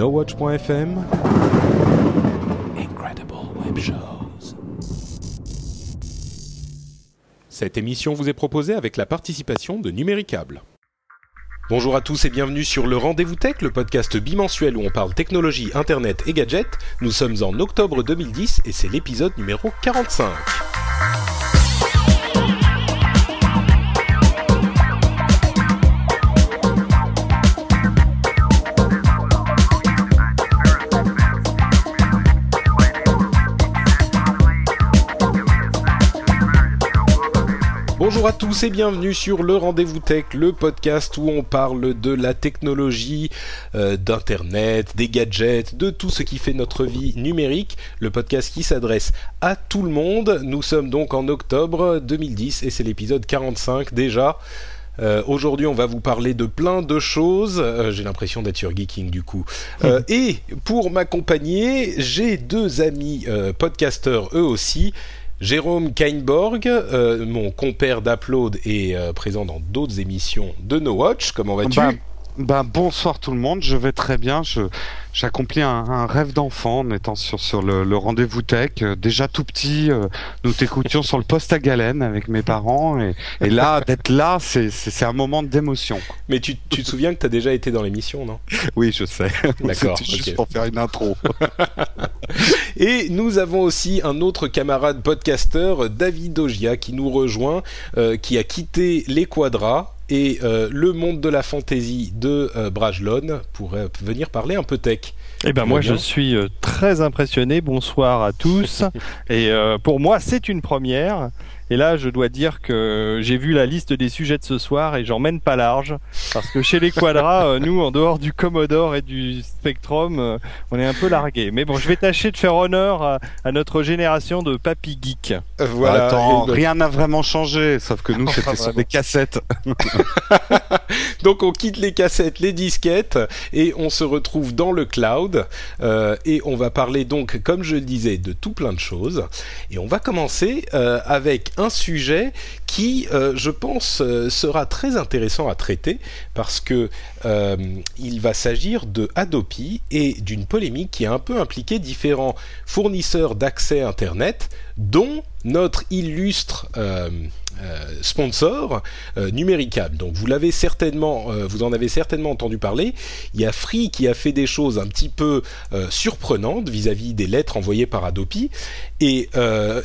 NoWatch.fm Incredible Web Shows. Cette émission vous est proposée avec la participation de Numéricable. Bonjour à tous et bienvenue sur le Rendez-vous Tech, le podcast bimensuel où on parle technologie, internet et gadgets. Nous sommes en octobre 2010 et c'est l'épisode numéro 45. Bonjour à tous et bienvenue sur le Rendez-vous Tech, le podcast où on parle de la technologie, euh, d'Internet, des gadgets, de tout ce qui fait notre vie numérique. Le podcast qui s'adresse à tout le monde. Nous sommes donc en octobre 2010 et c'est l'épisode 45 déjà. Euh, Aujourd'hui, on va vous parler de plein de choses. Euh, j'ai l'impression d'être sur Geeking du coup. Euh, et pour m'accompagner, j'ai deux amis podcasteurs eux aussi. Jérôme Kainborg, euh, mon compère d'Upload et euh, présent dans d'autres émissions de No Watch. Comment vas-tu? Bah, bah, bonsoir tout le monde, je vais très bien. Je j'accomplis un, un rêve d'enfant en étant sur sur le, le rendez-vous tech. Euh, déjà tout petit, euh, nous t'écoutions sur le poste à galène avec mes parents et, et là d'être là, c'est c'est c'est un moment d'émotion. Mais tu, tu te souviens que tu as déjà été dans l'émission, non? Oui, je sais. D'accord, C'était juste pour faire une intro. Et nous avons aussi un autre camarade podcasteur, David Ogia, qui nous rejoint, euh, qui a quitté les quadras et euh, le monde de la fantaisie de euh, Brajlon pour euh, venir parler un peu tech. Eh ben moi bien je suis euh, très impressionné. Bonsoir à tous. et euh, pour moi c'est une première. Et là je dois dire que j'ai vu la liste des sujets de ce soir et j'en mène pas large parce que chez les Quadras, euh, nous en dehors du Commodore et du Spectrum, euh, on est un peu largué. Mais bon, je vais tâcher de faire honneur à, à notre génération de papy geek. Voilà. Attends, Et donc- rien n'a vraiment changé, sauf que nous Enfin, c'était sur des cassettes. Donc on quitte les cassettes, les disquettes et on se retrouve dans le cloud euh, et on va parler donc, comme je le disais, de tout plein de choses. Et on va commencer euh, avec un sujet qui, euh, je pense, euh, sera très intéressant à traiter parce que euh, il va s'agir de Adopi et d'une polémique qui a un peu impliqué différents fournisseurs d'accès Internet, dont notre illustre euh, euh, sponsor euh, Numéricable. Donc vous l'avez certainement, euh, vous en avez certainement entendu parler. Il y a Free qui a fait des choses un petit peu surprenantes vis-à-vis des lettres envoyées par Adopi et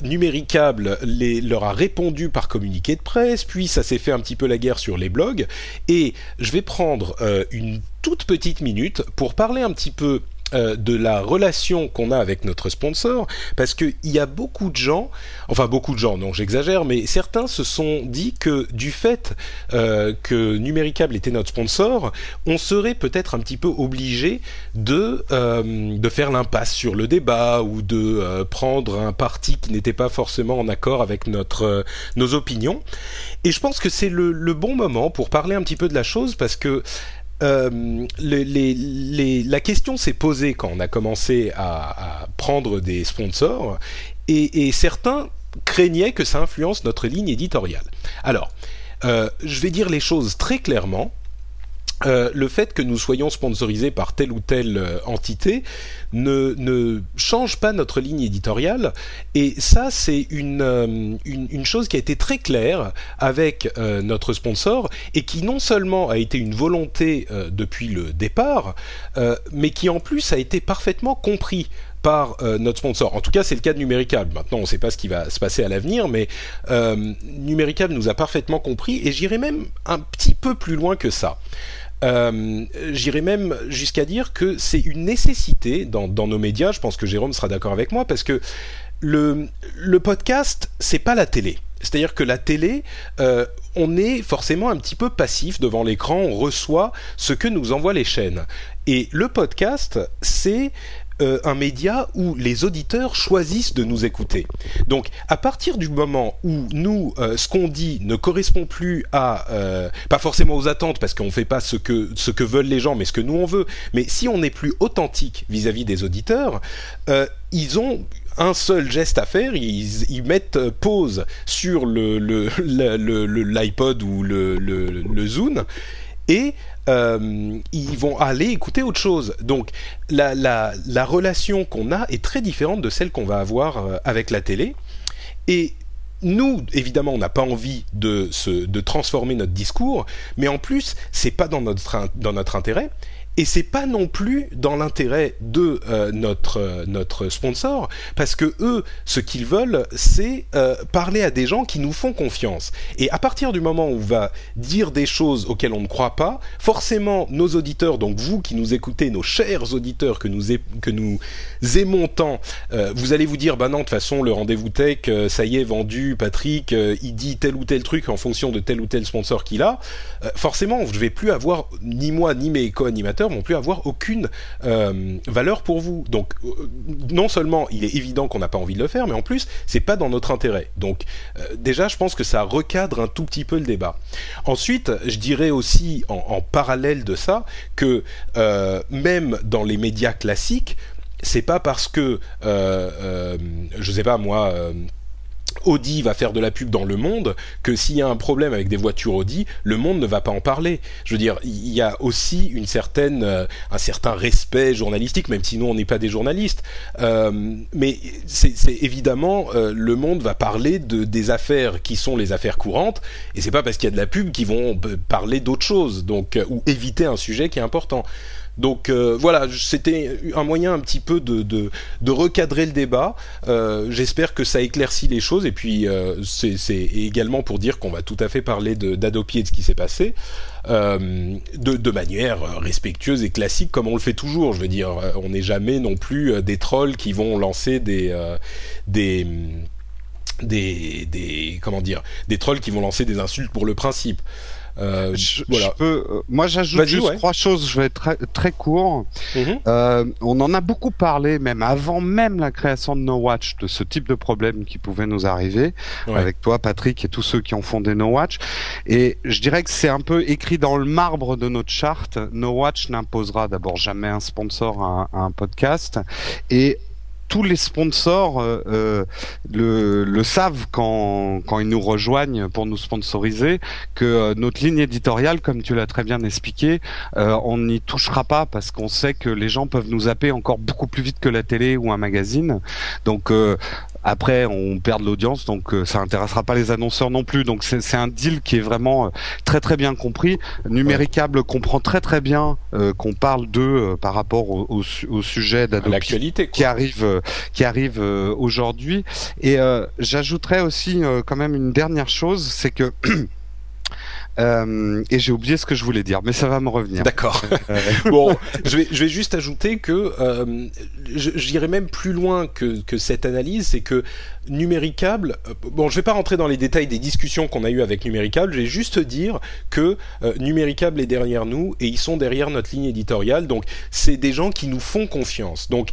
Numéricable leur a répondu par communiqué de presse. Puis ça s'est fait un petit peu la guerre sur les blogs et je vais prendre une toute petite minute pour parler un petit peu euh, de la relation qu'on a avec notre sponsor, parce qu'il y a beaucoup de gens, enfin beaucoup de gens, non j'exagère, mais certains se sont dit que du fait euh, que Numéricable était notre sponsor, on serait peut-être un petit peu obligé de, euh, de faire l'impasse sur le débat ou de euh, prendre un parti qui n'était pas forcément en accord avec notre, euh, nos opinions. Et je pense que c'est le, le bon moment pour parler un petit peu de la chose, parce que euh, la question s'est posée quand on a commencé à, prendre des sponsors et, et certains craignaient que ça influence notre ligne éditoriale. Alors, euh, je vais dire les choses très clairement. Euh, le fait que nous soyons sponsorisés par telle ou telle euh, entité ne, change pas notre ligne éditoriale et ça c'est une, euh, une, chose qui a été très claire avec notre sponsor et qui non seulement a été une volonté depuis le départ mais qui en plus a été parfaitement compris par notre sponsor. En tout cas, c'est le cas de Numéricable. Maintenant, on ne sait pas ce qui va se passer à l'avenir, mais euh, Numéricable nous a parfaitement compris et j'irai même un petit peu plus loin que ça. Euh, J'irais même jusqu'à dire que c'est une nécessité dans, nos médias. Je pense que Jérôme sera d'accord avec moi parce que le, le podcast, c'est pas la télé. C'est-à-dire que la télé, euh, on est forcément un petit peu passif devant l'écran, on reçoit ce que nous envoient les chaînes. Et le podcast, c'est euh, un média où les auditeurs choisissent de nous écouter. Donc, à partir du moment où nous, euh, ce qu'on dit ne correspond plus à, euh, pas forcément aux attentes, parce qu'on fait pas ce que veulent les gens, mais ce que nous on veut. Mais si on n'est plus authentique vis-à-vis des auditeurs, ils ont un seul geste à faire, ils, mettent pause sur le l'iPod le, ou le, le, le Zoom et euh, ils vont aller écouter autre chose. Donc la, la, la relation qu'on a est très différente de celle qu'on va avoir euh, avec la télé. Et nous, évidemment, on n'a pas envie de, transformer notre discours, mais en plus, c'est pas dans notre intérêt et c'est pas non plus dans l'intérêt de euh, notre euh, notre sponsor parce que eux ce qu'ils veulent c'est euh, parler à des gens qui nous font confiance. Et à partir du moment où on va dire des choses auxquelles on ne croit pas forcément nos auditeurs donc vous qui nous écoutez nos chers auditeurs que nous que nous aimons tant vous allez vous dire bah non de toute façon le rendez-vous tech ça y est vendu Patrick il dit tel ou tel truc en fonction de tel ou tel sponsor qu'il a forcément je vais plus avoir ni moi ni mes co-animateurs vont plus avoir aucune euh, valeur pour vous. Donc, euh, non seulement il est évident qu'on n'a pas envie de le faire, mais en plus, c'est pas dans notre intérêt. Donc, euh, déjà, je pense que ça recadre un tout petit peu le débat. Ensuite, je dirais aussi, en, parallèle de ça, que même dans les médias classiques, c'est pas parce que, je sais pas moi Audi va faire de la pub dans le monde, que s'il y a un problème avec des voitures Audi, le monde ne va pas en parler. Je veux dire, il y a aussi une certaine, euh, un certain respect journalistique, même si nous on n'est pas des journalistes. Euh, mais c'est évidemment euh, le monde va parler de des affaires qui sont les affaires courantes, et c'est pas parce qu'il y a de la pub qu'ils vont parler d'autre chose, donc ou éviter un sujet qui est important. Donc euh, voilà, c'était un moyen un petit peu de, recadrer le débat. Euh, J'espère que ça éclaircit les choses et puis euh, c'est également pour dire qu'on va tout à fait parler d'Adopi et de ce qui s'est passé. Euh, de, de, manière respectueuse et classique comme on le fait toujours. Je veux dire, on n'est jamais non plus des trolls qui vont lancer des des des, des comment dire des trolls qui vont lancer des insultes pour le principe. Euh, je, voilà. peux, euh, moi, j'ajoute juste trois choses. Je vais être très, très court. Mhm. euh, on en a beaucoup parlé, même avant même la création de No Watch, de ce type de problème qui pouvait nous arriver avec toi, Patrick, et tous ceux qui ont fondé No Watch. Et je dirais que c'est un peu écrit dans le marbre de notre charte. No Watch n'imposera d'abord jamais un sponsor à, à un podcast et tous les sponsors euh, euh, le, le, savent quand, quand ils nous rejoignent pour nous sponsoriser que euh, notre ligne éditoriale, comme tu l'as très bien expliqué, on n'y touchera pas parce qu'on sait que les gens peuvent nous zapper encore beaucoup plus vite que la télé ou un magazine. Donc après, on perd de l'audience, donc euh, ça intéressera pas les annonceurs non plus. Donc c'est un deal qui est vraiment euh, très très bien compris. Numéricable comprend très très bien euh, qu'on parle d'eux par rapport au, au, sujet d'actualité qui arrive qui arrive aujourd'hui. Et j'ajouterais aussi quand même une dernière chose, c'est que Euh, et j'ai oublié ce que je voulais dire, mais ça va me revenir. D'accord. Euh, bon, je vais, je vais juste ajouter que euh, j'irai même plus loin que, que cette analyse, c'est que Numéricable, euh, bon, je vais pas rentrer dans les détails des discussions qu'on a eues avec Numéricable, je vais juste dire que Numéricable est derrière nous et ils sont derrière notre ligne éditoriale, donc c'est des gens qui nous font confiance. Donc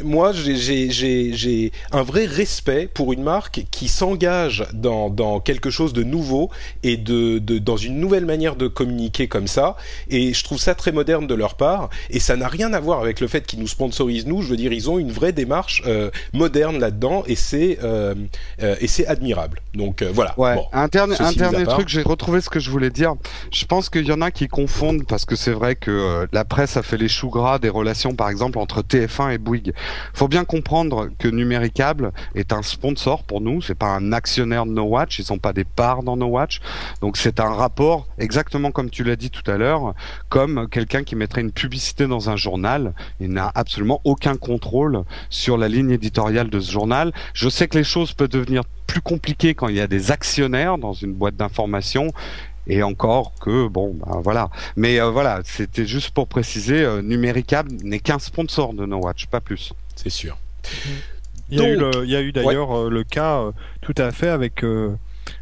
moi, j'ai un vrai respect pour une marque qui s'engage dans, dans, quelque chose de nouveau et de, de, dans une nouvelle manière de communiquer comme ça. Et je trouve ça très moderne de leur part. Et ça n'a rien à voir avec le fait qu'ils nous sponsorisent nous. Je veux dire, ils ont une vraie démarche euh, moderne là-dedans et c'est euh, euh, admirable. Donc voilà. Ouais. un dernier, un dernier truc, j'ai retrouvé ce que je voulais dire. Je pense qu'il y en a qui confondent parce que c'est vrai que la presse a fait les choux gras des relations, par exemple, entre TF1 et Bouygues faut bien comprendre que Numéricable est un sponsor pour nous. C'est pas un actionnaire de No Watch. Ils sont pas des parts dans No Watch. Donc c'est un rapport exactement comme tu l'as dit tout à l'heure, comme quelqu'un qui mettrait une publicité dans un journal. Il n'a absolument aucun contrôle sur la ligne éditoriale de ce journal. Je sais que les choses peuvent devenir plus compliquées quand il y a des actionnaires dans une boîte d'information et encore que bon ben voilà. Mais euh, voilà c'était juste pour préciser euh, Numéricable n'est qu'un sponsor de No Watch pas plus. C'est sûr. Il y, a eu il y a eu d'ailleurs euh, le cas tout à fait avec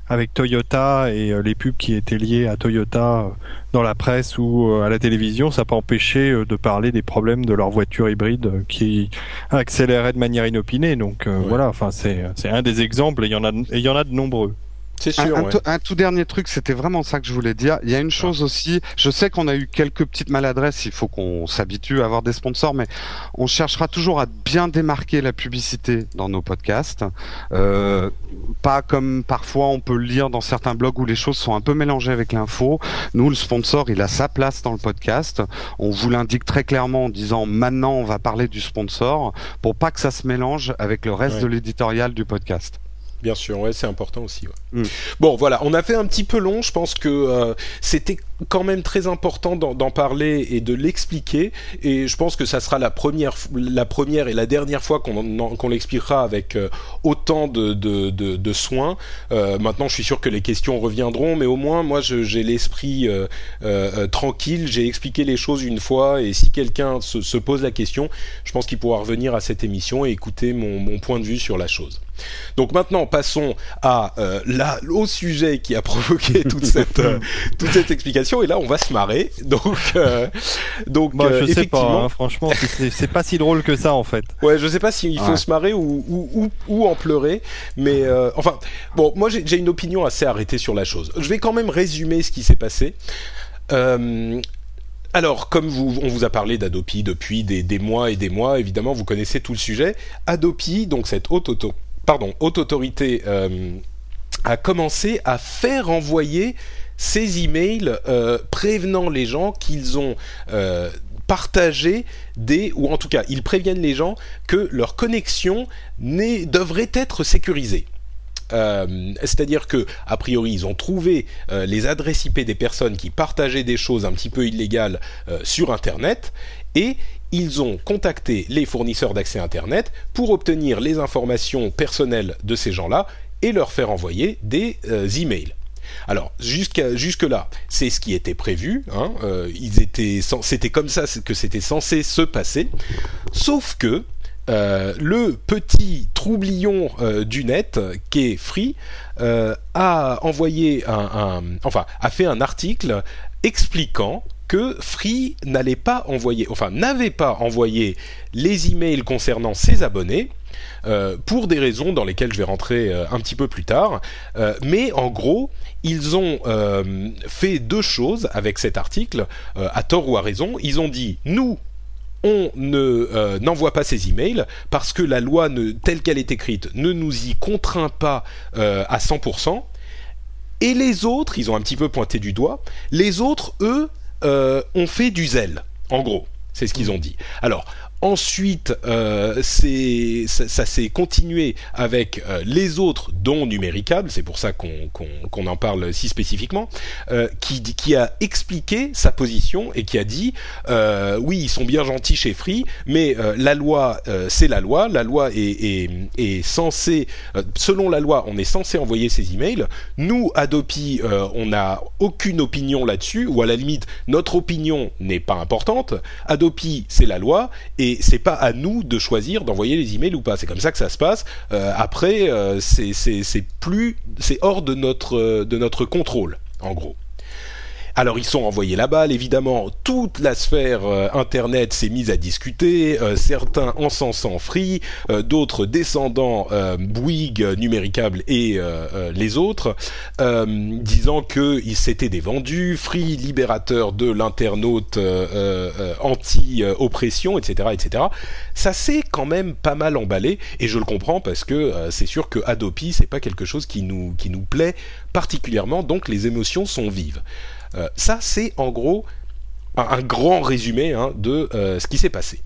avec Toyota et les pubs qui étaient liées à Toyota dans la presse ou à la télévision, ça n'a pas empêché de parler des problèmes de leur voiture hybride qui accélérait de manière inopinée. Donc voilà, enfin c'est c'est un des exemples et il y en a et il y en a de nombreux. C'est sûr. Un, tout, dernier truc, c'était vraiment ça que je voulais dire. Il y a une chose aussi, je sais qu'on a eu quelques petites maladresses, il faut qu'on s'habitue à avoir des sponsors, mais on cherchera toujours à bien démarquer la publicité dans nos podcasts. Euh, pas comme parfois on peut le lire dans certains blogs où les choses sont un peu mélangées avec l'info. Nous, le sponsor, il a sa place dans le podcast. On vous l'indique très clairement en disant maintenant on va parler du sponsor pour pas que ça se mélange avec le reste de l'éditorial du podcast. Bien sûr, ouais, c'est important aussi. Ouais. Mm. Bon, voilà, on a fait un petit peu long. Je pense que euh, c'était quand même très important d'en parler et de l'expliquer. Et je pense que ça sera la première, la première et la dernière fois qu'on l'expliquera avec euh, autant de, de, de, de soins. Euh, maintenant, je suis sûr que les questions reviendront, mais au moins, moi, j'ai l'esprit euh, tranquille. J'ai expliqué les choses une fois, et si quelqu'un se, se, pose la question, je pense qu'il pourra revenir à cette émission et écouter mon, point de vue sur la chose. Donc maintenant, passons à là, au sujet qui a provoqué toute cette explication. Et là, on va se marrer. Donc, euh, donc bah, je sais pas, hein, franchement, c'est pas si drôle que ça en fait. Ouais, je sais pas s'il faut se marrer ou, ou, ou, en pleurer. Mais enfin, bon, moi j'ai une opinion assez arrêtée sur la chose. Je vais quand même résumer ce qui s'est passé. Alors, comme vous, on vous a parlé d'Adopi depuis des, des, mois et des mois, évidemment, vous connaissez tout le sujet. Adopi, donc cette haute auto pardon, haute autorité euh, a commencé à faire envoyer ces emails euh, prévenant les gens qu'ils ont euh, partagé des, ou en tout cas, ils préviennent les gens que leur connexion devrait être sécurisée. c'est-à-dire que a priori ils ont trouvé les adresses IP des personnes qui partageaient des choses un petit peu illégales sur Internet et ils ont contacté les fournisseurs d'accès Internet pour obtenir les informations personnelles de ces gens-là et leur faire envoyer des euh, emails. Alors jusqu'à jusque là, c'est ce qui était prévu. Hein, euh, c'était comme ça que c'était censé se passer. Sauf que euh, le petit troublion du net, qui est Free, a envoyé un, enfin, a fait un article expliquant que Free n'allait pas envoyer, enfin n'avait pas envoyé les emails concernant ses abonnés. Euh, pour des raisons dans lesquelles je vais rentrer euh, un petit peu plus tard. Euh, mais en gros, ils ont fait deux choses avec cet article, à tort ou à raison. Ils ont dit, nous, on ne n'envoie pas ces emails parce que la loi telle qu'elle est écrite ne nous y contraint pas à 100%. Et les autres, ils ont un petit peu pointé du doigt, les autres, eux, euh, ont fait du zèle, en gros. C'est ce qu'ils ont dit. Alors, Ensuite, euh, ça, ça s'est continué avec euh, les autres, dont Numéricable, c'est pour ça qu'on en parle si spécifiquement, euh, qui, qui, a expliqué sa position et qui a dit euh, oui, ils sont bien gentils chez Free, mais euh, la loi, c'est la loi, la loi est, est, est censée, selon la loi, on est censé envoyer ces emails. Nous, Adopi, on n'a aucune opinion là-dessus, ou à la limite, notre opinion n'est pas importante. Adopi, c'est la loi, et et c'est pas à nous de choisir d'envoyer les emails ou pas. C'est comme ça que ça se passe. Euh, après, euh, c'est plus, c'est hors de notre euh, de notre contrôle, en gros. Alors ils sont envoyés la balle, évidemment, toute la sphère euh, Internet s'est mise à discuter, euh, certains encensant Free, euh, d'autres descendant Bouygues, Numéricable et les autres, disant que s'étaient des vendus, Free libérateur de l'internaute anti-oppression, etc., etc. Ça s'est quand même pas mal emballé, et je le comprends parce que c'est sûr que Adopi, c'est pas quelque chose qui nous, qui nous plaît particulièrement, donc les émotions sont vives. Euh, ça, c'est en gros un, grand résumé hein, de euh, ce qui s'est passé.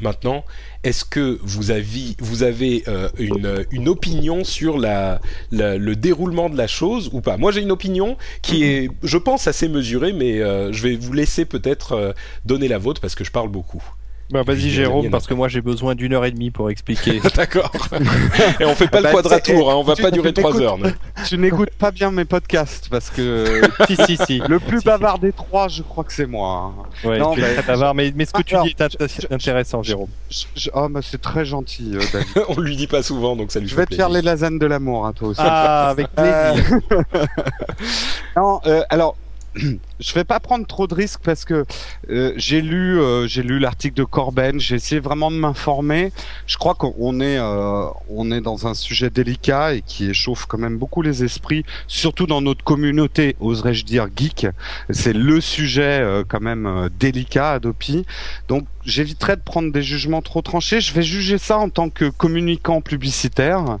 Maintenant, est-ce que vous avez, vous avez euh, une, opinion sur le déroulement de la chose ou pas? Moi, j'ai une opinion qui est, je pense, assez mesurée, mais je vais vous laisser peut-être donner la vôtre parce que je parle beaucoup. Bah, vas-y Je Jérôme, parce que moi j'ai besoin d'une heure et demie pour expliquer. D'accord. et on fait pas Bah, le quadratour, c'est- hein, on va tu- pas durer trois heures. Tu n'écoutes pas bien mes podcasts parce que si si si. le plus Si, bavard des trois, je crois que c'est moi. hein. Ouais, Non, tu es mais- très bavard, mais, mais ce que tu Alors, dis est int- intéressant, Jérôme. Je- je- Oh, mais c'est très gentil, euh, David. on lui dit pas souvent, donc ça lui Je fait vais te faire les lasagnes de l'amour, à toi aussi. Ah, avec plaisir. Non, euh, alors, je vais pas prendre trop de risques parce que euh, j'ai lu, euh, j'ai lu l'article de Corben. J'ai essayé vraiment de m'informer. Je crois qu'on est, euh, on est dans un sujet délicat et qui échauffe quand même beaucoup les esprits, surtout dans notre communauté, oserais-je dire geek. C'est le sujet quand même délicat, Adopi. Donc, j'éviterai de prendre des jugements trop tranchés. Je vais juger ça en tant que communicant publicitaire.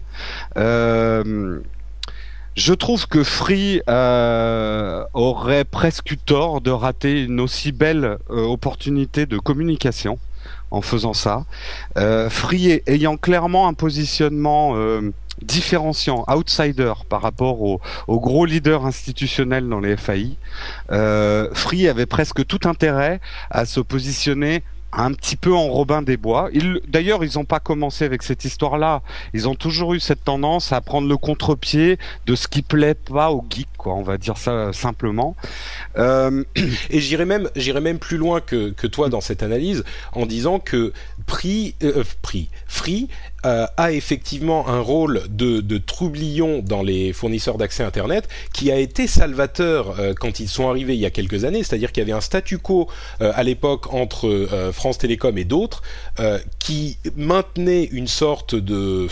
Je trouve que Free euh, aurait presque eu tort de rater une aussi belle euh, opportunité de communication en faisant ça. Euh, Free ayant clairement un positionnement euh, différenciant, outsider par rapport aux aux gros leaders institutionnels dans les FAI, euh, Free avait presque tout intérêt à se positionner un petit peu en Robin des Bois. D'ailleurs, ils n'ont pas commencé avec cette histoire-là. Ils ont toujours eu cette tendance à prendre le contre-pied de ce qui plaît pas aux geeks, quoi. On va dire ça simplement. Euh, Et j'irai même, j'irai même plus loin que, que toi dans cette analyse en disant que Prix, euh, Prix, Free euh, a effectivement un rôle de, de troublion dans les fournisseurs d'accès Internet qui a été salvateur euh, quand ils sont arrivés il y a quelques années. C'est-à-dire qu'il y avait un statu quo euh, à l'époque entre euh, France Télécom et d'autres euh, qui maintenait une sorte de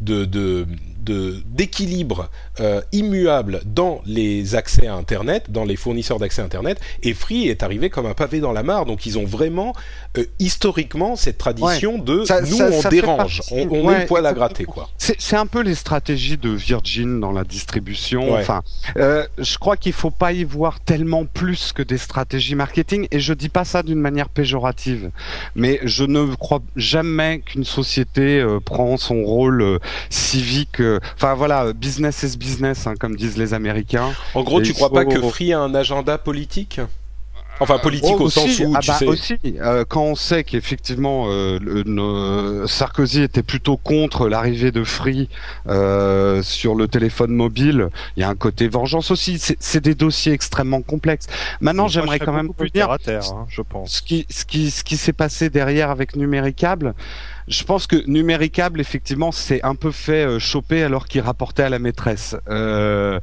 de, de, de- d'équilibre euh, immuable dans les accès à Internet, dans les fournisseurs d'accès Internet, et Free est arrivé comme un pavé dans la mare. Donc ils ont vraiment euh, historiquement cette tradition de Ça- nous ça- on ça dérange, partie- on, on ouais, met le poil à gratter quoi. C'est un peu les stratégies de Virgin dans la distribution. Ouais. Enfin, euh, je crois qu'il faut pas y voir tellement plus que des stratégies marketing. Et je dis pas ça d'une manière péjorative, mais je ne crois jamais qu'une société prend son rôle civique. Enfin voilà, business is business, hein, comme disent les Américains. En gros, Et tu crois pas faut- que Free a un agenda politique? Enfin politique Oh, au aussi, sens où ah tu bah, sais. aussi, euh, quand on sait qu'effectivement euh, Sarkozy était plutôt contre l'arrivée de Free euh, sur le téléphone mobile, il y a un côté vengeance aussi. C'est des dossiers extrêmement complexes. Maintenant, j'aimerais quand même plus vous dire terre à terre, hein, je pense. ce qui ce qui ce qui s'est passé derrière avec Numéricable. Je pense que Numéricable, effectivement, s'est un peu fait euh, choper alors qu'il rapportait à la maîtresse. Euh,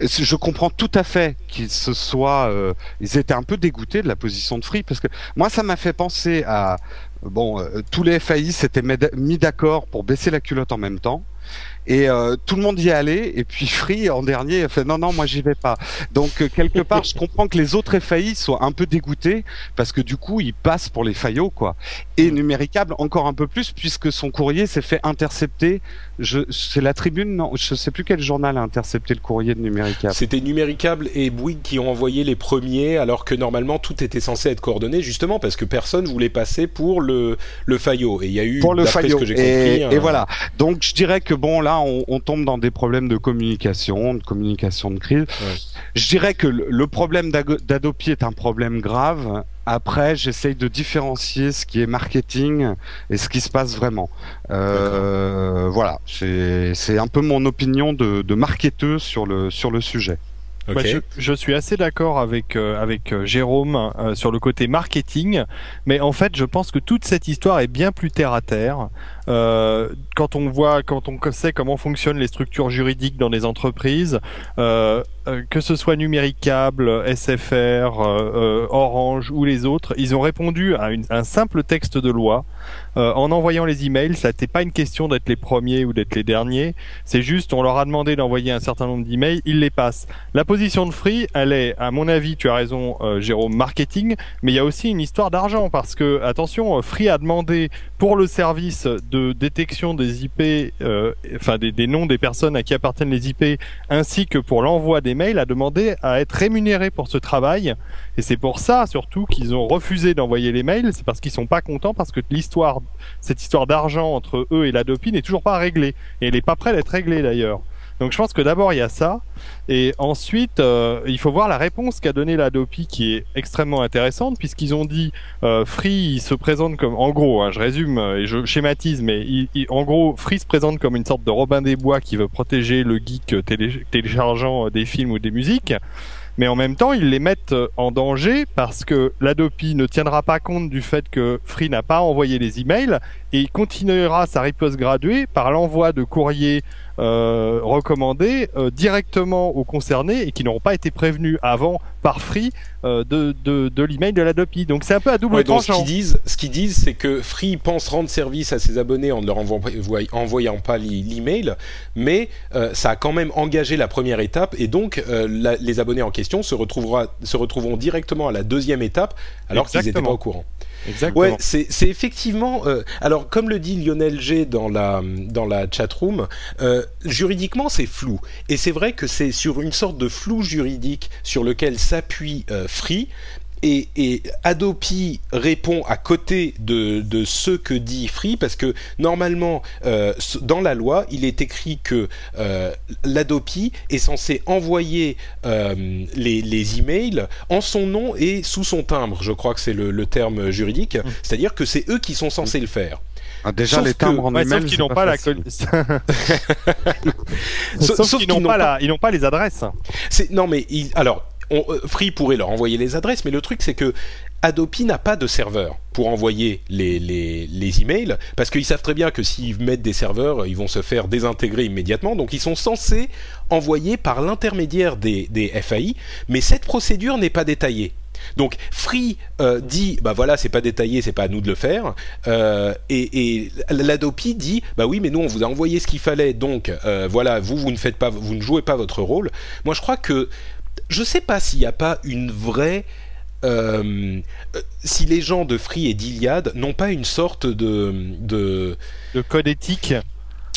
je comprends tout à fait qu'ils se soient, euh, ils étaient un peu dégoûtés de la position de Free parce que moi, ça m'a fait penser à bon, tous les FAI s'étaient mis d'accord pour baisser la culotte en même temps. Et euh, tout le monde y est allé, et puis Free en dernier a fait non non moi j'y vais pas. Donc euh, quelque part je comprends que les autres FAI soient un peu dégoûtés parce que du coup ils passent pour les faillots quoi. Et Numéricable encore un peu plus puisque son courrier s'est fait intercepter. Je c'est la Tribune non je sais plus quel journal a intercepté le courrier de Numéricable. C'était Numéricable et Bouygues qui ont envoyé les premiers, alors que normalement tout était censé être coordonné, justement parce que personne voulait passer pour le le faillot. Et il y a eu, pour le faillot. que j'ai et, compris, et un- voilà. Donc je dirais que bon là on, on tombe dans des problèmes de communication, de communication de crise. Je dirais que le, le problème d'Adopi est un problème grave. Après, j'essaye de différencier ce qui est marketing et ce qui se passe vraiment. Euh, voilà, c'est un peu mon opinion de, de marketeur sur le sur le sujet. Bah, je, je suis assez d'accord avec euh, avec euh, Jérôme euh, sur le côté marketing, mais en fait, je pense que toute cette histoire est bien plus terre à terre. Euh, quand on voit, quand on sait comment fonctionnent les structures juridiques dans les entreprises, euh, euh, que ce soit Numéricable, SFR, Orange ou les autres, ils ont répondu à une- un simple texte de loi en envoyant les emails. Ça n'était pas une question d'être les premiers ou d'être les derniers. C'est juste, on leur a demandé d'envoyer un certain nombre d'emails, ils les passent. La position de Free, elle est, à mon avis, tu as raison, Jérôme, marketing, mais il y a aussi une histoire d'argent parce que, attention, Free a demandé pour le service de détection des IP, euh, enfin des, noms des personnes à qui appartiennent les IP, ainsi que pour l'envoi des mails, a demandé à être rémunéré pour ce travail. Et c'est pour ça, surtout, qu'ils ont refusé d'envoyer les mails. C'est parce qu'ils sont pas contents, parce que l'histoire, cette histoire d'argent entre eux et l'Adopi n'est toujours pas réglée. Et elle n'est pas prête d'être réglée d'ailleurs. Donc je pense que d'abord il y a ça, et ensuite euh, il faut voir la réponse qu'a donnée l'Adopi qui est extrêmement intéressante puisqu'ils ont dit euh, Free il se présente comme, en gros, hein, je résume et je schématise, mais en gros Free se présente comme une sorte de Robin des Bois qui veut protéger le geek euh, télé- téléchargeant euh, des films ou des musiques. Mais en même temps, ils les mettent euh, en danger parce que l'Adopi ne tiendra pas compte du fait que Free n'a pas envoyé les emails et il continuera sa riposte graduée par l'envoi de courriers euh, euh, directement aux concernés et qui n'auront pas été prévenus avant par Free euh, de, de, de l'email de l'Adopi. Donc c'est un peu à double Ouais, donc ce qu'ils disent, ce qu'ils disent, c'est que Free pense rendre service à ses abonnés en ne leur envoyant pas l'e- l'email, mais euh, ça a quand même engagé la première étape et donc la- les abonnés en question se, retrouvera, se retrouveront directement à la deuxième étape alors qu'ils n'étaient pas au courant. Exactement. Ouais, c'est c'est effectivement. euh, alors, comme le dit Lionel G dans la dans la chatroom, euh, juridiquement c'est flou. Et c'est vrai que c'est sur une sorte de flou juridique sur lequel s'appuie euh, Free. Et, et Adopi répond à côté de, de ce que dit Free parce que normalement euh, dans la loi il est écrit que euh, l'Adopi est censé envoyer euh, les, les emails en son nom et sous son timbre. Je crois que c'est le, le terme juridique. C'est-à-dire que c'est eux qui sont censés le faire. Ah, déjà, Sauf les timbres que- en Ouais, sauf qu'ils n'ont pas, la sauf, Sauf qu'ils n'ont pas, la, ils n'ont pas les adresses. Non mais alors euh, Free pourrait leur envoyer les adresses, mais le truc c'est que Adopi n'a pas de serveur pour envoyer les, les, les emails parce qu'ils savent très bien que s'ils mettent des serveurs, ils vont se faire désintégrer immédiatement. Donc ils sont censés envoyer par l'intermédiaire des, FAI, mais cette procédure n'est pas détaillée. Donc Free euh, dit bah voilà c'est pas détaillé c'est pas à nous de le faire euh, et, et l'Adopi dit bah oui mais nous on vous a envoyé ce qu'il fallait donc voilà vous vous ne faites pas vous ne jouez pas votre rôle moi je crois que je sais pas s'il n'y a pas une vraie euh, euh, si les gens de Free et d'Iliade n'ont pas une sorte de, de De code éthique.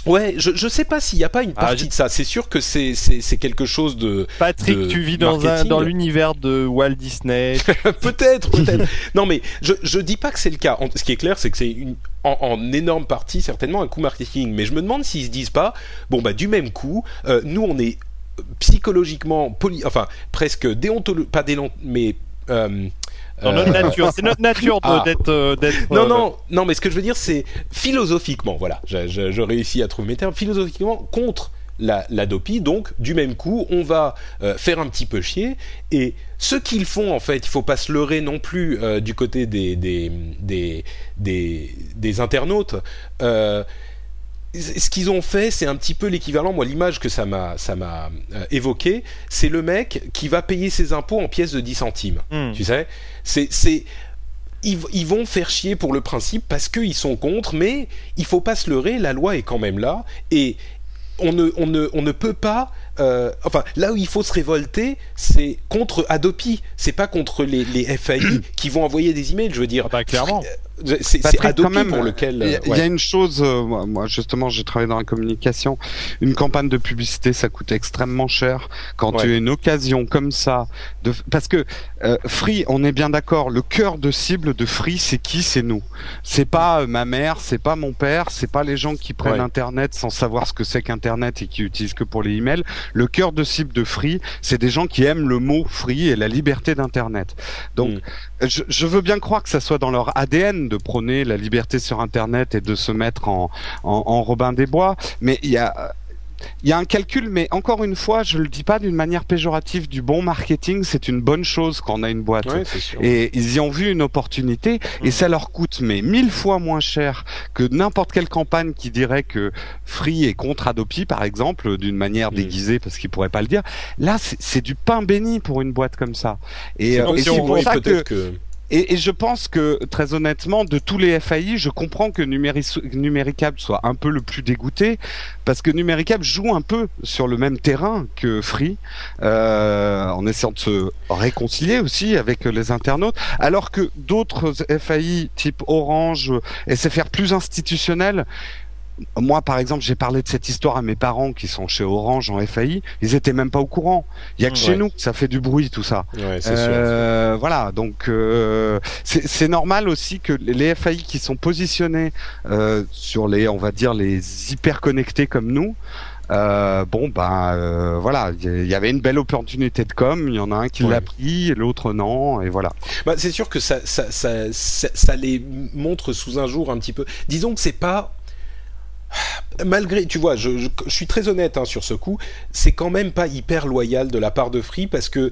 ouais je, je sais pas s'il n'y a pas une Ah, partie de ça c'est sûr que c'est c'est c'est quelque chose de Patrick, de tu vis dans, un, dans l'univers de Walt Disney. peut-être, peut-être. non, mais je je dis pas que c'est le cas. En- ce qui est clair, c'est que c'est une en, en énorme partie certainement un coup marketing. Mais je me demande s'ils se disent pas, bon bah du même coup, euh, nous on est psychologiquement, poli- enfin presque déontologique, pas mais euh, Dans euh, notre nature. C'est notre nature Ah. d'être. euh, d'être, non, euh, non, non, mais ce que je veux dire, c'est philosophiquement, voilà, je, je, je réussis à trouver mes termes, philosophiquement contre la, la dopie, donc du même coup, on va euh, faire un petit peu chier, et ce qu'ils font, en fait, il faut pas se leurrer non plus euh, du côté des, des, des, des, des internautes. Euh, ce qu'ils ont fait, c'est un petit peu l'équivalent. Moi, l'image que ça m'a, ça m'a euh, évoqué, c'est le mec qui va payer ses impôts en pièces de 10 centimes. hmm. Tu sais, c'est, c'est, ils, ils vont faire chier pour le principe parce qu'ils sont contre, mais il faut pas se leurrer, la loi est quand même là et on ne, on ne, on ne peut pas. euh, enfin, là où il faut se révolter, c'est contre Adopi. C'est pas contre les, les FAI qui vont envoyer des emails. Je veux dire, Ah bah, clairement. C'est, Patrick, quand Adopi même, pour lequel. Il y, a- euh, il y ouais. a une chose, euh, moi justement, j'ai travaillé dans la communication. Une campagne de publicité, ça coûte extrêmement cher. Quand Ouais. tu as une occasion comme ça, de, parce que euh, Free, on est bien d'accord, le cœur de cible de Free, c'est qui? C'est nous. C'est pas euh, ma mère, c'est pas mon père, c'est pas les gens qui prennent Ouais. Internet sans savoir ce que c'est qu'Internet et qui utilisent que pour les emails. Le cœur de cible de Free, c'est des gens qui aiment le mot Free et la liberté d'Internet. Donc, Mm. je, je veux bien croire que ça soit dans leur ADN de prôner la liberté sur Internet et de se mettre en, en, en Robin des Bois, mais il y a il y a un calcul, mais encore une fois, je le dis pas d'une manière péjorative. Du bon marketing, c'est une bonne chose quand on a une boîte. Ouais. Et ils y ont vu une opportunité et ça leur coûte mais mille fois moins cher que n'importe quelle campagne qui dirait que Free est contre Adopi par exemple d'une manière Mm. déguisée parce qu'ils pourraient pas le dire. Là c'est du pain béni pour une boîte comme ça. Et, C'est euh, pour ça que. Et, et je pense que très honnêtement, de tous les FAI, je comprends que Numéris- Numéricable soit un peu le plus dégoûté parce que Numéricable joue un peu sur le même terrain que Free, euh, en essayant de se réconcilier aussi avec les internautes, alors que d'autres FAI type Orange, SFR plus institutionnels. Moi, par exemple, j'ai parlé de cette histoire à mes parents qui sont chez Orange en FAI. Ils étaient même pas au courant. Il y a que Ouais. chez nous que ça fait du bruit, tout ça. Ouais, c'est sûr. Euh, Voilà, donc euh, c'est normal aussi que les FAI qui sont positionnés euh, sur les, on va dire, les hyper connectés comme nous, Euh, bon, ben euh, voilà, il y avait une belle opportunité de com. Il y en a un qui Ouais. l'a pris, l'autre non, et voilà. Bah, c'est sûr que ça, ça, ça, ça, ça les montre sous un jour un petit peu. Disons que c'est pas. Malgré, tu vois, je, suis très honnête hein, sur ce coup, c'est quand même pas hyper loyal de la part de Free parce que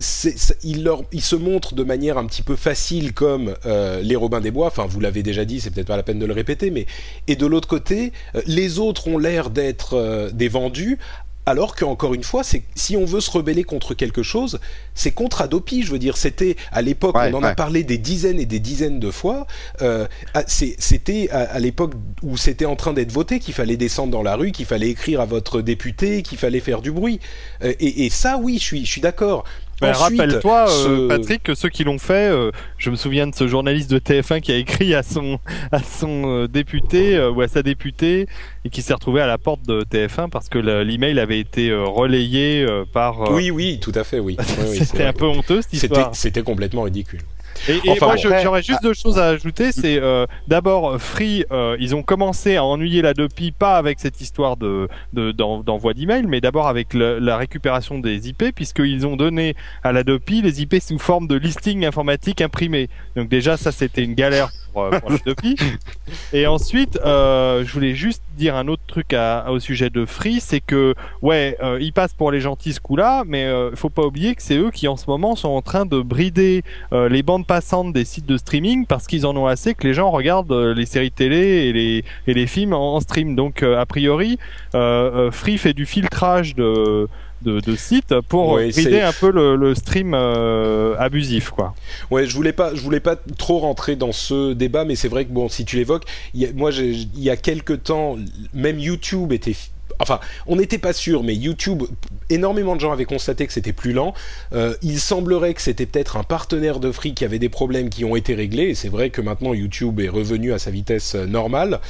c'est, il se montre de manière un petit peu facile comme euh, les Robins des Bois. Enfin, vous l'avez déjà dit, c'est peut-être pas la peine de le répéter, mais et de l'autre côté, euh, les autres ont l'air d'être euh, des vendus. Alors qu'encore une fois, c'est si on veut se rebeller contre quelque chose, c'est contre Adopi. Je veux dire, c'était à l'époque, Ouais, on en a parlé des dizaines et des dizaines de fois. Euh, c'était à, à l'époque où c'était en train d'être voté qu'il fallait descendre dans la rue, qu'il fallait écrire à votre député, qu'il fallait faire du bruit. Euh, et, et ça, oui, je suis, je suis d'accord. Ben, Ensuite, Rappelle-toi, euh, ce- Patrick, que ceux qui l'ont fait, euh, je me souviens de ce journaliste de TF1 qui a écrit à son à son euh, député euh, ou à sa députée et qui s'est retrouvé à la porte de TF1 parce que le- l'email avait été euh, relayé euh, par. euh, Oui, oui, tout à fait, oui. C'était un peu honteux cette C'était, histoire. c'était complètement ridicule. Et, et Enfin, moi, bon. j'aurais juste deux choses à ajouter. C'est euh, d'abord Free, euh, ils ont commencé à ennuyer la Dopi, pas avec cette histoire de de- d'en- d'envoi d'email, mais d'abord avec le- la récupération des IP, puisqu'ils ont donné à la Dopi les IP sous forme de listing informatique imprimé. Donc déjà, ça c'était une galère pour, euh, pour la. Et ensuite, euh, je voulais juste dire un autre truc à, au sujet de Free, c'est que ouais, euh, ils passent pour les gentils ce coup-là, mais euh, faut pas oublier que c'est eux qui en ce moment sont en train de brider euh, les bandes passantes des sites de streaming parce qu'ils en ont assez que les gens regardent les séries télé et les et les films en, en stream. Donc a priori, Free fait du filtrage de de, de sites pour Ouais, brider un peu le, le stream euh, abusif quoi. Ouais, je voulais pas, je voulais pas trop rentrer dans ce débat, mais c'est vrai que bon, si tu l'évoques, il y a- moi, il y a quelque temps, même YouTube était, enfin, on n'était pas sûr, mais YouTube, énormément de gens avaient constaté que c'était plus lent. Euh, il semblerait que c'était peut-être un partenaire de Free qui avait des problèmes qui ont été réglés, et c'est vrai que maintenant YouTube est revenu à sa vitesse euh, normale.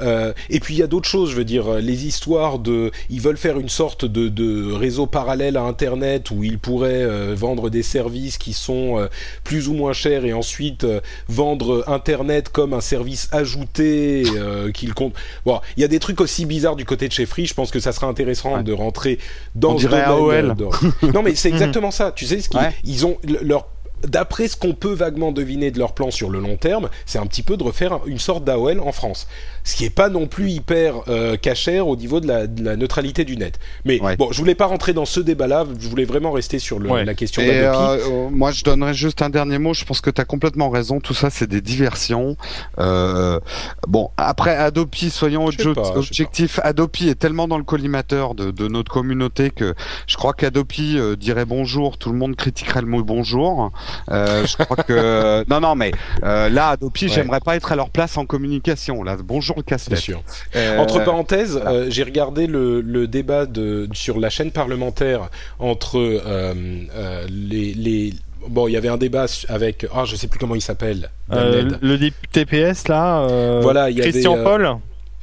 Euh, et puis il y a d'autres choses, je veux dire, euh, les histoires de, ils veulent faire une sorte de, de réseau parallèle à Internet où ils pourraient euh, vendre des services qui sont plus ou moins chers et ensuite vendre Internet comme un service ajouté euh, qu'ils comptent. Bon, il y a des trucs aussi bizarres du côté de chez Free. Je pense que ça sera intéressant Ouais. de rentrer dans ce AOL. de- Non, mais c'est exactement ça. Tu sais ce qu'ils Ouais. ils ont le- leur D'après ce qu'on peut vaguement deviner de leur plan sur le long terme, c'est un petit peu de refaire un- une sorte d'AOL en France. Ce qui est pas non plus hyper euh, cachère au niveau de la, de la neutralité du net. Mais Ouais. bon, je voulais pas rentrer dans ce débat-là, je voulais vraiment rester sur le- Ouais. la question d'Adopi. euh, euh, moi, je donnerais juste un dernier mot. Je pense que tu as complètement raison. Tout ça, c'est des diversions. Euh, bon, après Adopi, soyons pas, objectifs. Adopi est tellement dans le collimateur de, de notre communauté que je crois qu'Adopi euh, dirait bonjour. Tout le monde critiquerait le mot bonjour. Euh, je crois que non, non, mais euh, là, Adopi, Ouais. j'aimerais pas être à leur place en communication. Là, bonjour le Bien casse-tête. sûr. Euh, Entre parenthèses, euh, j'ai regardé le, le débat de, sur la chaîne parlementaire entre euh, euh, les, les bon, il y avait un débat avec ah je sais plus comment il s'appelle. Euh, le député PS là, euh, Voilà, il y Christian avait, euh, Paul.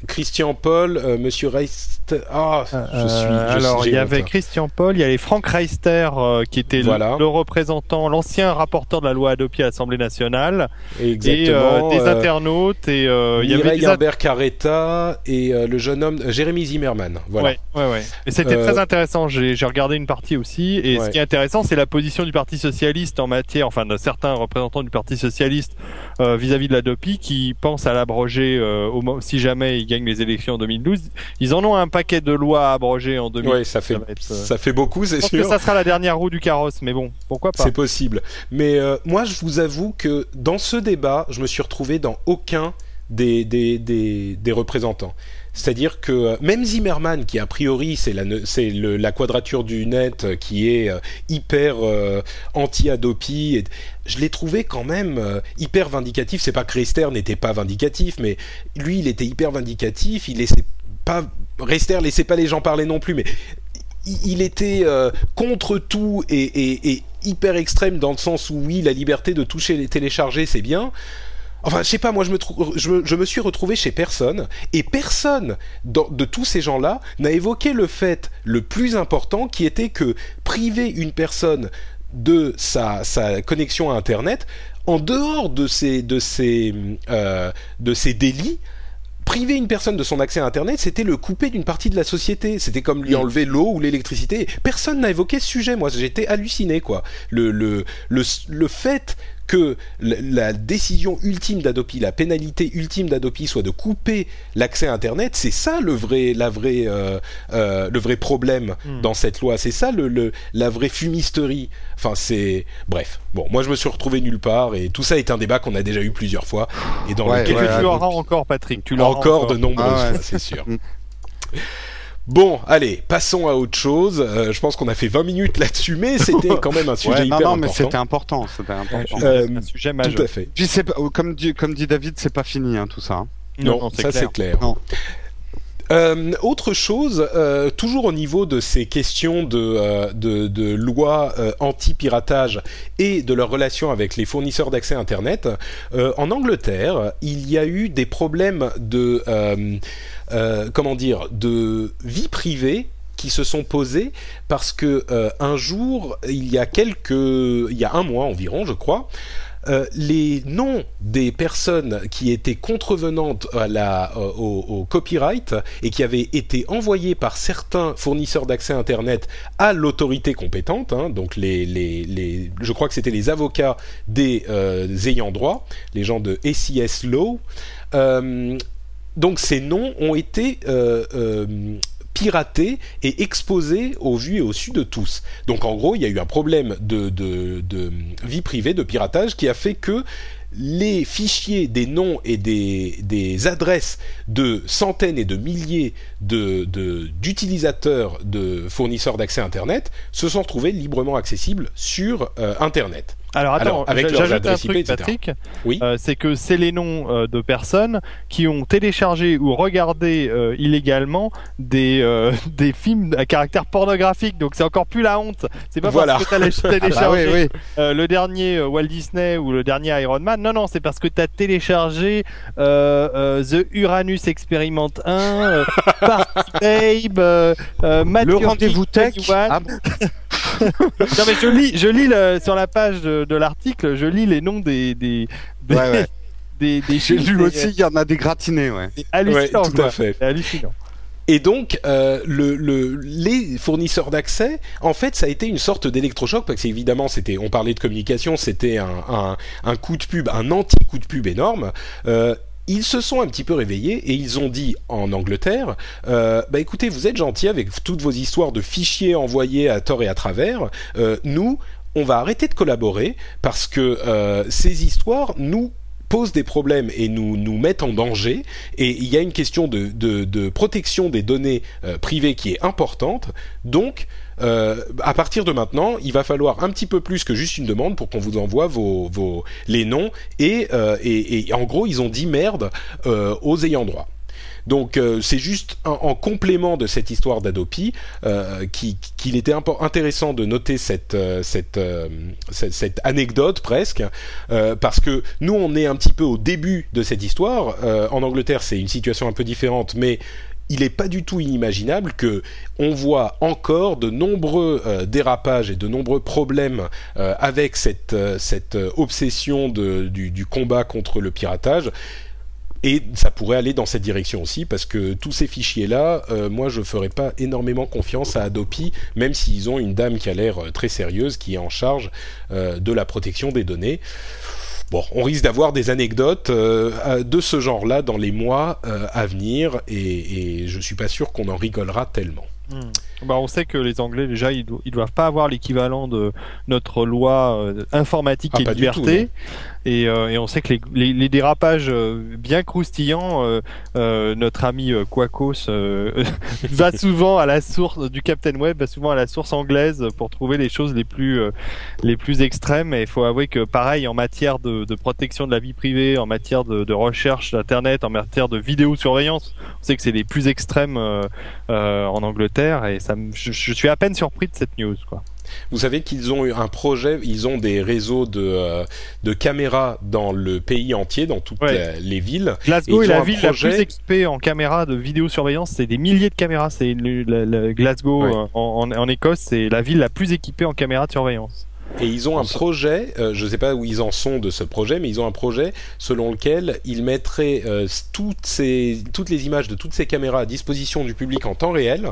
Christian Paul, euh, Monsieur Reist. Ah, je Euh, suis. je alors, suis- il y avait. Christian Paul, il y avait Franck Reister euh, qui était le- Voilà. le, représentant, l'ancien rapporteur de la loi Adopi à l'Assemblée nationale, et Exactement. euh, des internautes et il y avait Herbert Carretta et le jeune homme Jérémy Zimmerman. Voilà. Ouais, ouais, ouais. Et c'était très intéressant. J'ai regardé une partie aussi. Et Ouais. ce qui est intéressant, c'est la position du Parti socialiste en matière, enfin de certains représentants du Parti socialiste vis-à-vis de la DOPI qui pensent à l'abroger si jamais gagnent les élections en 2012. Ils en ont un paquet de lois à abroger en 2012. Ouais, ça fait être, euh, ça fait beaucoup, c'est Je pense sûr. que ça sera la dernière roue du carrosse, mais bon, pourquoi pas C'est possible. Mais euh, moi, je vous avoue que dans ce débat, je me suis retrouvé dans aucun des, des, des, des représentants. C'est-à-dire que euh, même Zimmerman, qui a priori c'est la, quadrature du net euh, qui est euh, hyper anti-Adopi, et- je l'ai trouvé quand même hyper vindicatif. C'est pas que Rester n'était pas vindicatif, mais lui il était hyper vindicatif. Il laissait pas Rester laissait pas les gens parler non plus, mais il était contre tout et, et- et hyper extrême dans le sens où oui, la liberté de toucher les télécharger, c'est bien. Enfin, je sais pas, moi je me, trou- je, me- je me suis retrouvé chez personne et personne dans- de tous ces gens-là n'a évoqué le fait le plus important qui était que priver une personne de sa, sa connexion à Internet, en dehors de ces, de ces, euh, de ces délits, priver une personne de son accès à Internet, c'était le couper d'une partie de la société. C'était comme lui enlever l'eau ou l'électricité. Personne n'a évoqué ce sujet. Moi, j'étais halluciné, quoi. Le, le, le, le fait que la, décision ultime d'Adopi, la pénalité ultime d'Adopi soit de couper l'accès à Internet, c'est ça le vrai, la vraie, euh, euh, le vrai problème hmm. dans cette loi. C'est ça le, le, la vraie fumisterie. Enfin, c'est bref. Bon, moi je me suis retrouvé nulle part et tout ça est un débat qu'on a déjà eu plusieurs fois et dans lequel tu l'auras encore, Patrick. Tu l'auras encore, encore de nombreuses ah fois, c'est sûr. Bon, allez, passons à autre chose. Euh, je pense qu'on a fait 20 minutes là-dessus, mais c'était quand même un sujet hyper non, non, mais c'était important, c'était important. Euh, un sujet majeur. Tout à fait. Puis c'est comme dit, comme dit David, c'est pas fini hein, tout ça. Hein. Non, non ça c'est clair. Non. Euh, autre chose, euh, toujours au niveau de ces questions de, euh, de, de loi euh, anti-piratage et de leur relation avec les fournisseurs d'accès Internet, euh, en Angleterre, il y a eu des problèmes de euh, comment dire, de vie privée qui se sont posés parce que un jour, il y a quelques, il y a un mois environ, je crois, euh, les noms des personnes qui étaient contrevenantes euh, au, copyright et qui avaient été envoyés par certains fournisseurs d'accès Internet à l'autorité compétente, hein, donc je crois que c'était les avocats des euh, ayants droit, les gens de SES Law, donc ces noms ont été piratés et exposés au vu et au su de tous. Donc en gros, il y a eu un problème de, vie privée, de piratage, qui a fait que les fichiers des noms et des, adresses de centaines et de milliers d'utilisateurs de, fournisseurs d'accès Internet se sont retrouvés librement accessibles sur euh, Internet. Alors attends, j'ajoute un truc, Patrick. Oui. Euh, c'est que c'est les noms euh, de personnes qui ont téléchargé ou regardé euh, illégalement des euh, des films à caractère pornographique. Donc c'est encore plus la honte. C'est pas voilà. parce que t'as téléchargé ah bah oui, oui. le dernier Walt Disney ou le dernier Iron Man. Non non, c'est parce que t'as téléchargé The Uranus Experiment 1, Party Babe, le rendez-vous tech. Ah non mais je lis, je lis le, sur la page de, de l'article, je lis les noms des des, des, ouais, ouais. des, des J'ai lu aussi, il y en a des gratinés, ouais. Hallucinant, ouais, tout à fait. hallucinant. Et donc, euh, le, le, les fournisseurs d'accès, en fait, ça a été une sorte d'électrochoc parce qu'évidemment, c'était, on parlait de communication, c'était un, un, un, coup de pub, un anti-coup de pub énorme. Euh, ils se sont un petit peu réveillés et ils ont dit en Angleterre, euh, bah écoutez, vous êtes gentils avec toutes vos histoires de fichiers envoyés à tort et à travers. Euh, nous, on va arrêter de collaborer parce que euh, ces histoires nous posent des problèmes et nous mettent en danger et il y a une question de, protection des données euh, privées qui est importante donc euh, à partir de maintenant, il va falloir un petit peu plus que juste une demande pour qu'on vous envoie vos, vos les noms et, et, en gros ils ont dit merde aux ayants droit. Donc euh, c'est juste en, en, complément de cette histoire d'Adopi euh, qu'il qui était intéressant de noter cette, euh, cette anecdote presque parce que nous on est un petit peu au début de cette histoire. en Angleterre c'est une situation un peu différente, mais il n'est pas du tout inimaginable que on voit encore de nombreux euh, dérapages et de nombreux problèmes euh, avec cette, euh, obsession du, combat contre le piratage. Et ça pourrait aller dans cette direction aussi, parce que tous ces fichiers-là, euh, moi je ferais pas énormément confiance à Adopi, même s'ils ont une dame qui a l'air très sérieuse, qui est en charge euh, de la protection des données. Bon, on risque d'avoir des anecdotes euh, de ce genre-là dans les mois euh, à venir, et, et je suis pas sûr qu'on en rigolera tellement. Hmm. Bah, on sait que les Anglais déjà ils, do ils doivent pas avoir l'équivalent de notre loi euh, informatique ah, et liberté. tout, et, euh, et, on sait que les, les, les dérapages euh, bien croustillants euh, euh, notre ami Quacos va souvent à la source du Captain Web va souvent à la source anglaise pour trouver les choses les plus les plus extrêmes. Et il faut avouer que pareil en matière de, de, protection de la vie privée en matière de, de recherche d'internet en matière de vidéosurveillance on sait que c'est les plus extrêmes en Angleterre. Et ça, je, je, suis à peine surpris de cette news, quoi. Vous savez qu'ils ont eu un projet, ils ont des réseaux de, euh, de caméras dans le pays entier, dans toutes ouais. les villes. Glasgow est la ville projet... la plus équipée en caméras de vidéosurveillance. C'est des milliers de caméras. C'est Glasgow ouais. en, en, en, Écosse, c'est la ville la plus équipée en caméras de surveillance. Et ils ont un projet, euh, je ne sais pas où ils en sont de ce projet, mais ils ont un projet selon lequel ils mettraient euh, toutes, ces, toutes les images de toutes ces caméras à disposition du public en temps réel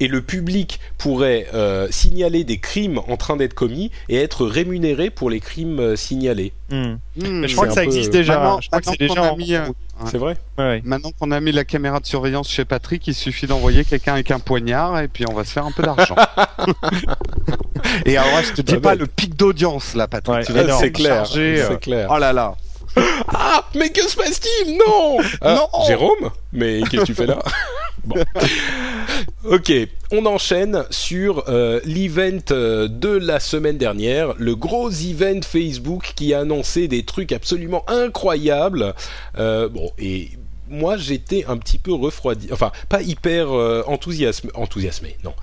et le public pourrait euh, signaler des crimes en train d'être commis et être rémunéré pour les crimes euh, signalés. Hmm. Hmm, Mais je crois que ça peu- existe déjà. Maintenant- je crois que c'est déjà en mis, euh. C'est vrai Ouais, ouais. Maintenant qu'on a mis la caméra de surveillance chez Patrick, il suffit d'envoyer quelqu'un avec un poignard et puis on va se faire un peu d'argent. et alors, je te dis Pas le pic d'audience là, Patrick. Ouais, tu vas énorme. C'est clair, charger, euh, c'est clair. Oh là là. Ah, mais que se passe-t-il? Non Ah, Non Jérôme? Mais qu'est-ce que tu fais là? Bon. Ok, on enchaîne sur euh, l'event euh, de la semaine dernière, le gros event Facebook qui a annoncé des trucs absolument incroyables. Euh, bon, et moi j'étais un petit peu refroidi, enfin pas hyper euh, enthousiasme, enthousiasmé, non.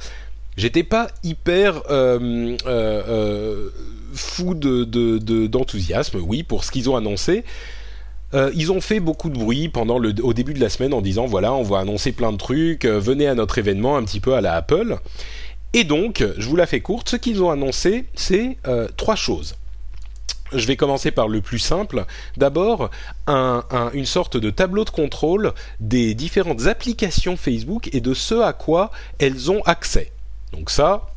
J'étais pas hyper euh, euh, euh, fou de, de- d'enthousiasme, oui, pour ce qu'ils ont annoncé. Ils ont fait beaucoup de bruit pendant le, au début de la semaine en disant voilà, on va annoncer plein de trucs, venez à notre événement un petit peu à la Apple. Et donc, je vous la fais courte, ce qu'ils ont annoncé, c'est trois choses. Je vais commencer par le plus simple. D'abord, un- une sorte de tableau de contrôle des différentes applications Facebook et de ce à quoi elles ont accès. Donc ça,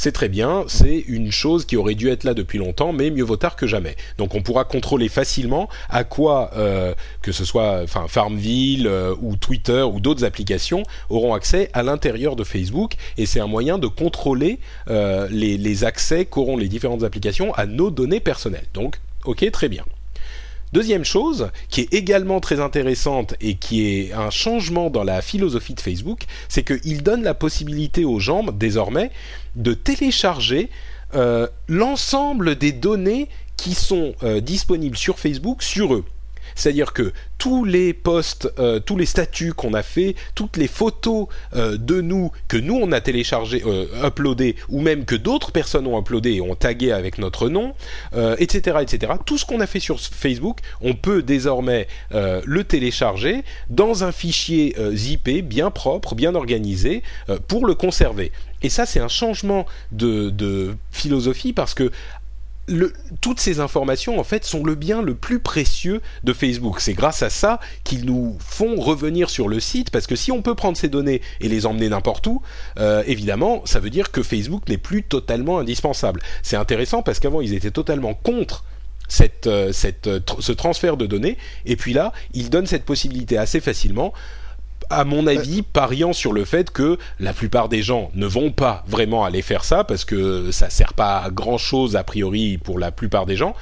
c'est très bien, c'est une chose qui aurait dû être là depuis longtemps, mais mieux vaut tard que jamais. Donc on pourra contrôler facilement à quoi, euh, que ce soit Farmville euh, ou Twitter ou d'autres applications, auront accès à l'intérieur de Facebook, et c'est un moyen de contrôler euh, les accès qu'auront les différentes applications à nos données personnelles. Donc, ok, très bien. Deuxième chose, qui est également très intéressante et qui est un changement dans la philosophie de Facebook, c'est qu'il donne la possibilité aux gens, désormais, de télécharger euh, l'ensemble des données qui sont euh, disponibles sur Facebook sur eux. C'est-à-dire que tous les posts, euh, tous les statuts qu'on a fait, toutes les photos euh, de nous que nous on a téléchargé, euh, ou même que d'autres personnes ont uploadé et ont tagué avec notre nom, euh, etc., etc. Tout ce qu'on a fait sur Facebook, on peut désormais le télécharger dans un fichier zippé, bien propre, bien organisé, pour le conserver. Et ça, c'est un changement de philosophie parce que toutes ces informations, en fait, sont le bien le plus précieux de Facebook. C'est grâce à ça qu'ils nous font revenir sur le site, parce que si on peut prendre ces données et les emmener n'importe où, euh, évidemment, ça veut dire que Facebook n'est plus totalement indispensable. C'est intéressant parce qu'avant, ils étaient totalement contre euh, euh, ce transfert de données, et puis là, ils donnent cette possibilité assez facilement à mon avis, pariant sur le fait que la plupart des gens ne vont pas vraiment aller faire ça parce que ça sert pas à grand chose a priori pour la plupart des gens.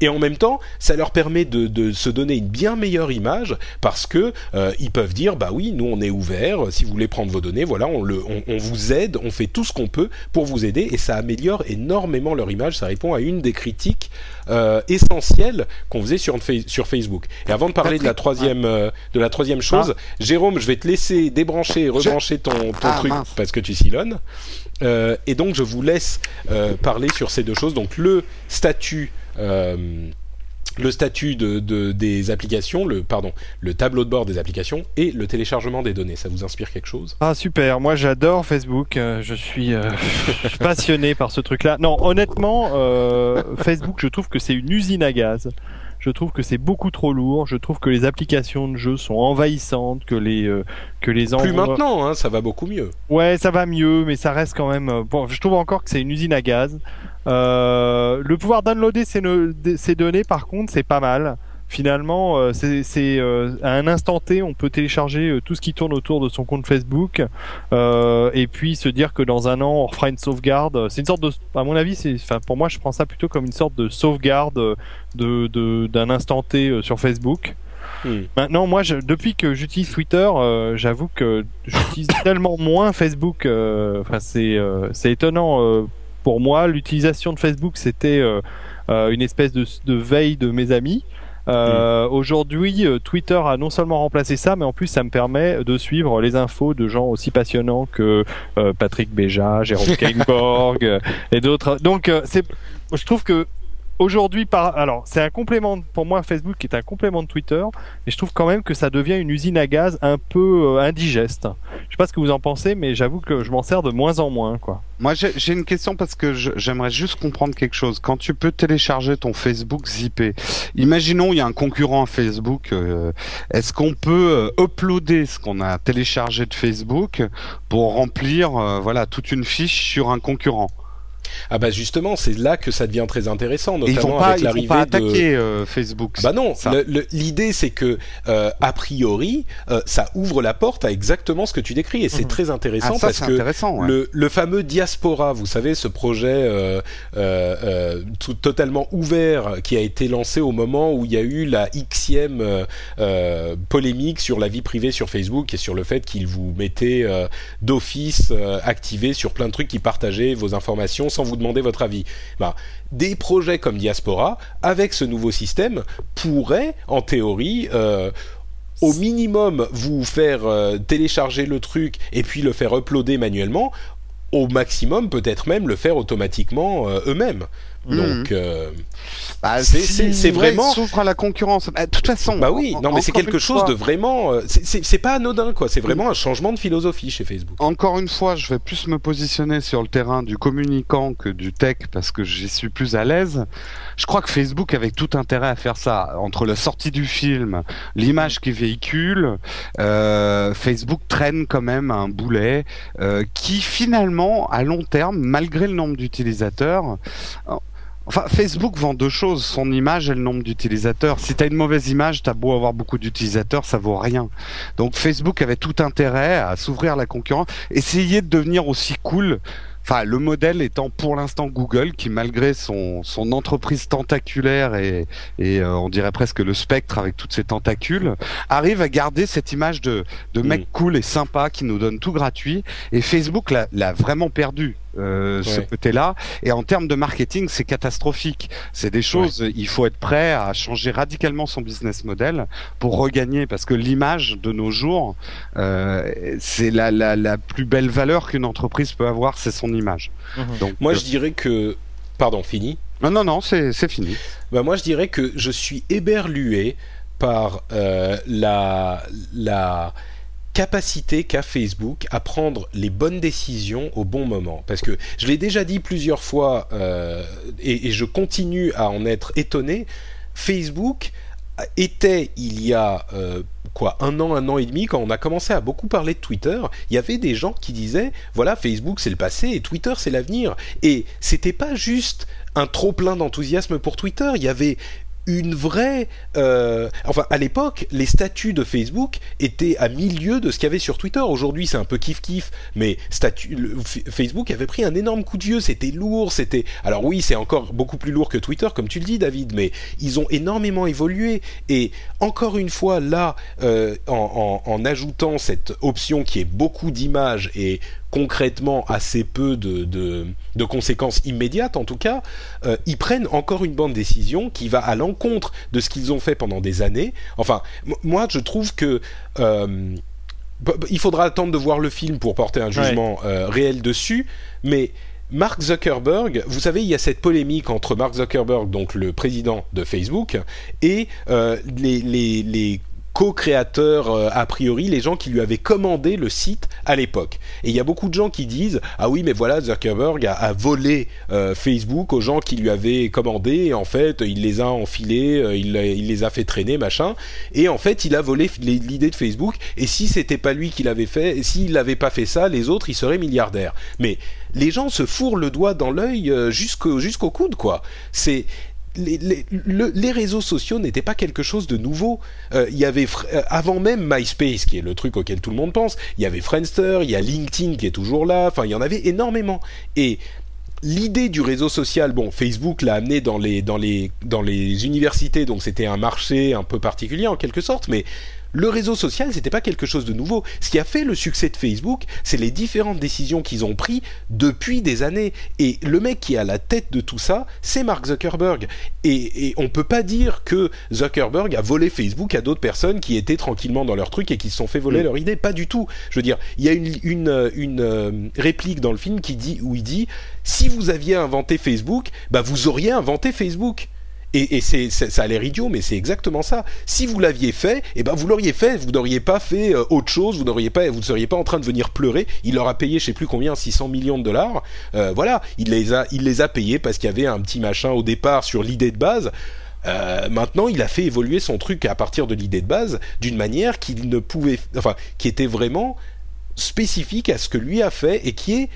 Et en même temps, ça leur permet de, de se donner une bien meilleure image parce que euh, ils peuvent dire bah oui, nous on est ouvert. Si vous voulez prendre vos données, voilà, on, le, on, on vous aide, on fait tout ce qu'on peut pour vous aider et ça améliore énormément leur image. Ça répond à une des critiques euh, essentielles qu'on faisait sur, Fa- sur Facebook. Et avant de parler de la troisième euh, de la troisième chose, Jérôme, je vais te laisser débrancher et rebrancher ton, ton Ah, truc mince. parce que tu silonnes. Euh, et donc je vous laisse euh, parler sur ces deux choses. Donc le statut, le statut de, de- des applications, le pardon, le tableau de bord des applications et le téléchargement des données. Ça vous inspire quelque chose? Ah super, moi j'adore Facebook, euh, je suis euh, passionné par ce truc-là. Non, honnêtement, euh, Facebook, je trouve que c'est une usine à gaz. Je trouve que c'est beaucoup trop lourd. Je trouve que les applications de jeu sont envahissantes, que les euh, que les Plus maintenant, hein, ça va beaucoup mieux. Ouais, ça va mieux, mais ça reste quand même. euh, Bon, je trouve encore que c'est une usine à gaz. Euh, le pouvoir downloader ces, no- des- ces données, par contre, c'est pas mal. Finalement, euh, c'est euh, à un instant T, on peut télécharger euh, tout ce qui tourne autour de son compte Facebook, et puis se dire que dans un an, on refera une sauvegarde. C'est une sorte de, à mon avis, c'est, enfin, pour moi, je prends ça plutôt comme une sorte de sauvegarde de de- d'un instant T sur Facebook. Hmm. Maintenant, moi, je, depuis que j'utilise Twitter, euh, j'avoue que j'utilise tellement moins Facebook. euh, Enfin, c'est euh, c'est étonnant pour moi. L'utilisation de Facebook, c'était une espèce de, de veille de mes amis. Euh, Aujourd'hui, euh, Twitter a non seulement remplacé ça, mais en plus, ça me permet de suivre les infos de gens aussi passionnants que euh, Patrick Béja, Jérôme Kainborg euh, et d'autres. Donc, euh, c'est, je trouve que aujourd'hui, par alors c'est un complément pour moi Facebook qui est un complément de Twitter, mais je trouve quand même que ça devient une usine à gaz un peu euh, indigeste. Je sais pas ce que vous en pensez, mais j'avoue que je m'en sers de moins en moins, quoi. Moi, j'ai une question parce que j'aimerais juste comprendre quelque chose. Quand tu peux télécharger ton Facebook zippé, imaginons il y a un concurrent à Facebook. euh, Est-ce qu'on peut euh, uploader ce qu'on a téléchargé de Facebook pour remplir, euh, voilà, toute une fiche sur un concurrent? Ah bah justement, c'est là que ça devient très intéressant, Et Ils notamment vont pas, avec ils l'arrivée de. attaquer euh, Facebook. Bah non, l'idée c'est que euh, a priori euh, ça ouvre la porte à exactement ce que tu décris et c'est Mhm. très Ah, intéressant ça, parce que intéressant. ouais. le, le fameux diaspora, vous savez, ce projet tout, totalement ouvert qui a été lancé au moment où il y a eu la xème polémique sur la vie privée sur Facebook et sur le fait qu'il vous mettait d'office activé sur plein de trucs qui partageaient vos informations sans vous demander votre avis. Bah, des projets comme Diaspora, avec ce nouveau système, pourraient, en théorie, euh, au minimum vous faire euh, télécharger le truc et puis le faire uploader manuellement, au maximum peut-être même le faire automatiquement euh, eux-mêmes. Donc, euh, Bah, c'est- si, vraiment- ils s'ouvrent à la concurrence. Bah, De toute façon. bah oui, en- non mais c'est quelque chose fois- de vraiment, euh, c'est- pas anodin quoi, c'est vraiment un changement de philosophie chez Facebook. Encore une fois, je vais plus me positionner sur le terrain du communicant que du tech parce que j'y suis plus à l'aise. Je crois que Facebook avait tout intérêt à faire ça. Entre la sortie du film, l'image qu'il véhicule, euh, Facebook traîne quand même un boulet euh, qui finalement, à long terme, malgré le nombre d'utilisateurs, Enfin, Facebook vend deux choses, son image et le nombre d'utilisateurs. Si tu as une mauvaise image, tu as beau avoir beaucoup d'utilisateurs, ça vaut rien. Donc Facebook avait tout intérêt à s'ouvrir à la concurrence, essayer de devenir aussi cool. Enfin, le modèle étant pour l'instant Google, qui malgré son, son entreprise tentaculaire et, et euh, on dirait presque le spectre avec toutes ses tentacules, arrive à garder cette image de, de mec cool et sympa qui nous donne tout gratuit. Et Facebook l'a l'a vraiment perdu. Euh, ce côté-là. Et en termes de marketing c'est catastrophique. C'est des choses il faut être prêt à changer radicalement son business model pour regagner parce que l'image de nos jours euh, c'est la, la, la plus belle valeur qu'une entreprise peut avoir c'est son image. Donc Moi euh, je dirais que, pardon, fini. non non non c'est c'est fini. Bah, moi, je dirais que je suis éberlué par euh, la, la capacité qu'a Facebook à prendre les bonnes décisions au bon moment. Parce que je l'ai déjà dit plusieurs fois euh, et, je continue à en être étonné. Facebook était il y a euh, quoi un an, un an et demi quand on a commencé à beaucoup parler de Twitter, il y avait des gens qui disaient voilà Facebook c'est le passé et Twitter c'est l'avenir et c'était pas juste un trop plein d'enthousiasme pour Twitter, il y avait une vraie... euh, enfin, à l'époque, les statuts de Facebook étaient à milieu de ce qu'il y avait sur Twitter. Aujourd'hui, c'est un peu kiff-kiff, mais Facebook avait pris un énorme coup de vieux. C'était lourd, c'était... Alors oui, c'est encore beaucoup plus lourd que Twitter, comme tu le dis, David, mais ils ont énormément évolué. Et encore une fois, là, euh, en ajoutant cette option qui est beaucoup d'images et concrètement assez peu de, de, de conséquences immédiates en tout cas, euh, ils prennent encore une bonne décision qui va à l'encontre de ce qu'ils ont fait pendant des années. Enfin, moi je trouve que euh, il faudra attendre de voir le film pour porter un jugement euh, réel dessus, mais Mark Zuckerberg, vous savez, il y a cette polémique entre Mark Zuckerberg, donc le président de Facebook, et euh, les, les, les co-créateurs, euh, a priori, les gens qui lui avaient commandé le site à l'époque. Et il y a beaucoup de gens qui disent Ah oui, mais voilà, Zuckerberg a, volé euh, Facebook aux gens qui lui avaient commandé, et en fait, il les a enfilés, euh, il, les a fait traîner, machin. Et en fait, il a volé l'idée de Facebook, et si c'était pas lui qui l'avait fait, s'il n'avait pas fait ça, les autres, ils seraient milliardaires. Mais les gens se fourrent le doigt dans l'œil euh, jusqu'au jusqu'au coude, quoi. C'est les, les- le- les réseaux sociaux n'étaient pas quelque chose de nouveau. Euh, Il y avait euh, avant même MySpace, qui est le truc auquel tout le monde pense. Il y avait Friendster, il y a LinkedIn qui est toujours là. Enfin, il y en avait énormément. Et l'idée du réseau social, bon, Facebook l'a amené dans les dans les universités, donc c'était un marché un peu particulier en quelque sorte, mais le réseau social, c'était pas quelque chose de nouveau. Ce qui a fait le succès de Facebook, c'est les différentes décisions qu'ils ont prises depuis des années. Et le mec qui est à la tête de tout ça, c'est Mark Zuckerberg. Et, et on peut pas dire que Zuckerberg a volé Facebook à d'autres personnes qui étaient tranquillement dans leur truc et qui se sont fait voler Mm. leur idée. Pas du tout. Je veux dire, il y a une, une, une, euh, réplique dans le film qui dit, où il dit, si vous aviez inventé Facebook, bah vous auriez inventé Facebook. Et, c'est, ça a l'air idiot, mais c'est exactement ça. Si vous l'aviez fait, eh ben vous l'auriez fait. Vous n'auriez pas fait euh, autre chose. Vous n'auriez pas, vous ne seriez pas en train de venir pleurer. Il leur a payé, je sais plus combien, 600 millions de dollars. Euh, voilà, il les a, il payés parce qu'il y avait un petit machin au départ sur l'idée de base. Euh, maintenant, il a fait évoluer son truc à partir de l'idée de base d'une manière qu'il ne pouvait, enfin, qui était vraiment spécifique à ce que lui a fait et qui est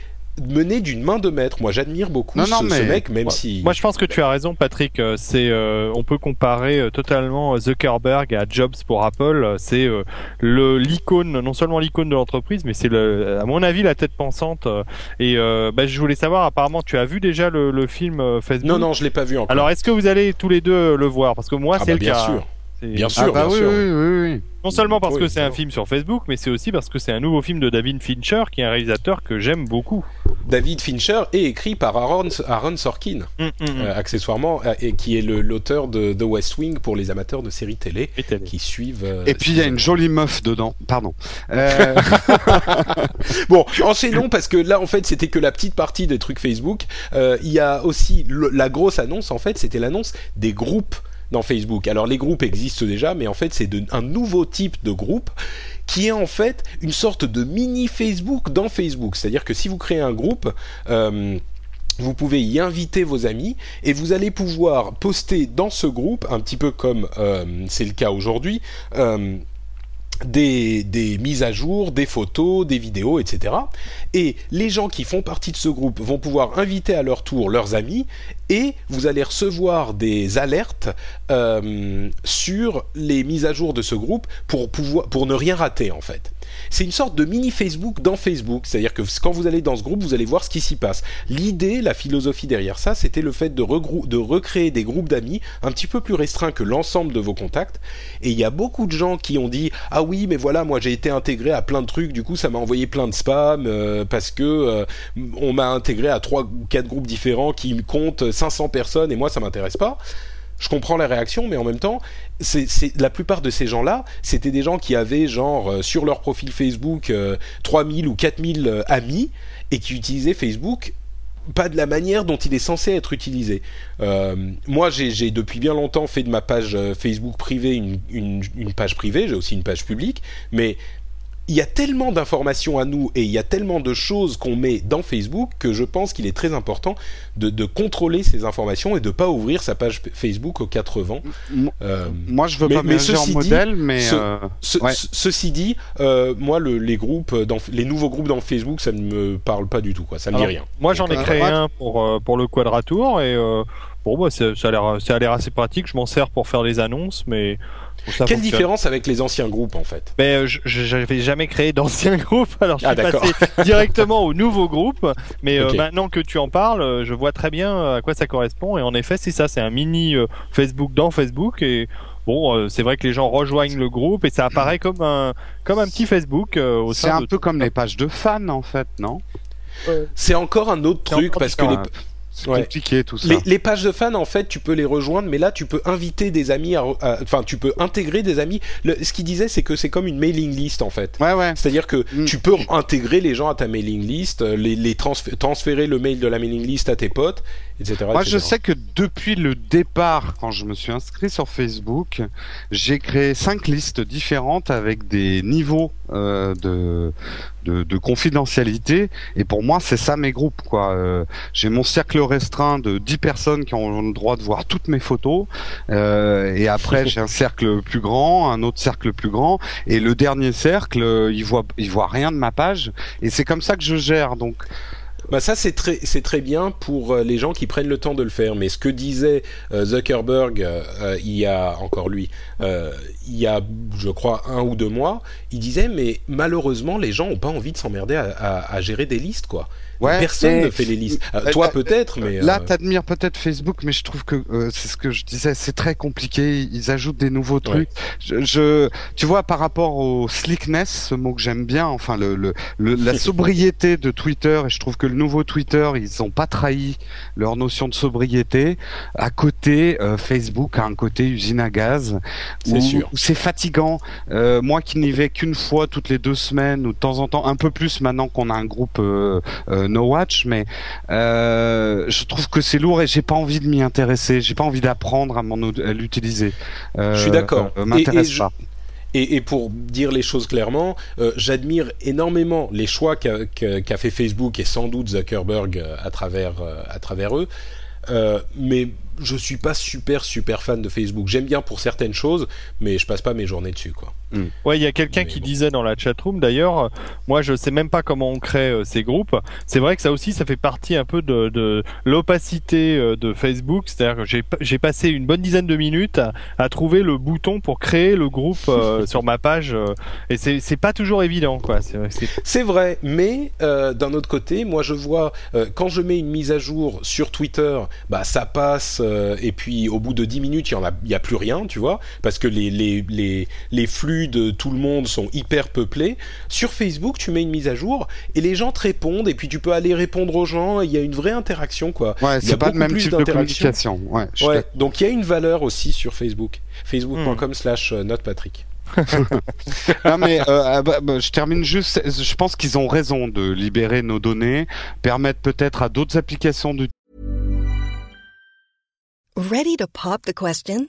mené d'une main de maître. Moi, j'admire beaucoup Non, ce, non, ce mais- mec, même Moi- si. Moi, je pense que tu as raison, Patrick. Euh, C'est, euh, on peut comparer euh, totalement Zuckerberg à Jobs pour Apple. C'est euh, le l'icône, non seulement l'icône de l'entreprise, mais c'est le, à mon avis, la tête pensante. Et euh, bah, je voulais savoir, apparemment, tu as vu déjà le, le film Facebook? non, non, je l'ai pas vu encore. Alors, est-ce que vous allez tous les deux le voir? Parce que moi, Ah c'est bah, le bien cas. sûr. Bien sûr, Ah bah bien oui, sûr. oui, oui, oui. Non seulement parce Oui, que c'est un film sur Facebook, mais c'est aussi parce que c'est un nouveau film de David Fincher, qui est un réalisateur que j'aime beaucoup. David Fincher est écrit par Aaron, Aaron Sorkin, Hum, hum, hum. euh, accessoirement, euh, et qui est le- l'auteur de The West Wing pour les amateurs de séries télé qui suivent. euh, Et puis il y a une jolie meuf dedans. Pardon. Euh, Bon, enchaînons parce que là, en fait, c'était que la petite partie des trucs Facebook. Euh, Il y a aussi le- la grosse annonce, en fait, c'était l'annonce des groupes dans Facebook. Alors, les groupes existent déjà, mais en fait, c'est un nouveau type de groupe qui est en fait une sorte de mini Facebook dans Facebook. C'est-à-dire que si vous créez un groupe, euh, vous pouvez y inviter vos amis et vous allez pouvoir poster dans ce groupe, un petit peu comme euh, c'est le cas aujourd'hui, euh, des, mises à jour, des photos, des vidéos, etc. Et les gens qui font partie de ce groupe vont pouvoir inviter à leur tour leurs amis et vous allez recevoir des alertes euh, sur les mises à jour de ce groupe pour pouvoir pour ne rien rater en fait. C'est une sorte de mini Facebook dans Facebook, c'est-à-dire que quand vous allez dans ce groupe, vous allez voir ce qui s'y passe. L'idée, la philosophie derrière ça, c'était le fait de, recréer des groupes d'amis un petit peu plus restreints que l'ensemble de vos contacts. Et il y a beaucoup de gens qui ont dit ah oui mais voilà moi j'ai été intégré à plein de trucs, du coup ça m'a envoyé plein de spam euh, parce que euh, on m'a intégré à trois ou quatre groupes différents qui comptent 500 personnes et moi ça m'intéresse pas. Je comprends la réaction, mais en même temps, la plupart de ces gens-là, c'était des gens qui avaient genre euh, sur leur profil Facebook euh, 3000 ou 4000 euh, amis et qui utilisaient Facebook pas de la manière dont il est censé être utilisé. Euh, moi, j'ai, depuis bien longtemps fait de ma page Facebook privée une, une page privée, j'ai aussi une page publique, mais il y a tellement d'informations à nous et il y a tellement de choses qu'on met dans Facebook que je pense qu'il est très important de, de contrôler ces informations et de pas ouvrir sa page Facebook aux quatre vents. Euh, Moi, je veux mais- pas mais en ceci dit, modèle, mais ce- euh, ce- Ouais. ce- ceci dit, euh, moi, le- les groupes, dans, les nouveaux groupes dans Facebook, ça ne me parle pas du tout, quoi. Ça me dit rien. Moi, j'en ai créé un pour pour le Quadratour et euh, bon, bah, ça a l'air assez pratique. Je m'en sers pour faire les annonces, mais Quelle fonctionne. différence avec les anciens groupes, en fait? Mais euh, je je- j'avais jamais créé d'anciens groupes, alors je Ah, suis passé directement au nouveau groupe. Mais euh, maintenant que tu en parles, euh, je vois très bien à quoi ça correspond. Et en effet, c'est ça, c'est un mini euh, Facebook dans Facebook. Et bon, euh, c'est vrai que les gens rejoignent le groupe et ça apparaît comme un comme un petit Facebook euh, au c'est un de peu comme les pages de fans, en fait, non? C'est encore un autre truc encore parce que les, différent. C'est Ouais. compliqué tout ça. les, les pages de fans, en fait, tu peux les rejoindre, mais là, tu peux inviter des amis, enfin, tu peux intégrer des amis. Le- ce qu'il disait, c'est que c'est comme une mailing list, en fait. Ouais, ouais. C'est-à-dire que Mm. tu peux intégrer les gens à ta mailing list, euh, les, les transf- transférer le mail de la mailing list à tes potes, etc. Moi, je sais que depuis le départ, quand je me suis inscrit sur Facebook, j'ai créé cinq listes différentes avec des niveaux euh, de, de de confidentialité. Et pour moi, c'est ça mes groupes. quoi. Euh, j'ai mon cercle restreint de 10 personnes qui ont le droit de voir toutes mes photos. Euh, et après, j'ai un cercle plus grand, un autre cercle plus grand. Et le dernier cercle, euh, il voit il voit rien de ma page. Et c'est comme ça que je gère. Donc Bah ça c'est très c'est très bien pour euh, les gens qui prennent le temps de le faire. Mais ce que disait euh, Zuckerberg euh, il y a encore lui il y a je crois un ou deux mois, il disait mais malheureusement les gens ont pas envie de s'emmerder à, gérer des listes quoi. Ouais, Personne mais- ne fait les listes. Euh, Euh, toi là- peut-être mais Là, euh, t'admires peut-être Facebook, mais je trouve que euh, c'est ce que je disais, c'est très compliqué. Ils ajoutent des nouveaux trucs. Je, je- tu vois, par rapport au slickness, ce mot que j'aime bien, enfin le, le, le- la sobriété de Twitter, et je trouve que le nouveau Twitter, ils n'ont pas trahi leur notion de sobriété. À côté, euh, Facebook a un côté usine à gaz. C'est sûr. C'est fatigant. Euh, moi qui n'y vais qu'une fois toutes les deux semaines ou de temps en temps, un peu plus maintenant qu'on a un groupe euh, euh, No Watch, mais euh, je trouve que c'est lourd et j'ai pas envie de m'y intéresser. J'ai pas envie d'apprendre à, l'utiliser. Euh, Je suis d'accord. euh, m'intéresse je- pas. Et, et pour dire les choses clairement, euh, j'admire énormément les choix qu'a fait Facebook et sans doute Zuckerberg à travers euh, à travers eux. Euh, mais je suis pas super super fan de Facebook. J'aime bien pour certaines choses, mais je passe pas mes journées dessus quoi. Ouais, il y a quelqu'un qui bon. disait dans la chatroom d'ailleurs, moi je sais même pas comment on crée euh, ces groupes. C'est vrai que ça aussi, ça fait partie un peu de, de l'opacité euh, de Facebook. C'est-à-dire que j'ai, passé une bonne dizaine de minutes à, à trouver le bouton pour créer le groupe euh, sur ma page, euh, et c'est, pas toujours évident, quoi. C'est, vrai mais euh, d'un autre côté, moi je vois euh, quand je mets une mise à jour sur Twitter, bah ça passe euh, et puis au bout de 10 minutes, il y en a il y a plus rien, tu vois, parce que les les les les flux de tout le monde sont hyper peuplés. Sur Facebook, tu mets une mise à jour et les gens te répondent et puis tu peux aller répondre aux gens, il y a une vraie interaction quoi. Ouais, il y a c'est pas le beaucoup même plus type de communication. Ouais, donc il y a une valeur aussi sur Facebook. Facebook.com slash euh, notepatrick. Non, mais euh, ah, bah, bah, je termine juste. Je pense qu'ils ont raison de libérer nos données, permettre peut-être à d'autres applications de Ready to pop the question?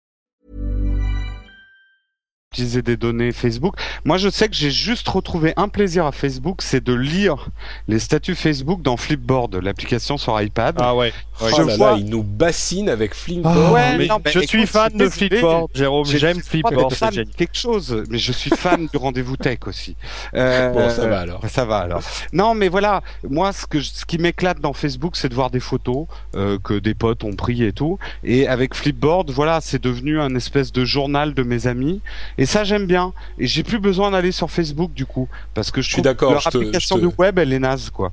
utiliser des données Facebook. Moi, je sais que j'ai juste retrouvé un plaisir à Facebook, c'est de lire les statuts Facebook dans Flipboard, l'application sur iPad. Ah ouais. Oh je là vois- là, il nous bassine avec Flipboard. Ah, ouais, Mais non, mais je écoute, suis fan de Flipboard, Jérôme. J'ai- J'aime Flipboard, fan de quelque chose, mais je suis fan du rendez-vous tech aussi. Euh, Bon, ça va alors. Ça va alors. Non, mais voilà, moi, ce que je- ce qui m'éclate dans Facebook, c'est de voir des photos euh, que des potes ont pris et tout. Et avec Flipboard, voilà, c'est devenu un espèce de journal de mes amis. Et ça, j'aime bien. Et j'ai plus besoin d'aller sur Facebook du coup, parce que je, suis d'accord, leur te- application je te- du web, elle est naze, quoi.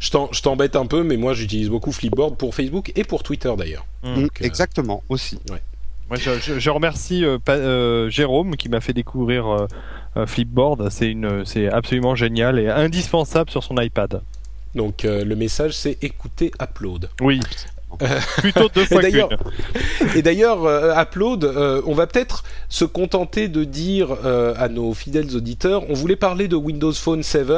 Je t'embête un peu, mais moi j'utilise beaucoup Flipboard pour Facebook et pour Twitter d'ailleurs. Mm. Donc, euh, Exactement, aussi. Moi, je, je- je remercie euh, pa- euh, Jérôme qui m'a fait découvrir euh, euh, Flipboard. C'est une, c'est absolument génial et indispensable sur son iPad. Donc euh, le message c'est écoutez Upload. Oui. Plutôt deux fois. Et d'ailleurs, euh, Upload, euh, on va peut-être se contenter de dire euh, à nos fidèles auditeurs, on voulait parler de Windows Phone 7.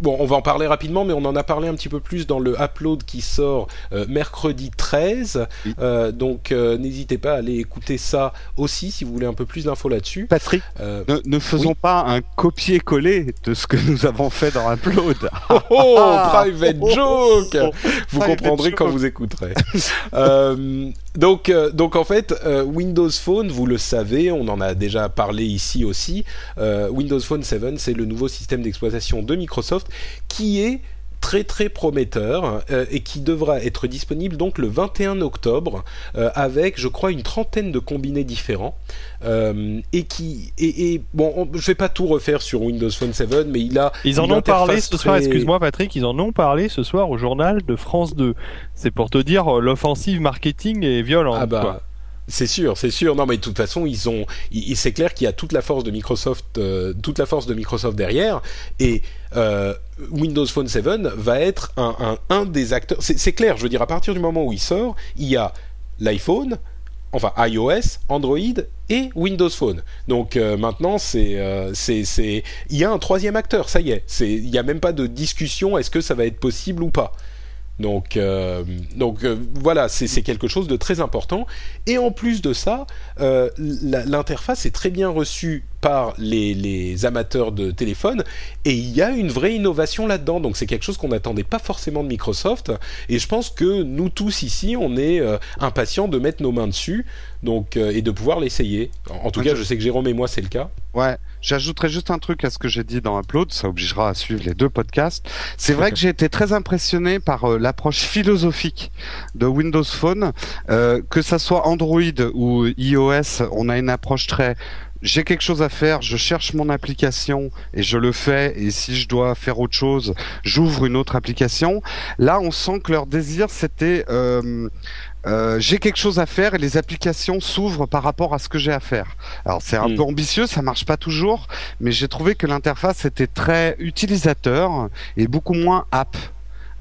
Bon, on va en parler rapidement, mais on en a parlé un petit peu plus dans le upload qui sort euh, mercredi 13. Oui. Euh, donc, euh, n'hésitez pas à aller écouter ça aussi si vous voulez un peu plus d'infos là-dessus. Patrick, ne, ne faisons Oui. pas un copier-coller de ce que nous avons fait dans Upload. Oh, oh, Ah. private Oh, joke oh, Vous private comprendrez quand joke. vous écouterez. Donc, euh, donc en fait, euh, Windows Phone, vous le savez, on en a déjà parlé ici aussi. euh, Windows Phone 7, c'est le nouveau système d'exploitation de Microsoft qui est très très prometteur euh, et qui devra être disponible donc le 21 octobre euh, avec je crois une trentaine de combinés différents euh, et qui et, et bon on, je vais pas tout refaire sur Windows Phone 7 mais il a Ils en ont parlé ce soir, excuse-moi Patrick, ils en ont parlé ce soir au journal de France 2. C'est pour te dire l'offensive marketing est violente. Ah bah. quoi. C'est sûr, c'est sûr. Non, mais de toute façon, ils ont. C'est clair qu'il y a toute la force de Microsoft, euh, toute la force de Microsoft derrière, et euh, Windows Phone 7 va être un, des acteurs. C'est clair. Je veux dire, à partir du moment où il sort, il y a l'iPhone, enfin iOS, Android et Windows Phone. Donc euh, maintenant, c'est, euh, c'est, il y a un troisième acteur. Ça y est. Il n'y a même pas de discussion. Est-ce que ça va être possible ou pas donc, euh, donc euh, voilà, c'est quelque chose de très important. Et en plus de ça, euh, l'interface est très bien reçue par les, les amateurs de téléphone et il y a une vraie innovation là-dedans. Donc c'est quelque chose qu'on n'attendait pas forcément de Microsoft. Et je pense que nous tous ici, on est impatients de mettre nos mains dessus donc, euh, et de pouvoir l'essayer. En, en tout Ouais, cas, je- je sais que Jérôme et moi, c'est le cas. Ouais, j'ajouterais juste un truc à ce que j'ai dit dans Upload, ça obligera à suivre les deux podcasts. C'est vrai que j'ai été très impressionné par euh, l'approche philosophique de Windows Phone, euh, que ça soit Android ou iOS, on a une approche très j'ai quelque chose à faire, je cherche mon application et je le fais. Et si je dois faire autre chose, j'ouvre une autre application. Là, on sent que leur désir, c'était euh, euh, j'ai quelque chose à faire et les applications s'ouvrent par rapport à ce que j'ai à faire. Alors c'est un Mm. peu ambitieux, ça marche pas toujours, mais j'ai trouvé que l'interface était très utilisateur et beaucoup moins app.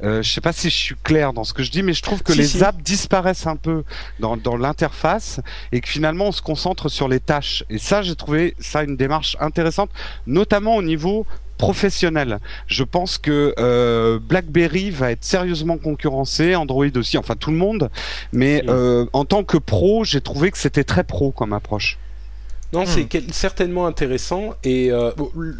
Euh, je sais pas si je suis clair dans ce que je dis, mais je trouve que Si, les si. apps disparaissent un peu dans, dans l'interface et que finalement on se concentre sur les tâches. Et ça, j'ai trouvé ça une démarche intéressante, notamment au niveau professionnel. Je pense que euh, BlackBerry va être sérieusement concurrencé, Android aussi, enfin tout le monde. Mais Mm. euh, en tant que pro, j'ai trouvé que c'était très pro comme approche. Non, Hmm. c'est certainement intéressant. Et euh,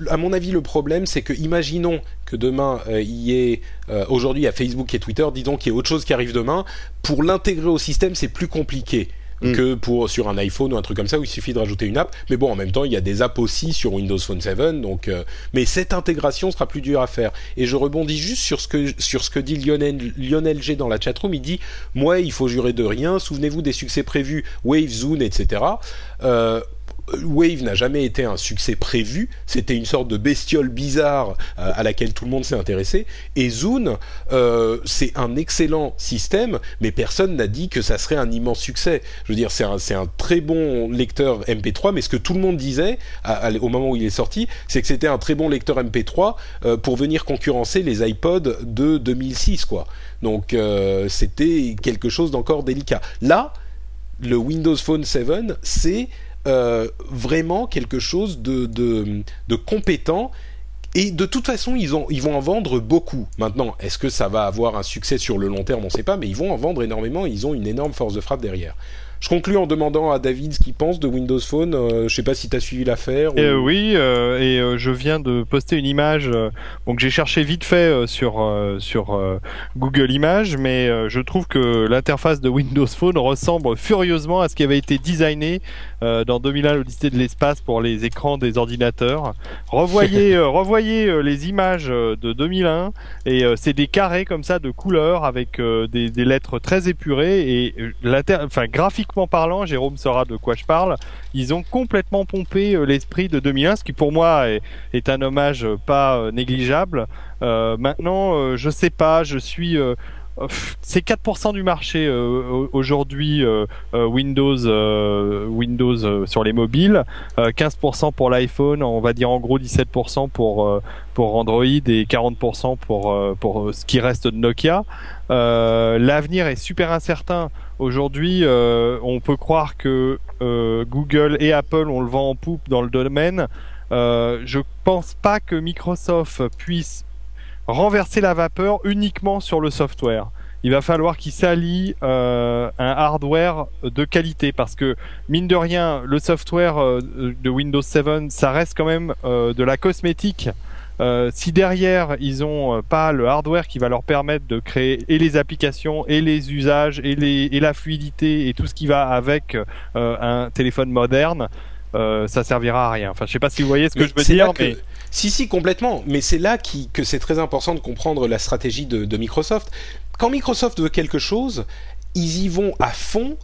à mon avis, le problème, c'est que imaginons que demain euh, il y ait euh, aujourd'hui il y a Facebook et Twitter, disons qu'il y ait autre chose qui arrive demain. Pour l'intégrer au système, c'est plus compliqué. Mm. que pour sur un iPhone ou un truc comme ça où il suffit de rajouter une app. Mais bon, en même temps, il y a des apps aussi sur Windows Phone 7, donc euh, mais cette intégration sera plus dure à faire. Et je rebondis juste sur ce que sur ce que dit Lionel Lionel G dans la chatroom. Il dit moi, il faut jurer de rien. Souvenez-vous des succès prévus, Wave, Zoom, etc. Wave n'a jamais été un succès prévu, c'était une sorte de bestiole bizarre euh, à laquelle tout le monde s'est intéressé. Et Zune, euh, c'est un excellent système, mais personne n'a dit que ça serait un immense succès. Je veux dire, c'est un, très bon lecteur MP3, mais ce que tout le monde disait au moment où il est sorti, c'est que c'était un très bon lecteur MP3 euh, pour venir concurrencer les iPods de 2006, quoi. Donc c'était quelque chose d'encore délicat. Là, le Windows Phone 7, c'est euh, vraiment quelque chose de, de, compétent. Et de toute façon, ils, ont, ils vont en vendre beaucoup. Maintenant, est-ce que ça va avoir un succès sur le long terme? On ne sait pas, mais ils vont en vendre énormément. Ils ont une énorme force de frappe derrière. Je conclue en demandant à David ce qu'il pense de Windows Phone. Euh, je sais pas si tu as suivi l'affaire. ou- Euh, oui, euh, et euh, je viens de poster une image. euh, donc j'ai cherché vite fait sur sur Google Images, mais je trouve que l'interface de Windows Phone ressemble furieusement à ce qui avait été designé dans 2001 l'Odyssée de l'espace pour les écrans des ordinateurs. Revoyez revoyez les images de 2001 et c'est des carrés comme ça de couleurs avec des, des lettres très épurées et l'inter- enfin graphiquement parlant, Jérôme saura de quoi je parle. Ils ont complètement pompé euh, l'esprit de 2001, ce qui pour moi est, un hommage euh, pas euh, négligeable. Maintenant, je sais pas, je suis c'est 4% du marché au- aujourd'hui Windows Windows sur les mobiles, euh, 15% pour l'iPhone, on va dire en gros 17% pour pour Android et 40% pour pour ce qui reste de Nokia. L'avenir est super incertain. Aujourd'hui, euh, on peut croire que euh, Google et Apple ont le vent en poupe dans le domaine. Euh, je pense pas que Microsoft puisse renverser la vapeur uniquement sur le software. Il va falloir qu'il s'allie euh, un hardware de qualité parce que mine de rien, le software euh, de Windows 7, ça reste quand même euh, de la cosmétique. Euh, si derrière ils ont euh, pas le hardware qui va leur permettre de créer et les applications et les usages et, les, et la fluidité et tout ce qui va avec euh, un téléphone moderne, euh, ça servira à rien. Enfin, je sais pas si vous voyez ce que Mais je veux dire, que- mais Si, si, complètement. Mais c'est là qui, que c'est très important de comprendre la stratégie de, de Microsoft. Quand Microsoft veut quelque chose, ils y vont à fond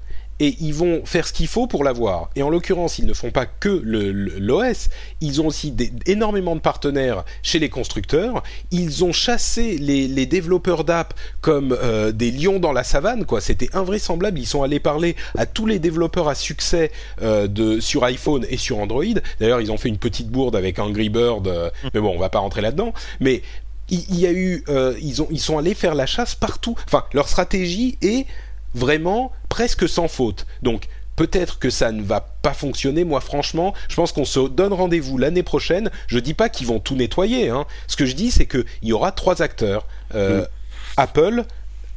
et ils vont faire ce qu'il faut pour l'avoir. Et en l'occurrence, ils ne font pas que l'OS, ils ont aussi des- énormément de partenaires chez les constructeurs. Ils ont chassé les, les développeurs d'app comme euh, des lions dans la savane, quoi. C'était invraisemblable. Ils sont allés parler à tous les développeurs à succès euh, de sur iPhone et sur Android. D'ailleurs, ils ont fait une petite bourde avec Angry Bird, euh, mais bon, on va pas rentrer là-dedans. Mais il y a eu, ils ont, ils sont allés faire la chasse partout. Enfin, leur stratégie est vraiment presque sans faute. Donc peut-être que ça ne va pas fonctionner. Moi, franchement, je pense qu'on se donne rendez-vous l'année prochaine. Je dis pas qu'ils vont tout nettoyer. Hein. Ce que je dis, c'est qu'il y aura trois acteurs euh, Apple,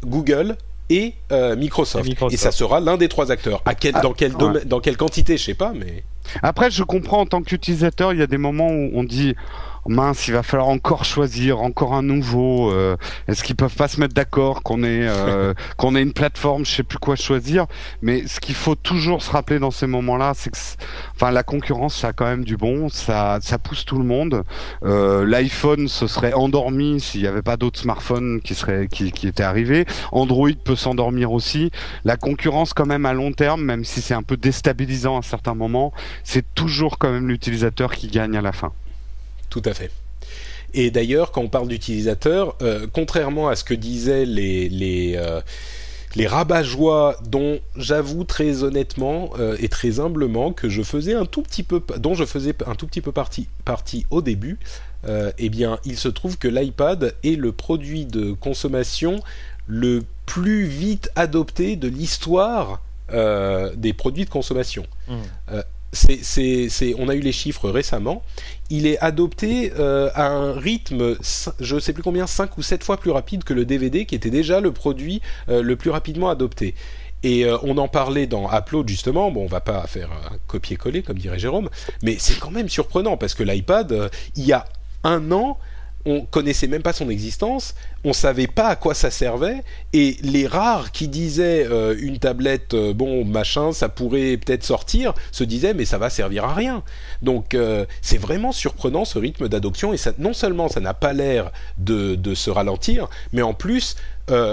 Google. Et, euh, Microsoft. Et Microsoft. Et ça sera l'un des trois acteurs. À quel, Ah, dans, quel ouais. domaine- dans quelle quantité, je sais pas, mais Après, je comprends en tant qu'utilisateur, il y a des moments où on dit mince, il va falloir encore choisir, encore un nouveau. euh, Est-ce qu'ils peuvent pas se mettre d'accord qu'on ait euh, qu'on ait une plateforme, je sais plus quoi choisir. Mais ce qu'il faut toujours se rappeler dans ces moments-là, c'est que, enfin, la concurrence, ça a quand même du bon, ça ça pousse tout le monde. Euh, L'iPhone se serait endormi s'il n'y avait pas d'autres smartphones qui seraient qui, qui étaient arrivés. Android peut s'endormir aussi. La concurrence, quand même, à long terme, même si c'est un peu déstabilisant à certains moments, c'est toujours quand même l'utilisateur qui gagne à la fin. Tout à fait. Et d'ailleurs, quand on parle d'utilisateurs, euh, contrairement à ce que disaient les, les, euh, les rabat-joie, dont j'avoue très honnêtement euh, et très humblement que je faisais un tout petit peu, dont je faisais un tout petit peu partie, partie au début, eh bien, il se trouve que l'iPad est le produit de consommation le plus vite adopté de l'histoire euh, des produits de consommation. Euh, on a eu les chiffres récemment. Il est adopté euh, à un rythme, je ne sais plus combien, 5 ou 7 fois plus rapide que le DVD, qui était déjà le produit euh, le plus rapidement adopté. Et euh, on en parlait dans Upload justement. Bon, on va pas faire un copier-coller comme dirait Jérôme, mais c'est quand même surprenant parce que l'iPad, il y a un an, on connaissait même pas son existence, on savait pas à quoi ça servait, et les rares qui disaient euh, une tablette, euh, bon machin, ça pourrait peut-être sortir, se disaient mais ça va servir à rien. Donc euh, c'est vraiment surprenant ce rythme d'adoption, et ça, non seulement ça n'a pas l'air de, se ralentir, mais en plus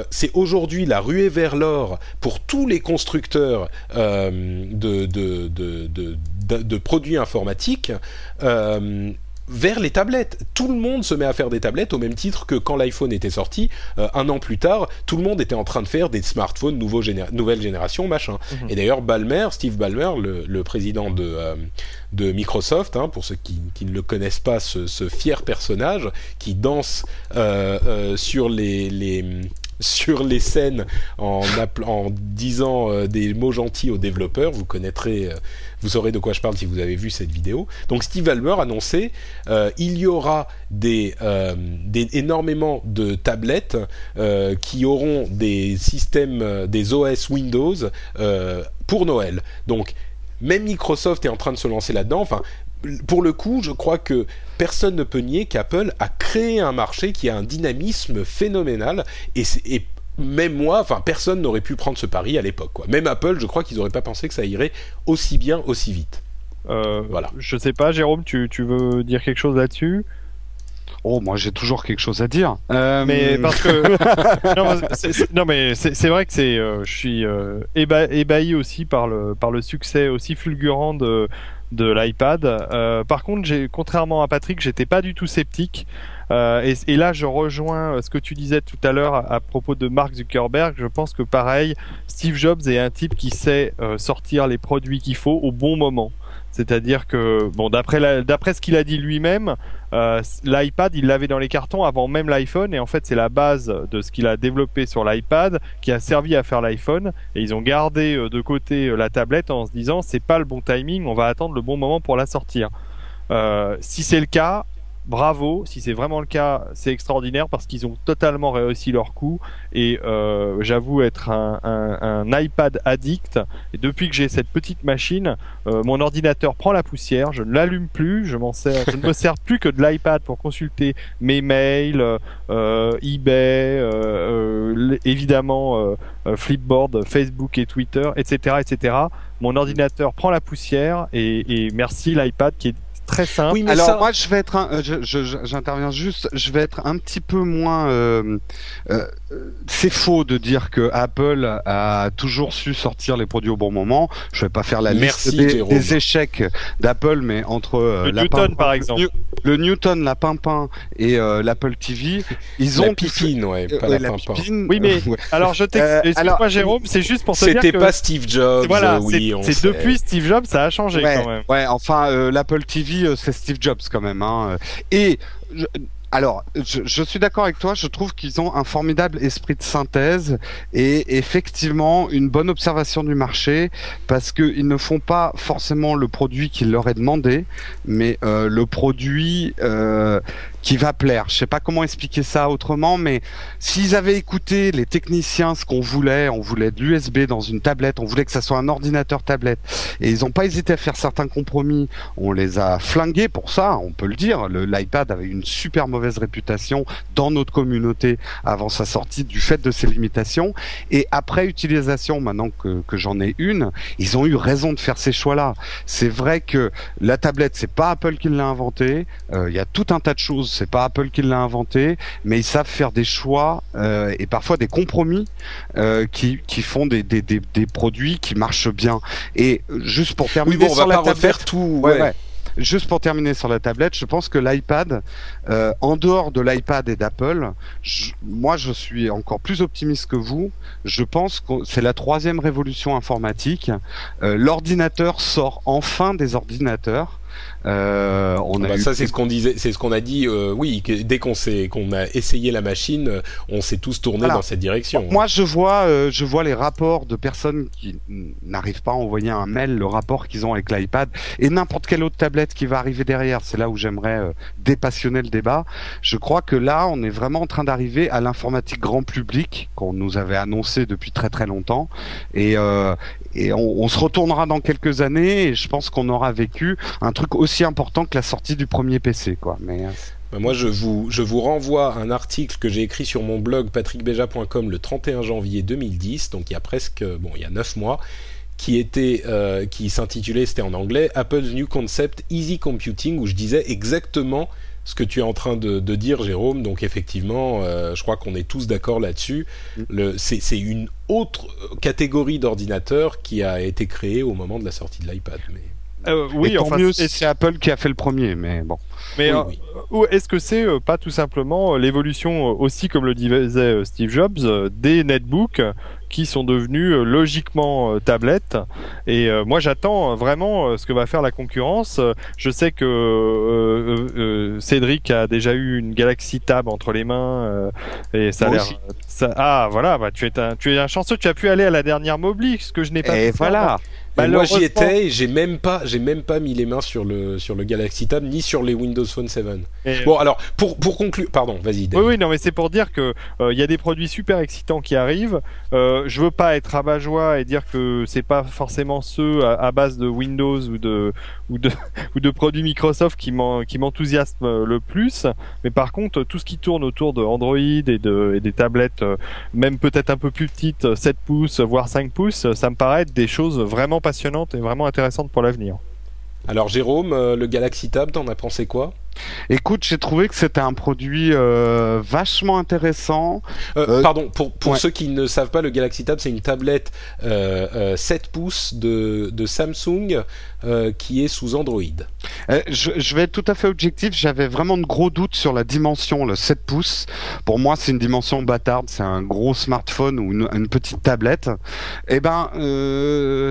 c'est aujourd'hui la ruée vers l'or pour tous les constructeurs de produits informatiques. Vers les tablettes. Tout le monde se met à faire des tablettes au même titre que quand l'iPhone était sorti, euh, un an plus tard, tout le monde était en train de faire des smartphones nouveau géné- nouvelle génération, machin. Et d'ailleurs, Ballmer, Steve Ballmer, le, le président de, euh, de Microsoft, hein, pour ceux qui, qui ne le connaissent pas, ce, ce fier personnage qui danse euh, euh, sur les, les sur les scènes en, disant euh, des mots gentils aux développeurs. Vous connaîtrez, euh, vous saurez de quoi je parle si vous avez vu cette vidéo. Donc Steve Ballmer annonçait euh, il y aura des, énormément de tablettes qui auront des systèmes, des OS Windows pour Noël. Donc même Microsoft est en train de se lancer là-dedans. Pour le coup, je crois que personne ne peut nier qu'Apple a créé un marché qui a un dynamisme phénoménal et, même moi, enfin personne n'aurait pu prendre ce pari à l'époque. Même Apple, je crois qu'ils n'auraient pas pensé que ça irait aussi bien, aussi vite. euh, Voilà. je sais pas, Jérôme, tu, tu veux dire quelque chose là-dessus? Oh, moi j'ai toujours quelque chose à dire. Euh, Mais parce que non, mais c'est vrai que c'est, euh, je suis euh, éba- ébahi aussi par le par le succès aussi fulgurant de de l'iPad. Euh, par contre, j'ai contrairement à Patrick, j'étais pas du tout sceptique. Euh, et, là, je rejoins euh, ce que tu disais tout à l'heure à, propos de Mark Zuckerberg. Je pense que pareil, Steve Jobs est un type qui sait sortir les produits qu'il faut au bon moment. C'est-à-dire que, bon, d'après ce qu'il a dit lui-même, euh, l'iPad, il l'avait dans les cartons avant même l'iPhone, et en fait, c'est la base de ce qu'il a développé sur l'iPad qui a servi à faire l'iPhone. Et ils ont gardé euh, de côté euh, la tablette en se disant, c'est pas le bon timing, on va attendre le bon moment pour la sortir. Si c'est le cas, bravo. Si c'est vraiment le cas, c'est extraordinaire parce qu'ils ont totalement réussi leur coup. Et euh, j'avoue être un, iPad addict. Et depuis que j'ai cette petite machine, euh, mon ordinateur prend la poussière. Je ne l'allume plus. Je m'en sers. Ne me sers plus que de l'iPad pour consulter mes mails, euh, eBay, évidemment Flipboard, Facebook et Twitter, etc., etc. Mon ordinateur prend la poussière et, et merci l'iPad qui est très simple. Oui, mais Alors moi, je vais être, un, j'interviens juste, je vais être un petit peu moins. Euh, euh, c'est faux de dire que Apple a toujours su sortir les produits au bon moment. Je vais pas faire la liste des, échecs d'Apple, mais entre euh, le Newton par exemple, le Newton, la Pimpin et euh, l'Apple TV, ils ont la pipine, ouais, pas la, Pimpin. Oui, mais alors je t'explique moi Jérôme, c'est juste pour te dire que c'était pas Steve Jobs. Voilà, c'est depuis Steve Jobs, ça a changé ouais, quand même. Ouais, enfin l'Apple TV euh, c'est Steve Jobs quand même. Hein. Et alors, je, je, suis d'accord avec toi. Je trouve qu'ils ont un formidable esprit de synthèse et effectivement une bonne observation du marché parce qu'ils ne font pas forcément le produit qu'il leur est demandé, mais euh, le produit euh, qui va plaire. Je sais pas comment expliquer ça autrement, mais s'ils avaient écouté les techniciens ce qu'on voulait, on voulait de l'USB dans une tablette, on voulait que ça soit un ordinateur tablette, et ils n'ont pas hésité à faire certains compromis. On les a flingués pour ça, on peut le dire. L'iPad avait une super mauvaise réputation dans notre communauté avant sa sortie du fait de ses limitations, et après utilisation, maintenant que, que j'en ai une, ils ont eu raison de faire ces choix-là. C'est vrai que la tablette, c'est pas Apple qui l'a inventé. Euh, il y a tout un tas de choses c'est pas Apple qui l'a inventé, mais ils savent faire des choix euh, et parfois des compromis euh, qui, qui font des, des, des, des, produits qui marchent bien. Et juste pour terminer on sur va la pas refaire tout. Ouais, ouais. Juste pour terminer sur la tablette, je pense que l'iPad, euh, en dehors de l'iPad et d'Apple, moi je suis encore plus optimiste que vous. Je pense que c'est la troisième révolution informatique. Euh, L'ordinateur sort enfin des ordinateurs. Euh, on a bah ça c'est ce qu'on disait, c'est ce qu'on a dit. Euh, oui, que dès qu'on s'est qu'on a essayé la machine, euh, on s'est tous tournés dans cette direction. Moi, je vois, euh, je vois les rapports de personnes qui n'arrivent pas à envoyer un mail, le rapport qu'ils ont avec l'iPad et n'importe quelle autre tablette qui va arriver derrière. C'est là où j'aimerais dépassionner le débat. Je crois que là, on est vraiment en train d'arriver à l'informatique grand public qu'on nous avait annoncé depuis très très longtemps et et on, on se retournera dans quelques années et je pense qu'on aura vécu un truc aussi aussi important que la sortie du premier PC, quoi. Mais euh, bah, moi, je vous, je vous renvoie un article que j'ai écrit sur mon blog patrickbeja.com le 31 janvier 2010, donc il y a presque, bon, il y a 9 mois, qui était, euh, qui s'intitulait, c'était en anglais, Apple's New Concept Easy Computing, où je disais exactement ce que tu es en train de, de dire, Jérôme. Donc effectivement, euh, je crois qu'on est tous d'accord là-dessus. Mm. C'est une autre catégorie d'ordinateur qui a été créée au moment de la sortie de l'iPad. Mais... Euh, oui, enfin, mieux, c'est Apple qui a fait le premier, mais bon. Mais euh, est-ce que c'est euh, pas tout simplement l'évolution aussi, comme le disait Steve Jobs, des netbooks qui sont devenus logiquement tablettes Et moi, j'attends vraiment ce que va faire la concurrence. Je sais que Cédric a déjà eu une Galaxy Tab entre les mains et ça a l'air. Ah voilà, bah, tu es un, tu es un chanceux. Tu as pu aller à la dernière Mobli, ce que je n'ai pas. Et voilà. Bah, moi j'y étais et j'ai même pas j'ai même pas mis les mains sur le sur le Galaxy Tab ni sur les Windows Phone 7. bon alors pour pour conclure pardon vas-y. Oui oui non mais c'est pour dire que il euh, y a des produits super excitants qui arrivent. Euh, je veux pas être rabat-joie et dire que c'est pas forcément ceux à, base de Windows ou de ou de produits Microsoft qui m'enthousiasment euh, le plus. Mais par contre tout ce qui tourne autour de Android et et des tablettes euh, même peut-être un peu plus petites 7 pouces voire 5 pouces ça me paraît être des choses vraiment passionnante et vraiment intéressante pour l'avenir. Alors Jérôme, euh, le Galaxy Tab, t'en as pensé quoi? Écoute, j'ai trouvé que c'était un produit euh, vachement intéressant. Euh, pardon, pour, pour ceux qui ne savent pas, le Galaxy Tab, c'est une tablette 7 pouces de, de Samsung qui est sous Android. Je, je, vais être tout à fait objectif, j'avais vraiment de gros doutes sur la dimension, le 7 pouces. Pour moi, c'est une dimension bâtarde, c'est un gros smartphone ou une, une petite tablette. Eh ben,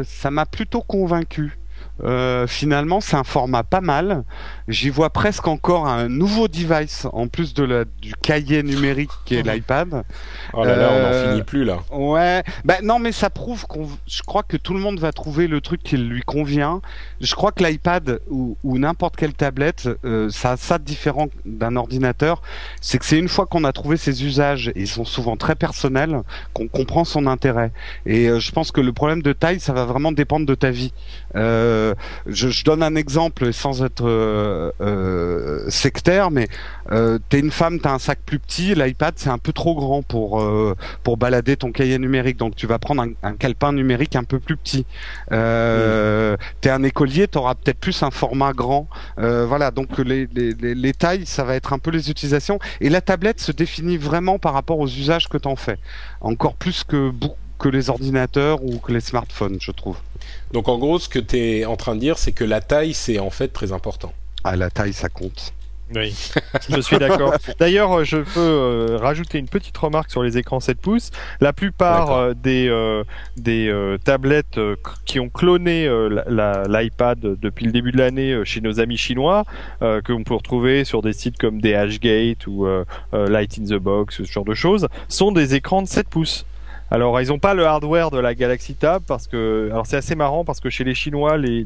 ça m'a plutôt convaincu. Euh, finalement, c'est un format pas mal. J'y vois presque encore un nouveau device en plus de la, du cahier numérique qui est l'iPad. Oh là là, on Euh, n'en finit plus là. Ouais, bah non, mais ça prouve qu'on, je crois que tout le monde va trouver le truc qui lui convient. Je crois que l'iPad ou, ou n'importe quelle tablette, euh, ça a ça de différent d'un ordinateur, c'est que c'est une fois qu'on a trouvé ses usages, et ils sont souvent très personnels, qu'on comprend son intérêt. Et euh, je pense que le problème de taille, ça va vraiment dépendre de ta vie. Euh, je, je donne un exemple sans être euh, euh, sectaire, mais euh, t'es une femme, t'as un sac plus petit, l'iPad c'est un peu trop grand pour euh, pour balader ton cahier numérique, donc tu vas prendre un, un calepin numérique un peu plus petit. Euh, T'es un écolier, t'auras peut-être plus un format grand. Euh, voilà, donc les, les, les, les tailles, ça va être un peu les utilisations. Et la tablette se définit vraiment par rapport aux usages que t'en fais, encore plus que bou- que les ordinateurs ou que les smartphones, je trouve. Donc en gros, ce que tu es en train de dire, c'est que la taille, c'est en fait très important. Ah, la taille, ça compte. Oui, je suis d'accord. D'ailleurs, je peux euh, rajouter une petite remarque sur les écrans 7 pouces. La plupart euh, des, euh, des euh, tablettes euh, qui ont cloné euh, l'iPad depuis le début de l'année euh, chez nos amis chinois, euh, que l'on peut retrouver sur des sites comme DHgate ou euh, euh, Light in the Box, ce genre de choses, sont des écrans de 7 pouces. Alors, ils n'ont pas le hardware de la Galaxy Tab parce que, alors c'est assez marrant parce que chez les Chinois, les,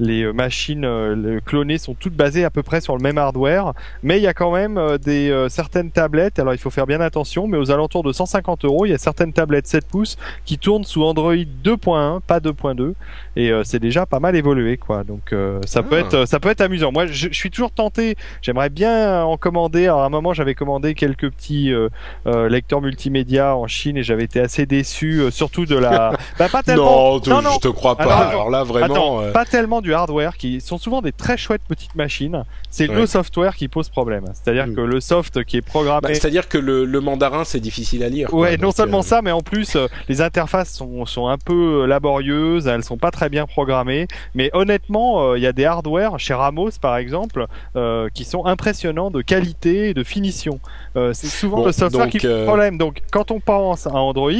euh, machines euh, clonées sont toutes basées à peu près sur le même hardware, mais il y a quand même euh, des certaines tablettes. Alors il faut faire bien attention, mais aux alentours de 150 euros, il y a certaines tablettes 7 pouces qui tournent sous Android 2.1, pas 2.2, et euh, c'est déjà pas mal évolué, quoi. Donc euh, ça peut Ah. être, ça peut être amusant. Moi, je, je suis toujours tenté. J'aimerais bien en commander. Alors à un moment, j'avais commandé quelques petits euh, euh, lecteurs multimédia en Chine et j'avais été assez déçu, euh, surtout de la. Bah, pas tellement. Non, non, non. je te crois pas. Alors là, vraiment. Attends, euh, pas tellement du hardware, qui sont souvent des très chouettes petites machines. C'est Ouais. le software qui pose problème. C'est-à-dire Mm. que le soft qui est bah, programmé. C'est-à-dire que le, le mandarin, c'est difficile à lire. quoi. Ouais, non seulement euh, ça, mais en plus euh, les interfaces sont, sont un peu euh, laborieuses, elles sont pas très bien programmées. Mais honnêtement, euh, il y a des hardware chez Ramos par exemple euh, qui sont impressionnants de qualité et de finition. Euh, c'est souvent Bon, le software donc, qui pose euh, problème. Donc quand on pense à Android,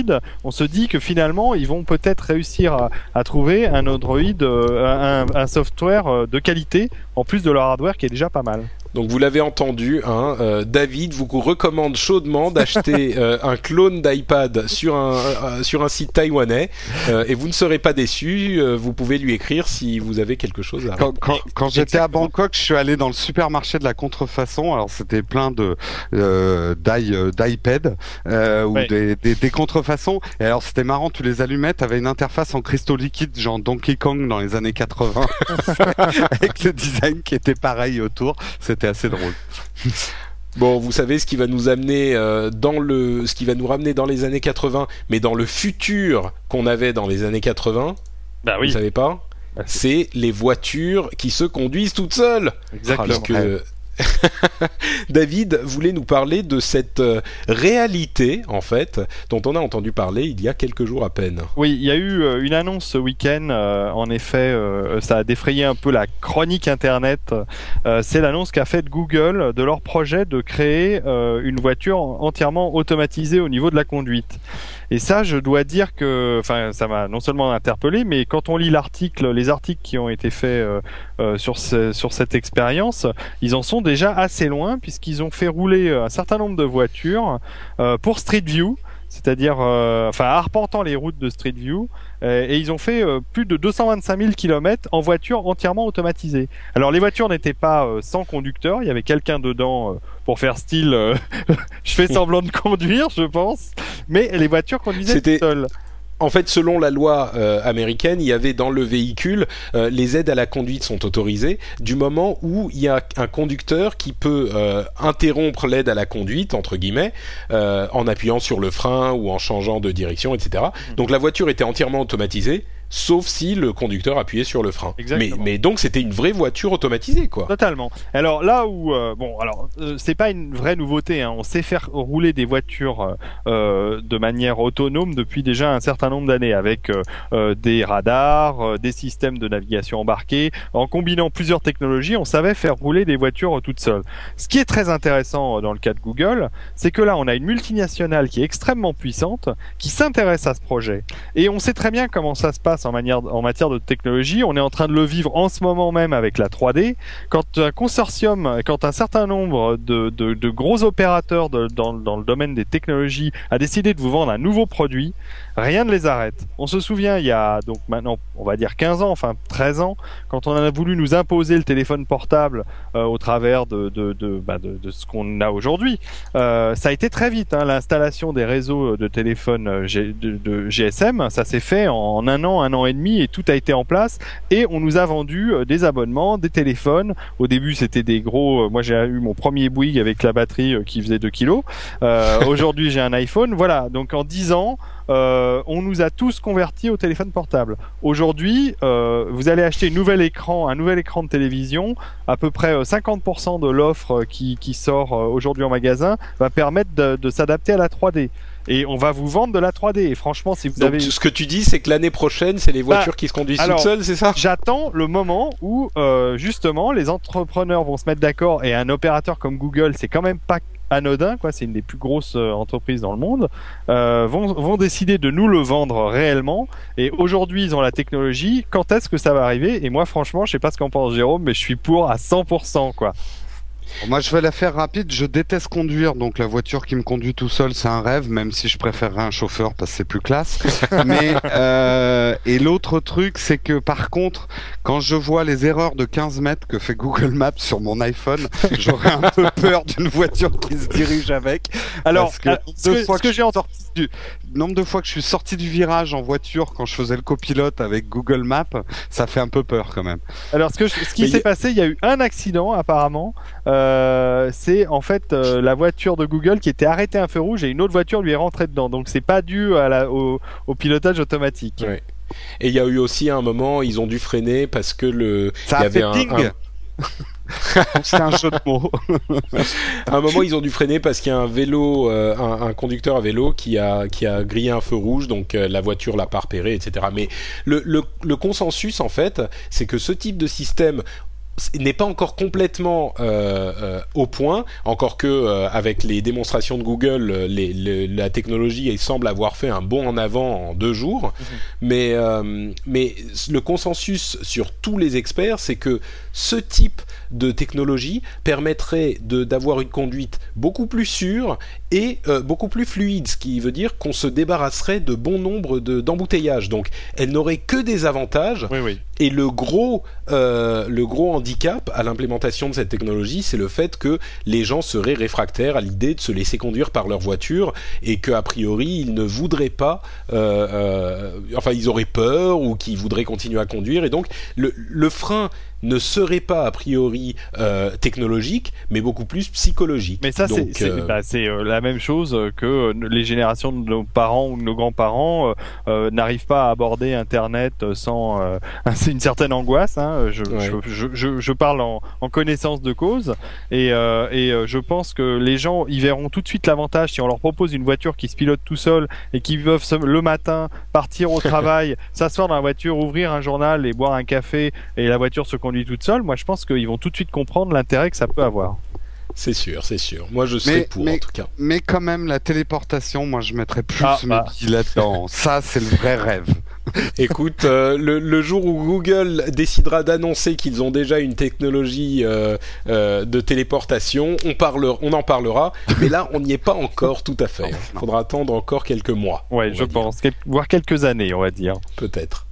on se dit que finalement ils vont peut-être réussir à, à trouver un Android, un, un software de qualité en plus de leur hardware qui est déjà pas mal. Donc vous l'avez entendu, hein, euh, David vous recommande chaudement d'acheter euh, un clone d'iPad sur un euh, sur un site taïwanais euh, et vous ne serez pas déçus. euh, vous pouvez lui écrire si vous avez quelque chose à. Quand, quand, quand j'étais à. Bangkok, je suis allé dans le supermarché de la contrefaçon. Alors c'était plein de d'i- d'iPad euh, ou Ouais. des, des, des contrefaçons. Et alors c'était marrant, tu les allumais, t'avais une interface en cristaux liquides, genre Donkey Kong dans les années 80, avec le design qui était pareil autour. C'était assez drôle. Bon, vous savez ce qui va nous amener euh, dans le, ce qui va nous ramener dans les années 80, mais dans le futur qu'on avait dans les années 80. Bah Vous savez pas Bah, C'est les voitures qui se conduisent toutes seules. exactement. Puisque David voulait nous parler de cette euh, réalité, en fait, dont on a entendu parler il y a quelques jours à peine. Oui, il y a eu euh, une annonce ce week-end. euh, en effet, ça a défrayé un peu la chronique Internet. C'est l'annonce qu'a faite Google de leur projet de créer une voiture entièrement automatisée au niveau de la conduite. Et ça, je dois dire que, enfin, ça m'a non seulement interpellé, mais quand on lit l'article, les articles qui ont été faits euh, euh, sur ce- sur cette expérience, ils en sont déjà assez loin puisqu'ils ont fait rouler euh, un certain nombre de voitures pour Street View c'est-à-dire euh, enfin arpentant les routes de Street View et ils ont fait plus de 225 000 km en voiture entièrement automatisée. Alors les voitures n'étaient pas sans conducteur, il y avait quelqu'un dedans pour faire style euh, je fais semblant de conduire, je pense, mais les voitures conduisaient toutes seules. En fait, selon la loi euh, américaine, il y avait dans le véhicule euh, les aides à la conduite sont autorisées du moment où il y a un conducteur qui peut euh, interrompre l'aide à la conduite entre guillemets en appuyant sur le frein ou en changeant de direction, etc. Donc la voiture était entièrement automatisée, sauf si le conducteur appuyait sur le frein. Mais, Exactement. mais donc c'était une vraie voiture automatisée, quoi. Totalement. Alors là où euh, bon, alors euh, c'est pas une vraie nouveauté. Hein. On sait faire rouler des voitures euh, euh, de manière autonome depuis déjà un certain nombre d'années, avec euh, des radars, euh, des systèmes de navigation embarqués. En combinant plusieurs technologies, on savait faire rouler des voitures toutes seules. Ce qui est très intéressant dans le cas de Google, c'est que là, on a une multinationale qui est extrêmement puissante, qui s'intéresse à ce projet, et on sait très bien comment ça se passe en, matière de technologie. On est en train de le vivre en ce moment même avec la 3D. Quand un consortium, quand un certain nombre de, de, de gros opérateurs dans, dans le domaine des technologies a décidé de vous vendre un nouveau produit, rien ne les arrête. On se souvient, il y a donc maintenant, on va dire 15 ans, enfin 13 ans, quand on a voulu nous imposer le téléphone portable euh, au travers de, bah de, de ce qu'on a aujourd'hui, euh, ça a été très vite. Hein, L'installation des réseaux de téléphone euh, de GSM, ça s'est fait en un an, un an et demi, et tout a été en place. Et on nous a vendu euh, des abonnements, des téléphones. Au début, c'était des gros. euh, moi, j'ai eu mon premier Bouygues avec la batterie euh, qui faisait 2 kilos. Euh, aujourd'hui, j'ai un iPhone. Voilà. Donc en 10 ans. Euh, on nous a tous convertis au téléphone portable. Aujourd'hui, euh, vous allez acheter un nouvel écran, un nouvel écran de télévision. À peu près euh, 50% de l'offre qui, qui sort aujourd'hui en magasin va permettre de, de s'adapter à la 3D. Et on va vous vendre de la 3D. Et franchement, si vous Donc avez ce que tu dis, c'est que l'année prochaine, c'est les voitures qui se conduisent alors, toutes seules, c'est ça? J'attends le moment où euh, justement les entrepreneurs vont se mettre d'accord et un opérateur comme Google, c'est quand même pas anodin, quoi. C'est une des plus grosses euh, entreprises dans le monde. Euh, vont, vont décider de nous le vendre réellement. Et aujourd'hui, ils ont la technologie. Quand est-ce que ça va arriver? Et moi, franchement, je sais pas ce qu'en pense Jérôme, mais je suis pour à 100%, quoi. Moi, je vais la faire rapide. Je déteste conduire, donc la voiture qui me conduit tout seul, c'est un rêve, même si je préférerais un chauffeur parce que c'est plus classe. Mais euh, et l'autre truc, c'est que par contre, quand je vois les erreurs de 15 mètres que fait Google Maps sur mon iPhone, j'aurais un peu peur d'une voiture qui se dirige avec. Alors, que euh, ce que, que je j'ai entendu. du nombre de fois que je suis sorti du virage en voiture quand je faisais le copilote avec Google Maps, ça fait un peu peur quand même. Alors, ce, que je- ce qui s'est y- passé, il y a eu un accident apparemment. Euh, c'est en fait euh, la voiture de Google qui était arrêtée à un feu rouge et une autre voiture lui est rentrée dedans. Donc, c'est pas dû à la, au, au pilotage automatique. Ouais. Et il y a eu aussi un moment, ils ont dû freiner parce que le, Ça y a avait fait un, ding. un- C'est un jeu de mots. à un moment, ils ont dû freiner parce qu'il y a un vélo, euh, un, un conducteur à vélo qui a qui a grillé un feu rouge, donc euh, la voiture l'a pas repéré, etc. Mais le, le, le consensus en fait, c'est que ce type de système n'est pas encore complètement euh, euh, au point, encore que euh, avec les démonstrations de Google, les, les- la technologie elle semble avoir fait un bond en avant en deux jours. Mais euh, mais le consensus sur tous les experts, c'est que ce type de technologie permettrait d'avoir une conduite beaucoup plus sûre et euh, beaucoup plus fluide, ce qui veut dire qu'on se débarrasserait de bon nombre de d'embouteillages. Donc, elle n'aurait que des avantages. Oui, oui. Et le gros, euh, le gros handicap à l'implémentation de cette technologie, c'est le fait que les gens seraient réfractaires à l'idée de se laisser conduire par leur voiture et que a priori ils ne voudraient pas, euh, euh, enfin ils auraient peur ou qu'ils voudraient continuer à conduire. Et donc le, le frein ne serait pas a priori euh, technologique, mais beaucoup plus psychologique. Mais ça, c'est euh, bah, euh, la même chose que les générations de nos parents ou de nos grands-parents n'arrivent pas à aborder Internet sans une certaine angoisse. Hein. Je, Ouais. je, je, je, je parle en, en connaissance de cause et, et je pense que les gens ils verront tout de suite l'avantage si on leur propose une voiture qui se pilote tout seul et qui peuvent le matin partir au travail, s'asseoir dans la voiture, ouvrir un journal et boire un café et la voiture se conduit toute seule. Moi, je pense qu'ils vont tout de suite comprendre l'intérêt que ça peut avoir. c'est sûr, c'est sûr. Moi, je serais pour en tout cas. mais quand même, la téléportation, moi, je mettrais plus Ah, mes bah. là-dedans. Ça, c'est le vrai rêve. Écoute, euh, le, le jour où Google décidera d'annoncer qu'ils ont déjà une technologie euh, euh, de téléportation, on, parle, on en parlera. Mais là, on n'y est pas encore tout à fait. Il faudra attendre encore quelques mois. Ouais, je pense, Quel- voire quelques années, on va dire. Peut-être.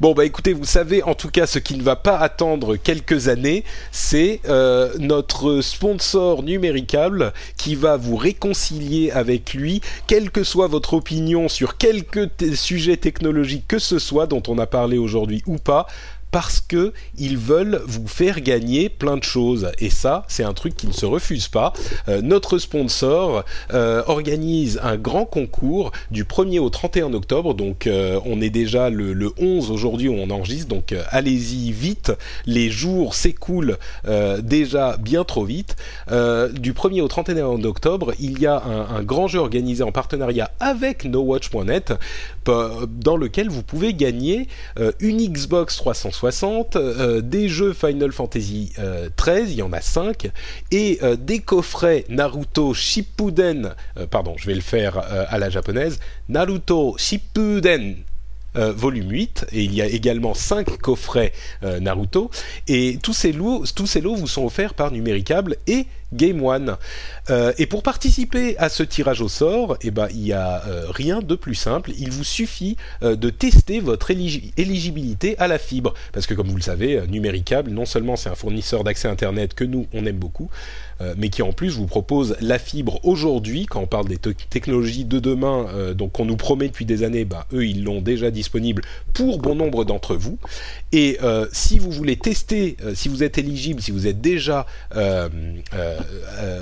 Bon bah écoutez, vous savez en tout cas ce qui ne va pas attendre quelques années, c'est euh, notre sponsor numéricable qui va vous réconcilier avec lui, quelle que soit votre opinion sur quelque sujet technologique que ce soit dont on a parlé aujourd'hui ou pas. Parce que ils veulent vous faire gagner plein de choses et ça c'est un truc qui ne se refuse pas. Euh, notre sponsor euh, organise un grand concours du 1er au 31 octobre. Donc euh, on est déjà le, le 11 aujourd'hui où on enregistre. Donc euh, allez-y vite. Les jours s'écoulent euh, déjà bien trop vite. Euh, du 1er au 31 octobre, il y a un, un grand jeu organisé en partenariat avec NoWatch.net pa- dans lequel vous pouvez gagner euh, une Xbox 360, euh, des jeux Final Fantasy euh, 13, il y en a 5, et euh, des coffrets Naruto Shippuden, euh, pardon, je vais le faire euh, à la japonaise, Naruto Shippuden euh, volume 8 et il y a également 5 coffrets euh, Naruto et tous ces lots tous ces lots vous sont offerts par Numéricable et Game One. Euh, et pour participer à ce tirage au sort, eh ben, il n'y a euh, rien de plus simple. Il vous suffit euh, de tester votre éligi- éligibilité à la fibre. Parce que comme vous le savez, Numéricable, non seulement c'est un fournisseur d'accès Internet que nous, on aime beaucoup, mais qui en plus vous propose la fibre aujourd'hui, quand on parle des te- technologies de demain, donc qu'on nous promet depuis des années, bah, eux, ils l'ont déjà disponible pour bon nombre d'entre vous. Et si vous voulez tester, si vous êtes éligible, si vous êtes déjà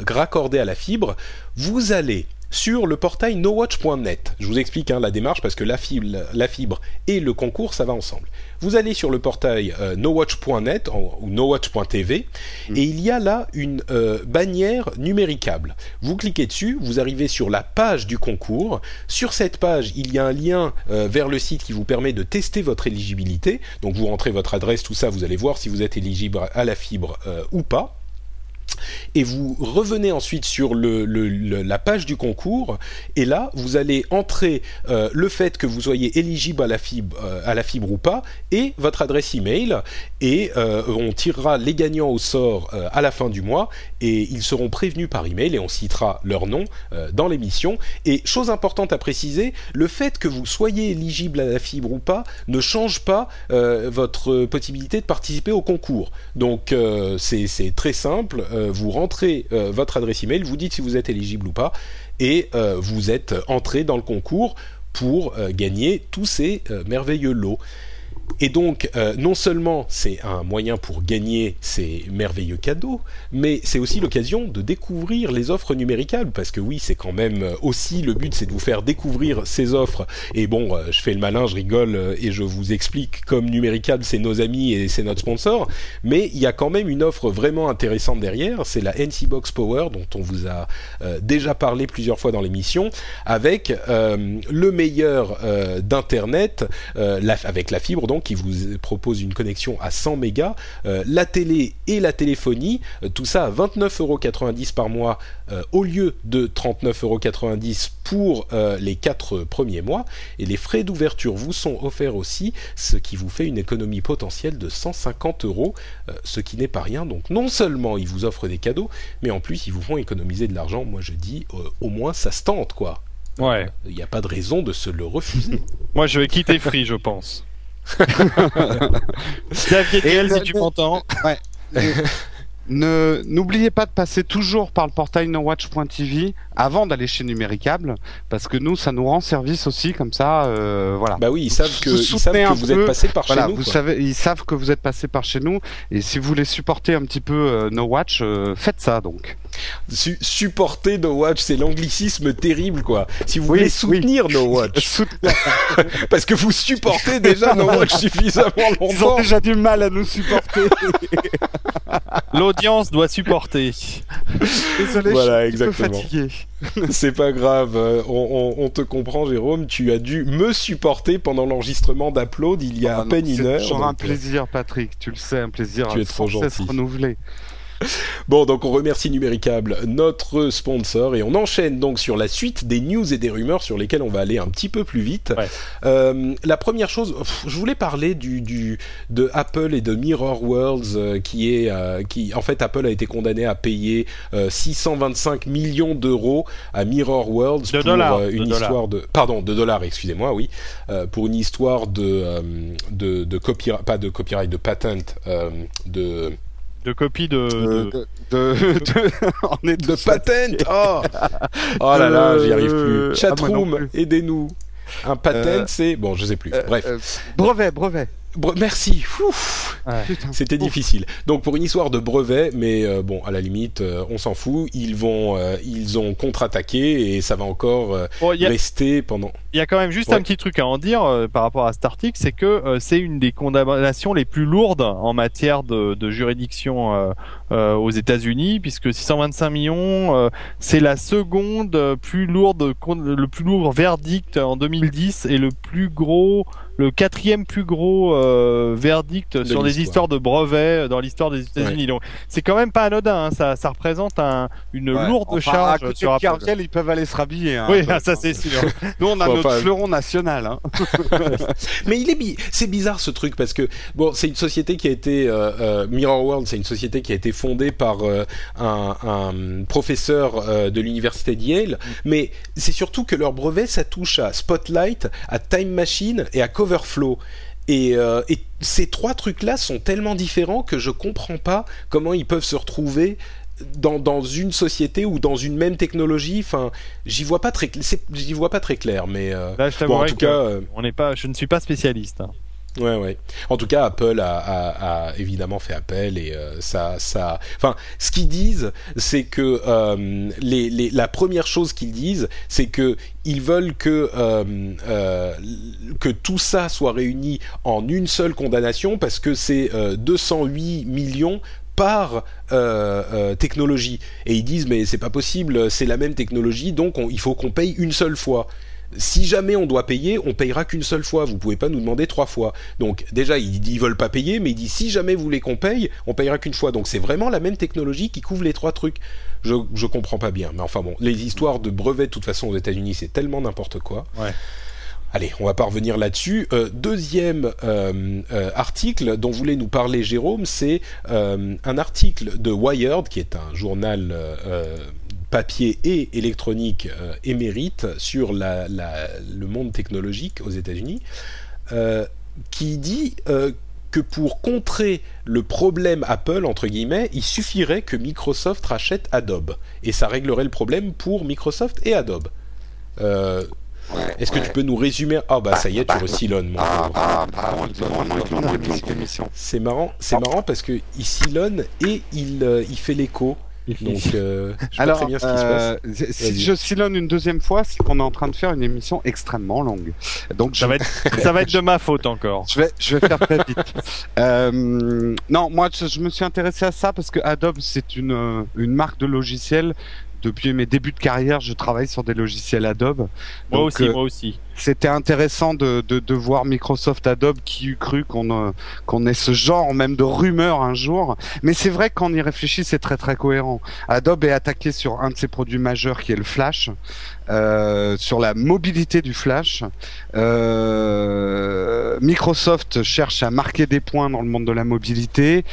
raccordé à la fibre, vous allez sur le portail nowatch.net. Je vous explique hein, la démarche parce que la fibre, la fibre et le concours, ça va ensemble. Vous allez sur le portail euh, nowatch.net ou nowatch.tv et il y a là une euh, bannière numéricable. Vous cliquez dessus, vous arrivez sur la page du concours. Sur cette page, il y a un lien euh, vers le site qui vous permet de tester votre éligibilité. Donc vous rentrez votre adresse, tout ça, vous allez voir si vous êtes éligible à la fibre euh, ou pas et vous revenez ensuite sur la page du concours. Et là vous allez entrer euh, le fait que vous soyez éligible à la fibre, euh, à la fibre ou pas et votre adresse email. Et euh, on tirera les gagnants au sort à la fin du mois. Et ils seront prévenus par email et on citera leur nom dans l'émission. Et chose importante à préciser le fait que vous soyez éligible à la fibre ou pas ne change pas votre possibilité de participer au concours. Donc c'est très simple vous rentrez euh, votre adresse email vous dites si vous êtes éligible ou pas et euh, vous êtes entré dans le concours pour euh, gagner tous ces euh, merveilleux lots et donc, euh, non seulement c'est un moyen pour gagner ces merveilleux cadeaux, mais c'est aussi l'occasion de découvrir les offres numéricables, parce que oui, c'est quand même euh, aussi le but, c'est de vous faire découvrir ces offres. Et bon, euh, je fais le malin, je rigole euh, et je vous explique comme numéricable, c'est nos amis et c'est notre sponsor, mais il y a quand même une offre vraiment intéressante derrière, c'est la NC Box Power, dont on vous a euh, déjà parlé plusieurs fois dans l'émission, avec euh, le meilleur d'internet, la- avec la fibre donc qui vous propose une connexion à 100 mégas, euh, la télé et la téléphonie, euh, tout ça à 29,90€ par mois euh, au lieu de 39,90€ pour les quatre premiers mois. Et les frais d'ouverture vous sont offerts aussi, ce qui vous fait une économie potentielle de 150 euros, euh, ce qui n'est pas rien. Donc non seulement ils vous offrent des cadeaux, mais en plus ils vous font économiser de l'argent. Moi je dis, au moins ça se tente quoi. Ouais. Il n'y a pas de raison de se le refuser. Moi, je vais quitter Free, je pense. Xavier Duel, si tu m'entends. N'oubliez pas de passer toujours par le portail nowatch.tv avant d'aller chez Numéricable, parce que nous, ça nous rend service aussi, comme ça, euh, voilà. Bah oui, ils savent que, Vous ils savent soutenez que un vous peu, êtes passé par Voilà, chez nous. vous quoi. savez, ils savent que vous êtes passé par chez nous, et si vous voulez supporter un petit peu euh, No Watch, euh, faites ça donc. Su- supporter No Watch, c'est l'anglicisme terrible quoi. Si vous Oui, voulez soutenir No Watch, parce que vous supportez déjà No Watch suffisamment Ils ont longtemps. déjà du mal à nous supporter. L'audience doit supporter. Désolé, Voilà, je suis un petit peu fatigué. C'est pas grave, euh, on, on- on te comprend Jérôme, tu as dû me supporter pendant l'enregistrement d'Upload il y a Ah à non, peine une c'est heure. toujours un donc, euh, plaisir, Patrick. Tu le sais, un plaisir. Tu es sans trop cesse gentil. renouvelé. Bon, donc on remercie Numéricable, notre sponsor, et on enchaîne donc sur la suite des news et des rumeurs sur lesquelles on va aller un petit peu plus vite. Ouais. Euh, la première chose, pff, je voulais parler du, du de Apple et de Mirror Worlds, euh, qui est, euh, qui, en fait, Apple a été condamné à payer euh, 625 millions d'euros à Mirror Worlds De pour dollars, euh, de une dollars. histoire de, pardon, de dollars, excusez-moi, oui, euh, pour une histoire de euh, de, de copyright, pas de copyright, de patent, euh, de De copies de. Euh, de- de, de, de- patent Oh Oh là là, j'y arrive Euh, plus. ah, Chatroom, plus. aidez-nous. Un patent, Euh, c'est... Bon, je sais plus. Euh, Bref. euh, brevet, brevet. Bre- merci. C'était difficile. Donc pour une histoire de brevet, mais euh, bon, à la limite, euh, on s'en fout. Ils vont, euh, ils ont contre-attaqué et ça va encore euh, Bon, a- rester pendant. Il y a quand même juste Ouais. un petit truc à en dire euh, par rapport à cet article, c'est que euh, c'est une des condamnations les plus lourdes en matière de, de juridiction euh, euh, aux États-Unis, puisque 625 millions, euh, c'est la seconde plus lourde, con- le plus lourd verdict en 2010 et le plus gros le quatrième plus gros euh, verdict De sur des histoires de brevets dans l'histoire des États-Unis. Donc c'est quand même pas anodin. hein. Ça, ça représente un, une Ouais. lourde Enfin, charge à côté sur de Apple. Cargill, ils peuvent aller se rhabiller. hein, Oui, ça c'est sûr. Nous, on a Bon, notre enfin- fleuron national. Hein. Mais il est bi- c'est bizarre ce truc parce que bon, c'est une société qui a été euh, euh, Mirror World, c'est une société qui a été fondée par euh, un, un professeur euh, de l'université de Yale, mais c'est surtout que leur brevet ça touche à Spotlight, à Time Machine et à Coverflow. Et, euh, et ces trois trucs-là sont tellement différents que je comprends pas comment ils peuvent se retrouver dans, dans une société ou dans une même technologie. Enfin, j'y vois pas très, j'y vois pas très clair, mais euh, Là, je bon, en t'avouerai tout que cas. euh, on n'est pas, je ne suis pas spécialiste. hein. Ouais, ouais. En tout cas, Apple a, évidemment fait appel et euh, ça, ça. Enfin, ce qu'ils disent, c'est que euh, les, les- la première chose qu'ils disent, c'est que ils veulent que euh, tout ça soit réuni en une seule condamnation parce que c'est euh, 208 millions par technologie et ils disent mais c'est pas possible c'est la même technologie donc on- il faut qu'on paye une seule fois si jamais on doit payer, on payera qu'une seule fois. Vous pouvez pas nous demander trois fois. Donc déjà, ils, ils veulent pas payer, mais ils disent si jamais vous voulez qu'on paye, on payera qu'une fois. Donc c'est vraiment la même technologie qui couvre les trois trucs. Je je comprends pas bien, mais enfin bon, les histoires de brevets de toute façon aux États-Unis, c'est tellement n'importe quoi. Ouais. Allez, on va pas revenir là-dessus. Euh, deuxième euh, euh, article dont voulait nous parler Jérôme, c'est un article de Wired, qui est un journal papier et électronique euh, émérite sur la, la- le monde technologique aux États-Unis, euh, qui dit euh, que pour contrer le problème Apple, entre guillemets, il suffirait que Microsoft rachète Adobe. Et ça réglerait le problème pour Microsoft et Adobe. Est-ce que tu peux nous résumer? Ah bah ça y est, tu mon. Ah, bah, on le demande maintenant dans cette émission. C'est marrant, c'est marrant parce que il silonne et il, euh, il fait l'écho. Donc euh, je sais pas Alors, très bien ce qui se passe. euh, si je silonne une deuxième fois, c'est qu'on est en train de faire une émission extrêmement longue. Donc, je Ça va être, ça va être de ma faute encore. Je vais, je vais faire très vite. Euh, non, moi, je, je me suis intéressé à ça parce que Adobe, c'est une, euh, une marque de logiciels. Depuis mes débuts de carrière, je travaille sur des logiciels Adobe. Moi Donc, aussi, euh, moi aussi. C'était intéressant de, de, de voir Microsoft Adobe qui eût cru qu'on euh, qu'on ait ce genre même de rumeur un jour. Mais c'est vrai qu'on y réfléchit, c'est très très cohérent. Adobe est attaqué sur un de ses produits majeurs qui est le Flash, euh, sur la mobilité du Flash. Microsoft cherche à marquer des points dans le monde de la mobilité.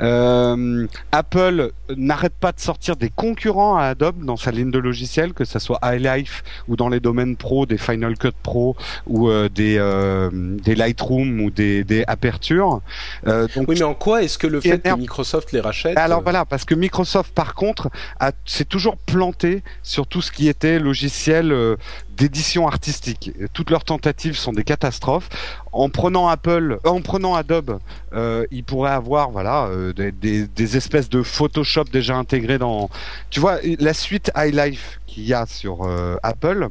Apple n'arrête pas de sortir des concurrents à Adobe dans sa ligne de logiciels, que ce soit iLife ou dans les domaines pro, des Final Cut Pro ou euh, des, euh, des Lightroom ou des, des Aperture. Euh, donc Oui, mais en quoi est-ce que le fait que Microsoft les rachète alors euh, voilà, parce que Microsoft, par contre, a- s'est toujours planté sur tout ce qui était logiciel euh, d'édition artistique. Et Toutes leurs tentatives sont des catastrophes. En prenant Apple, euh, en prenant Adobe, euh, ils pourraient avoir voilà euh, des, des- des espèces de Photoshop déjà intégrés dans. Tu vois, la suite iLife qu'il y a sur euh, Apple,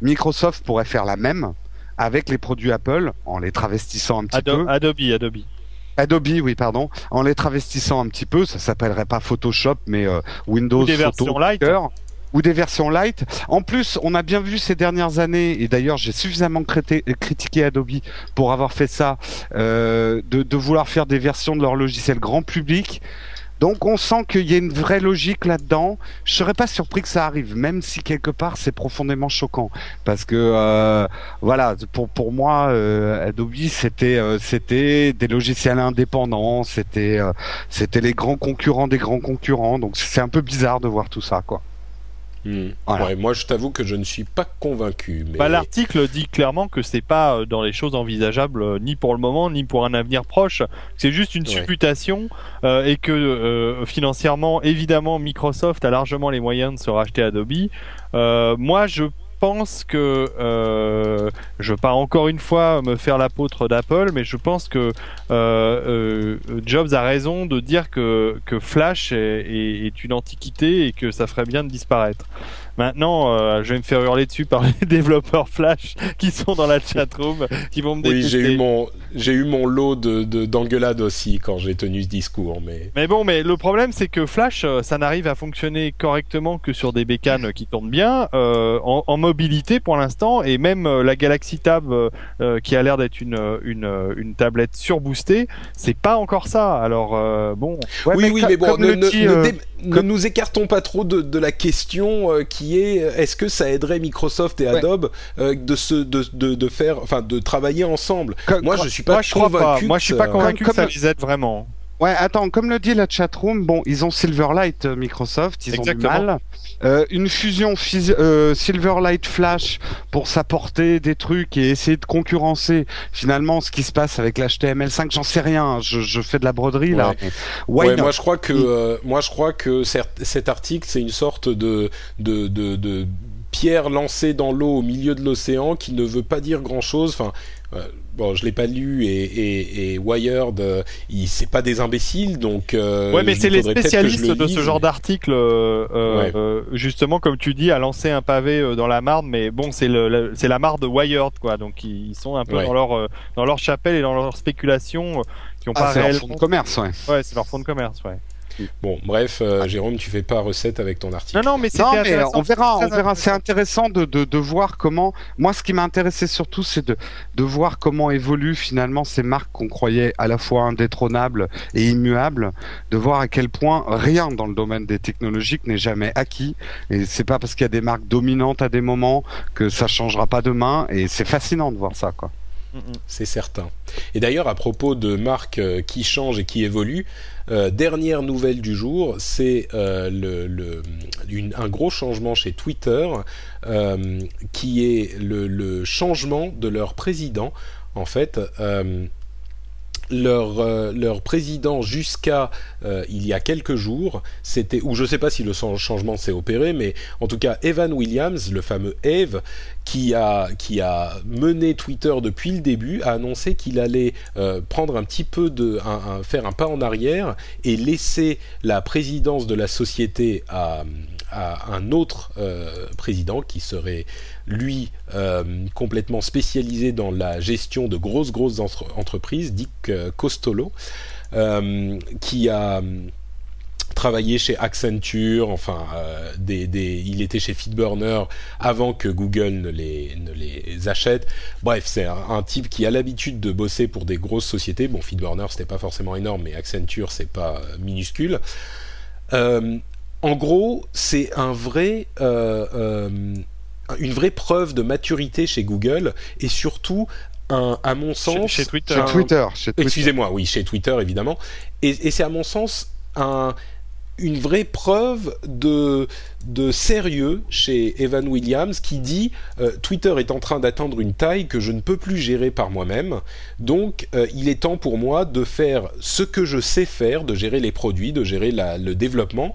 Microsoft pourrait faire la même avec les produits Apple en les travestissant un petit peu. Ado- Adobe, Adobe. Adobe, oui, pardon, en les travestissant un petit peu, ça s'appellerait pas Photoshop, mais euh, Windows Ou des Photo versions light. Ou des versions light. En plus, on a bien vu ces dernières années, et d'ailleurs j'ai suffisamment critiqué Adobe pour avoir fait ça, euh, de, vouloir faire des versions de leur logiciel grand public. Donc on sent qu'il y a une vraie logique là-dedans. Je serais pas surpris que ça arrive, même si quelque part c'est profondément choquant, parce que euh, voilà, pour pour moi, euh, Adobe c'était des logiciels indépendants, c'était c'était les grands concurrents des grands concurrents. Donc c'est un peu bizarre de voir tout ça, quoi. Hmm. Voilà. Ouais, moi, je t'avoue que je ne suis pas convaincu. Mais... Bah, L'article dit clairement que c'est pas euh, dans les choses envisageables euh, ni pour le moment ni pour un avenir proche. C'est juste une Ouais. supputation euh, et que euh, financièrement, évidemment, Microsoft a largement les moyens de se racheter Adobe. Moi, je pense que euh, je veux pas encore une fois me faire l'apôtre d'Apple, mais je pense que euh, euh, Jobs a raison de dire que, Flash est une antiquité et que ça ferait bien de disparaître. Maintenant, euh, je vais me faire hurler dessus par les développeurs Flash qui sont dans la chatroom, qui vont me Oui, détester. j'ai eu mon j'ai eu mon lot de de- d'engueulades aussi quand j'ai tenu ce discours, mais Mais bon, mais le problème c'est que Flash, euh, ça n'arrive à fonctionner correctement que sur des bécanes qui tournent bien. Euh, en, en mobilité pour l'instant et même la Galaxy Tab euh, qui a l'air d'être une, une une tablette surboostée, c'est pas encore ça. Alors bon. Ouais, oui, mais oui, mais bon, ne, ne, nous écartons pas trop de, de la question qui est est-ce que ça aiderait Microsoft et Adobe de se de, de, de, faire, enfin, de travailler ensemble? moi, je suis pas moi, je convaincu. Moi, je suis pas convaincu que ça les aide vraiment. Ouais, attends, comme le dit la chatroom, bon, ils ont Silverlight euh, Microsoft, ils ont du mal. Euh, une fusion euh, Silverlight Flash pour s'apporter des trucs et essayer de concurrencer finalement ce qui se passe avec l'HTML5, j'en sais rien, je, je, fais de la broderie là. Ouais, moi je crois que euh, moi je crois que cet article c'est une sorte de de, de, de pierre lancée dans l'eau au milieu de l'océan qui ne veut pas dire grand chose. Enfin, bon, je l'ai pas lu et, et, et Wired, euh, c'est pas des imbéciles, donc. Euh, ouais, mais c'est les spécialistes de ce genre d'article, euh, euh, justement, comme tu dis, à lancer un pavé dans la marde, mais bon, c'est le, c'est la marde de Wired, quoi. Donc ils sont un peu dans leur dans leur chapelle et dans leur spéculation qui ont ah, pas réellement. leur fond de commerce, ouais. Ouais, c'est leur fond de commerce, ouais. Bon, bref, euh, Jérôme, tu fais pas recette avec ton article. Non, non, mais, on verra, on verra. C'est intéressant de, de, de, voir comment. Moi, ce qui m'a intéressé surtout, c'est de, de voir comment évoluent finalement ces marques qu'on croyait à la fois indétrônables et immuables, de voir à quel point rien dans le domaine des technologies n'est jamais acquis. Et c'est pas parce qu'il y a des marques dominantes à des moments que ça changera pas demain. Et c'est fascinant de voir ça, quoi. C'est certain. Et d'ailleurs, à propos de marques euh, qui changent et qui évoluent, euh, dernière nouvelle du jour, c'est euh, un gros changement chez Twitter, euh, qui est le, changement de leur président. En fait, leur, euh, leur président jusqu'à euh, il y a quelques jours, c'était, ou je ne sais pas si le changement s'est opéré, mais en tout cas Evan Williams, le fameux Eve, qui a, qui a mené Twitter depuis le début, a annoncé qu'il allait euh, prendre un petit peu de, faire un pas en arrière et laisser la présidence de la société à à un autre euh, président qui serait lui euh, complètement spécialisé dans la gestion de grosses grosses entreprises, Dick euh, Costolo, qui a travaillé chez Accenture, enfin, il était chez Feedburner avant que Google ne les, achète. Bref, c'est un, type qui a l'habitude de bosser pour des grosses sociétés. Bon, Feedburner, c'était pas forcément énorme, mais Accenture, c'est pas minuscule. Euh, en gros, c'est un vrai, euh, euh, une vraie preuve de maturité chez Google et surtout un, à mon sens, chez, Twitter. Chez Twitter, Excusez-moi, oui, chez Twitter évidemment. Et, et c'est à mon sens un, une vraie preuve de, de sérieux chez Evan Williams qui dit euh, Twitter est en train d'atteindre une taille que je ne peux plus gérer par moi-même, donc euh, il est temps pour moi de faire ce que je sais faire, de gérer les produits, de gérer la, le développement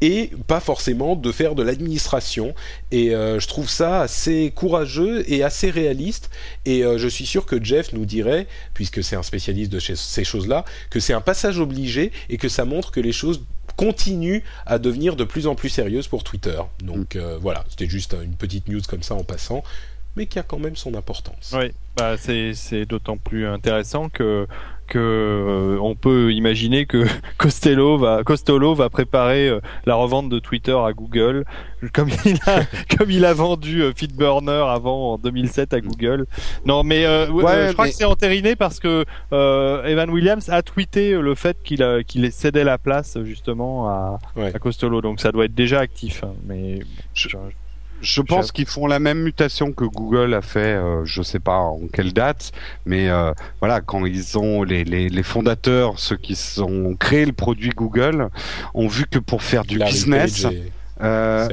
et pas forcément de faire de l'administration. Et euh, je trouve ça assez courageux et assez réaliste. Et euh, je suis sûr que Jeff nous dirait, puisque c'est un spécialiste de ces choses-là, que c'est un passage obligé et que ça montre que les choses continuent à devenir de plus en plus sérieuses pour Twitter. Donc euh, voilà, c'était juste une petite news comme ça en passant mais qui a quand même son importance. Oui, bah c'est d'autant plus intéressant que que euh, on peut imaginer que Costello va Costello va préparer euh, la revente de Twitter à Google comme il a comme il a vendu euh, Feedburner avant en 2007 à Google. Non mais je crois que c'est entériné parce que Evan Williams a tweeté le fait qu'il qu'il cédait la place justement à, à Costello donc ça doit être déjà actif hein, mais je, je pense qu'ils font la même mutation que Google a fait, euh, je sais pas en quelle date, mais euh, voilà, quand ils ont les, les, les, fondateurs, ceux qui ont créé le produit Google, ont vu que pour faire du business, euh,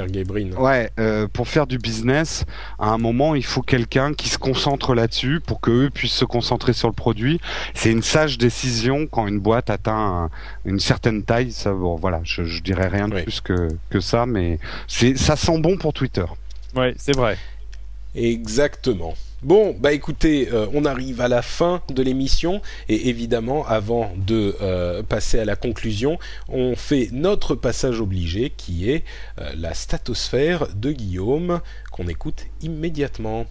ouais, euh, pour faire du business, à un moment, il faut quelqu'un qui se concentre là-dessus pour qu'eux puissent se concentrer sur le produit. C'est une sage décision quand une boîte atteint une certaine taille. Ça, bon, voilà, je, je dirais rien de plus que, que ça, mais c'est, ça sent bon pour Twitter. Ouais, c'est vrai. Exactement. Bon, bah écoutez, euh, on arrive à la fin de l'émission et évidemment, avant de euh, passer à la conclusion, on fait notre passage obligé qui est euh, la statosphère de Guillaume qu'on écoute immédiatement.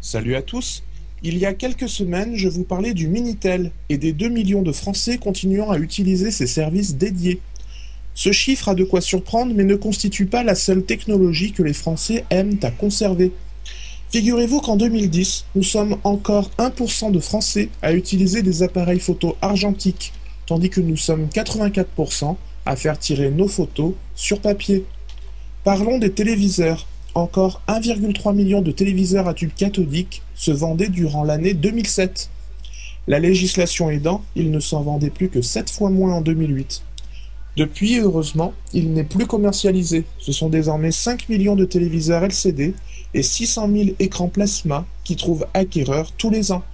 Salut à tous. Il y a quelques semaines, je vous parlais du Minitel et des 2 millions de Français continuant à utiliser ces services dédiés. Ce chiffre a de quoi surprendre mais ne constitue pas la seule technologie que les Français aiment à conserver. Figurez-vous qu'en 2010, nous sommes encore 1% de Français à utiliser des appareils photo argentiques, tandis que nous sommes 84% à faire tirer nos photos sur papier. Parlons des téléviseurs. Encore 1,3 million de téléviseurs à tube cathodique se vendaient durant l'année 2007. La législation aidant, il ne s'en vendait plus que 7 fois moins en 2008. Depuis, heureusement, il n'est plus commercialisé. Ce sont désormais 5 millions de téléviseurs LCD et 600 000 écrans plasma qui trouvent acquéreurs tous les ans.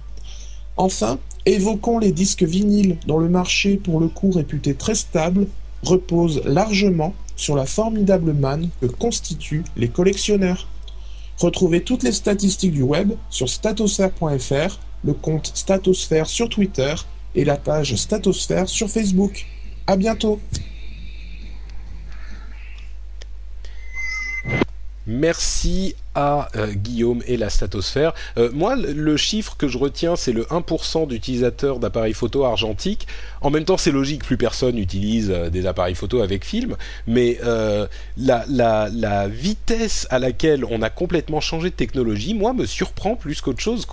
Enfin, évoquons les disques vinyles dont le marché, pour le coup réputé très stable, repose largement sur la formidable manne que constituent les collectionneurs. Retrouvez toutes les statistiques du web sur statosphère.fr, le compte Statosphère sur Twitter et la page Statosphère sur Facebook. À bientôt. Merci à euh, Guillaume et la statosphère. Euh, moi, le, chiffre que je retiens, c'est le 1% d'utilisateurs d'appareils photo argentiques. En même temps, c'est logique, plus personne utilise euh, des appareils photo avec film, mais euh, la, vitesse à laquelle on a complètement changé de technologie, moi, me surprend plus qu'autre chose.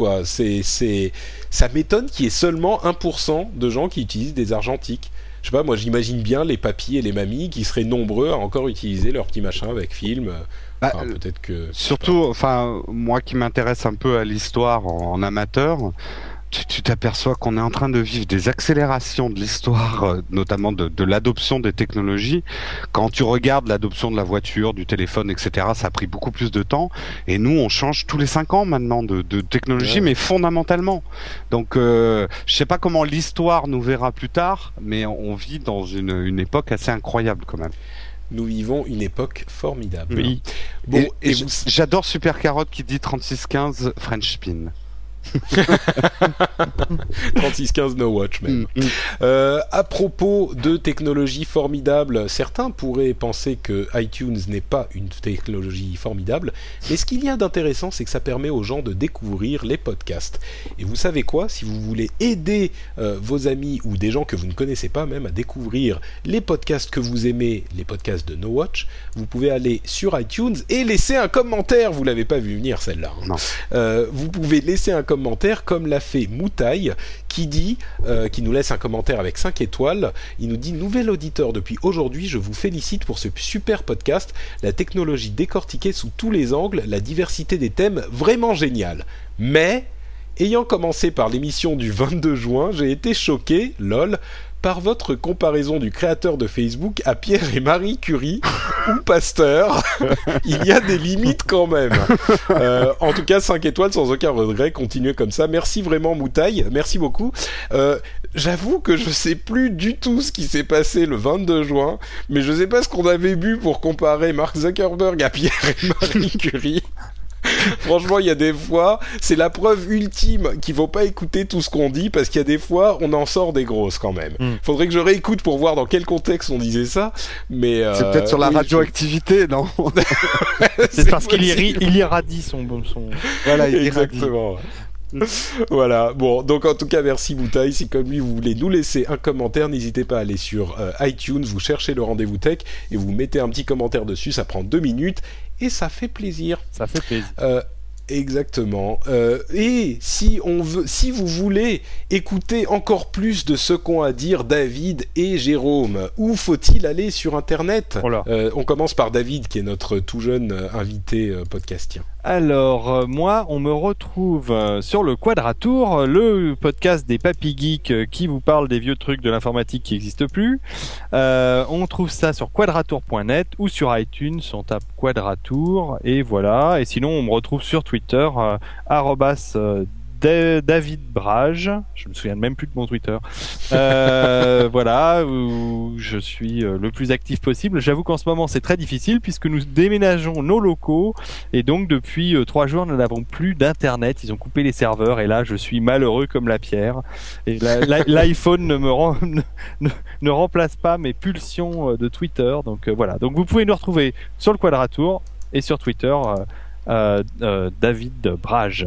Ça m'étonne qu'il y ait seulement 1% de gens qui utilisent des argentiques. Je sais pas, moi j'imagine bien les papis et les mamies qui seraient nombreux à encore utiliser leur petit machin avec film. Bah, Enfin, peut-être que Surtout, enfin, moi qui m'intéresse un peu à l'histoire en, en amateur, tu t'aperçois qu'on est en train de vivre des accélérations de l'histoire, euh, notamment de, de l'adoption des technologies. Quand tu regardes l'adoption de la voiture, du téléphone, etc., ça a pris beaucoup plus de temps. Et nous, on change tous les cinq ans maintenant de, de technologie, Ouais. mais fondamentalement. Donc, euh, je sais pas comment l'histoire nous verra plus tard, mais on vit dans une, une époque assez incroyable quand même. nous vivons une époque formidable. Oui. Bon, et, et j'adore Super Carotte qui dit 3615 French Spin. 3615 No Watch même. Mm, mm. Euh, à propos de technologies formidables, certains pourraient penser que iTunes n'est pas une technologie formidable, mais ce qu'il y a d'intéressant, c'est que ça permet aux gens de découvrir les podcasts. Et vous savez quoi? Si vous voulez aider euh, vos amis ou des gens que vous ne connaissez pas même à découvrir les podcasts que vous aimez, les podcasts de No Watch, vous pouvez aller sur iTunes et laisser un commentaire. Vous l'avez pas vu venir celle-là. hein. Euh, vous pouvez laisser un commentaire comme l'a fait Moutaille qui dit, euh, qui nous laisse un commentaire avec 5 étoiles. Il nous dit Nouvel auditeur depuis aujourd'hui, je vous félicite pour ce super podcast. La technologie décortiquée sous tous les angles, la diversité des thèmes, vraiment génial. Mais, ayant commencé par l'émission du 22 juin, j'ai été choqué, lol, par votre comparaison du créateur de Facebook à Pierre et Marie Curie ou Pasteur. Il y a des limites quand même. Euh, en tout cas, 5 étoiles sans aucun regret. Continuez comme ça. Merci vraiment, Moutaille. Merci beaucoup. Euh, J'avoue que je sais plus du tout ce qui s'est passé le 22 juin, mais je sais pas ce qu'on avait bu pour comparer Mark Zuckerberg à Pierre et Marie Curie. Franchement, il y a des fois, c'est la preuve ultime qu'il faut pas écouter tout ce qu'on dit parce qu'il y a des fois, on en sort des grosses quand même. Mm. Faudrait que je réécoute pour voir dans quel contexte on disait ça, mais C'est euh, peut-être sur la oui, radioactivité, non C'est parce qu'il il irradie son, son... Voilà, il irradie. Exactement. voilà, bon, donc en tout cas, merci Boutaille. Si comme lui, vous voulez nous laisser un commentaire, n'hésitez pas à aller sur euh, iTunes, vous cherchez le rendez-vous tech et vous mettez un petit commentaire dessus. Ça prend deux minutes et ça fait plaisir. Ça fait plaisir. Euh, exactement. Euh, et si on veut, si vous voulez écouter encore plus de ce qu'ont à dire David et Jérôme, où faut-il aller sur Internet? Oh. Euh, On commence par David, qui est notre tout jeune invité podcastien. Alors, euh, moi, on me retrouve euh, sur le Quadratour, le podcast des Papy Geeks euh, qui vous parle des vieux trucs de l'informatique qui n'existent plus. Euh, on trouve ça sur quadratour.net ou sur iTunes, on tape Quadratour et voilà. Et sinon, on me retrouve sur Twitter, euh, arrobas, euh, David Brage, je me souviens même plus de mon Twitter. Euh, voilà, où je suis euh, le plus actif possible. J'avoue qu'en ce moment c'est très difficile puisque nous déménageons nos locaux et donc depuis euh, trois jours nous n'avons plus d'internet. Ils ont coupé les serveurs et là je suis malheureux comme la pierre. Et l'iPhone ne me rend- ne, ne- ne remplace pas mes pulsions de Twitter. Donc euh, voilà. Donc vous pouvez nous retrouver sur le Quadratour et sur Twitter euh, David Brage.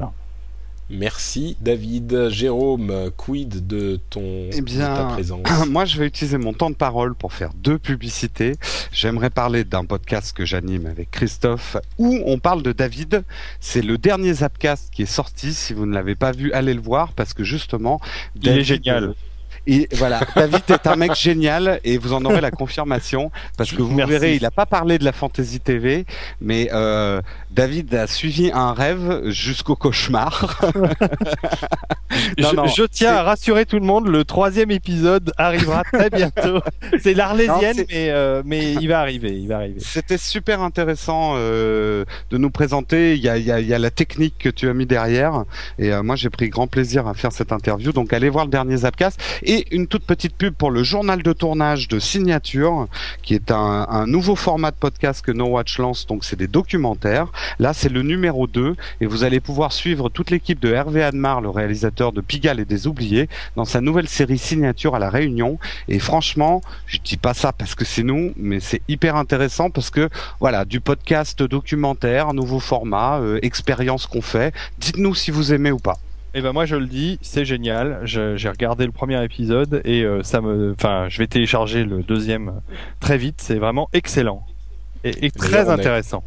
Merci David. Jérôme, quid de ton eh bien, de ta présence Moi, je vais utiliser mon temps de parole pour faire deux publicités. J'aimerais parler d'un podcast que j'anime avec Christophe où on parle de David. C'est le dernier Zapcast qui est sorti. Si vous ne l'avez pas vu, allez le voir parce que justement, il est génial. Et voilà, David est un mec génial et vous en aurez la confirmation parce que vous verrez, il n'a pas parlé de la Fantasy TV, mais euh, David a suivi un rêve jusqu'au cauchemar. non, non, je, tiens à rassurer tout le monde, le troisième épisode arrivera très bientôt. C'est l'arlésienne, mais euh, mais il va arriver, il va arriver. C'était super intéressant euh, de nous présenter. Il y a, y, a, y a la technique que tu as mis derrière et moi j'ai pris grand plaisir à faire cette interview. Donc allez voir le dernier Zapcast et une toute petite pub pour le journal de tournage de Signature, qui est un, nouveau format de podcast que No Watch lance. Donc c'est des documentaires. Là c'est le numéro 2 et vous allez pouvoir suivre toute l'équipe de Hervé Admar, le réalisateur de Pigalle et des Oubliés, dans sa nouvelle série Signature à la Réunion. Et franchement, je dis pas ça parce que c'est nous, mais c'est hyper intéressant parce que voilà, du podcast documentaire, nouveau format, euh, expérience qu'on fait. Dites-nous si vous aimez ou pas. Eh ben moi je le dis, c'est génial. J'ai regardé le premier épisode et euh, ça me, enfin, je vais télécharger le deuxième très vite. C'est vraiment excellent et, et très intéressant.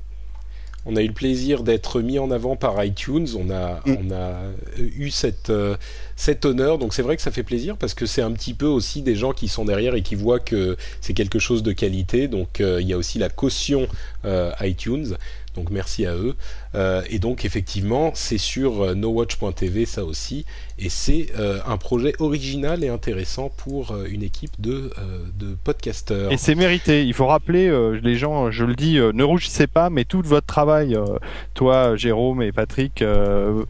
On a eu le plaisir d'être mis en avant par iTunes. On a, mm. on a eu cette, euh, cet honneur. Donc c'est vrai que ça fait plaisir parce que c'est un petit peu aussi des gens qui sont derrière et qui voient que c'est quelque chose de qualité. Donc euh, il y a aussi la caution euh, iTunes. Donc merci à eux. Euh, et donc effectivement, c'est sur euh, nowatch.tv ça aussi, et c'est euh, un projet original et intéressant pour une équipe de, de podcasteurs. Et c'est mérité. Il faut rappeler les gens, je le dis, ne rougissez pas, mais tout votre travail, toi, Jérôme et Patrick,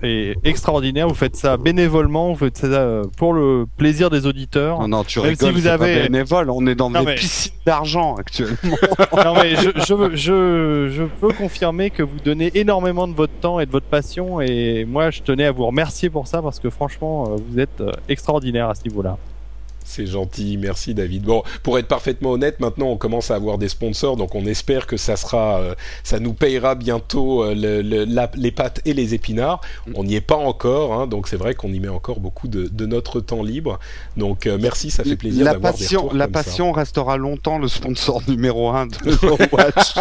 est extraordinaire. Vous faites ça bénévolement, vous faites ça pour le plaisir des auditeurs. Non, non, tu rigoles, si vous avez... pas bénévole, on est dans des piscines d'argent actuellement. non mais je, je, je, je peux confirmer que vous donnez énormément de votre temps et de votre passion et moi je tenais à vous remercier pour ça parce que franchement euh, vous êtes euh, extraordinaire à ce niveau-là. C'est gentil, merci David. Bon, pour être parfaitement honnête, maintenant on commence à avoir des sponsors, donc on espère que ça sera, euh, ça nous payera bientôt euh, le, les pâtes et les épinards. Mm. On n'y est pas encore, hein, donc c'est vrai qu'on y met encore beaucoup de, de notre temps libre. Donc euh, merci, ça fait plaisir la passion, La passion restera longtemps le sponsor numéro un de Watch.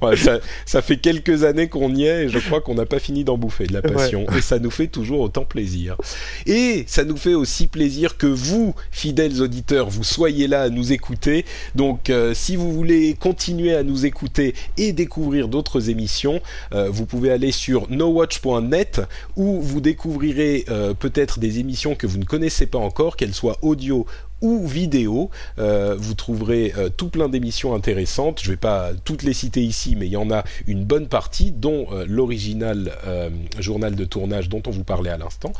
ouais, ça, ça, fait quelques années qu'on y est et je crois qu'on n'a pas fini d'en bouffer de la passion et ça nous fait toujours autant plaisir. Et ça nous fait aussi plaisir que vous fidèles auditeurs, vous soyez là à nous écouter. Donc euh, si vous voulez continuer à nous écouter et découvrir d'autres émissions, euh, vous pouvez aller sur nowatch.net où vous découvrirez euh, peut-être des émissions que vous ne connaissez pas encore, qu'elles soient audio ou vidéo. vous trouverez tout plein d'émissions intéressantes. Je ne vais pas toutes les citer ici, mais il y en a une bonne partie, dont l'original journal de tournage dont on vous parlait à l'instant.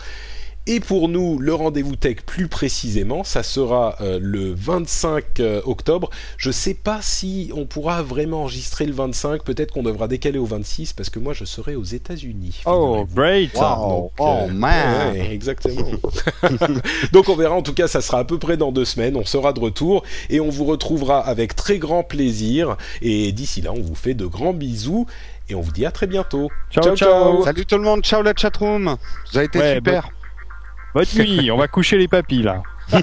Et pour nous, le rendez-vous tech plus précisément, ça sera euh, le 25 euh, octobre. Je ne sais pas si on pourra vraiment enregistrer le 25. Peut-être qu'on devra décaler au 26 parce que moi je serai aux États-Unis. Oh, great! oh euh, man! exactement. Donc on verra. En tout cas, ça sera à peu près dans deux semaines. On sera de retour et on vous retrouvera avec très grand plaisir. Et d'ici là, on vous fait de grands bisous et on vous dit à très bientôt. Ciao, ciao! Salut tout le monde. Ciao la chatroom. Vous avez été super. Bonne nuit, on va coucher les papilles là.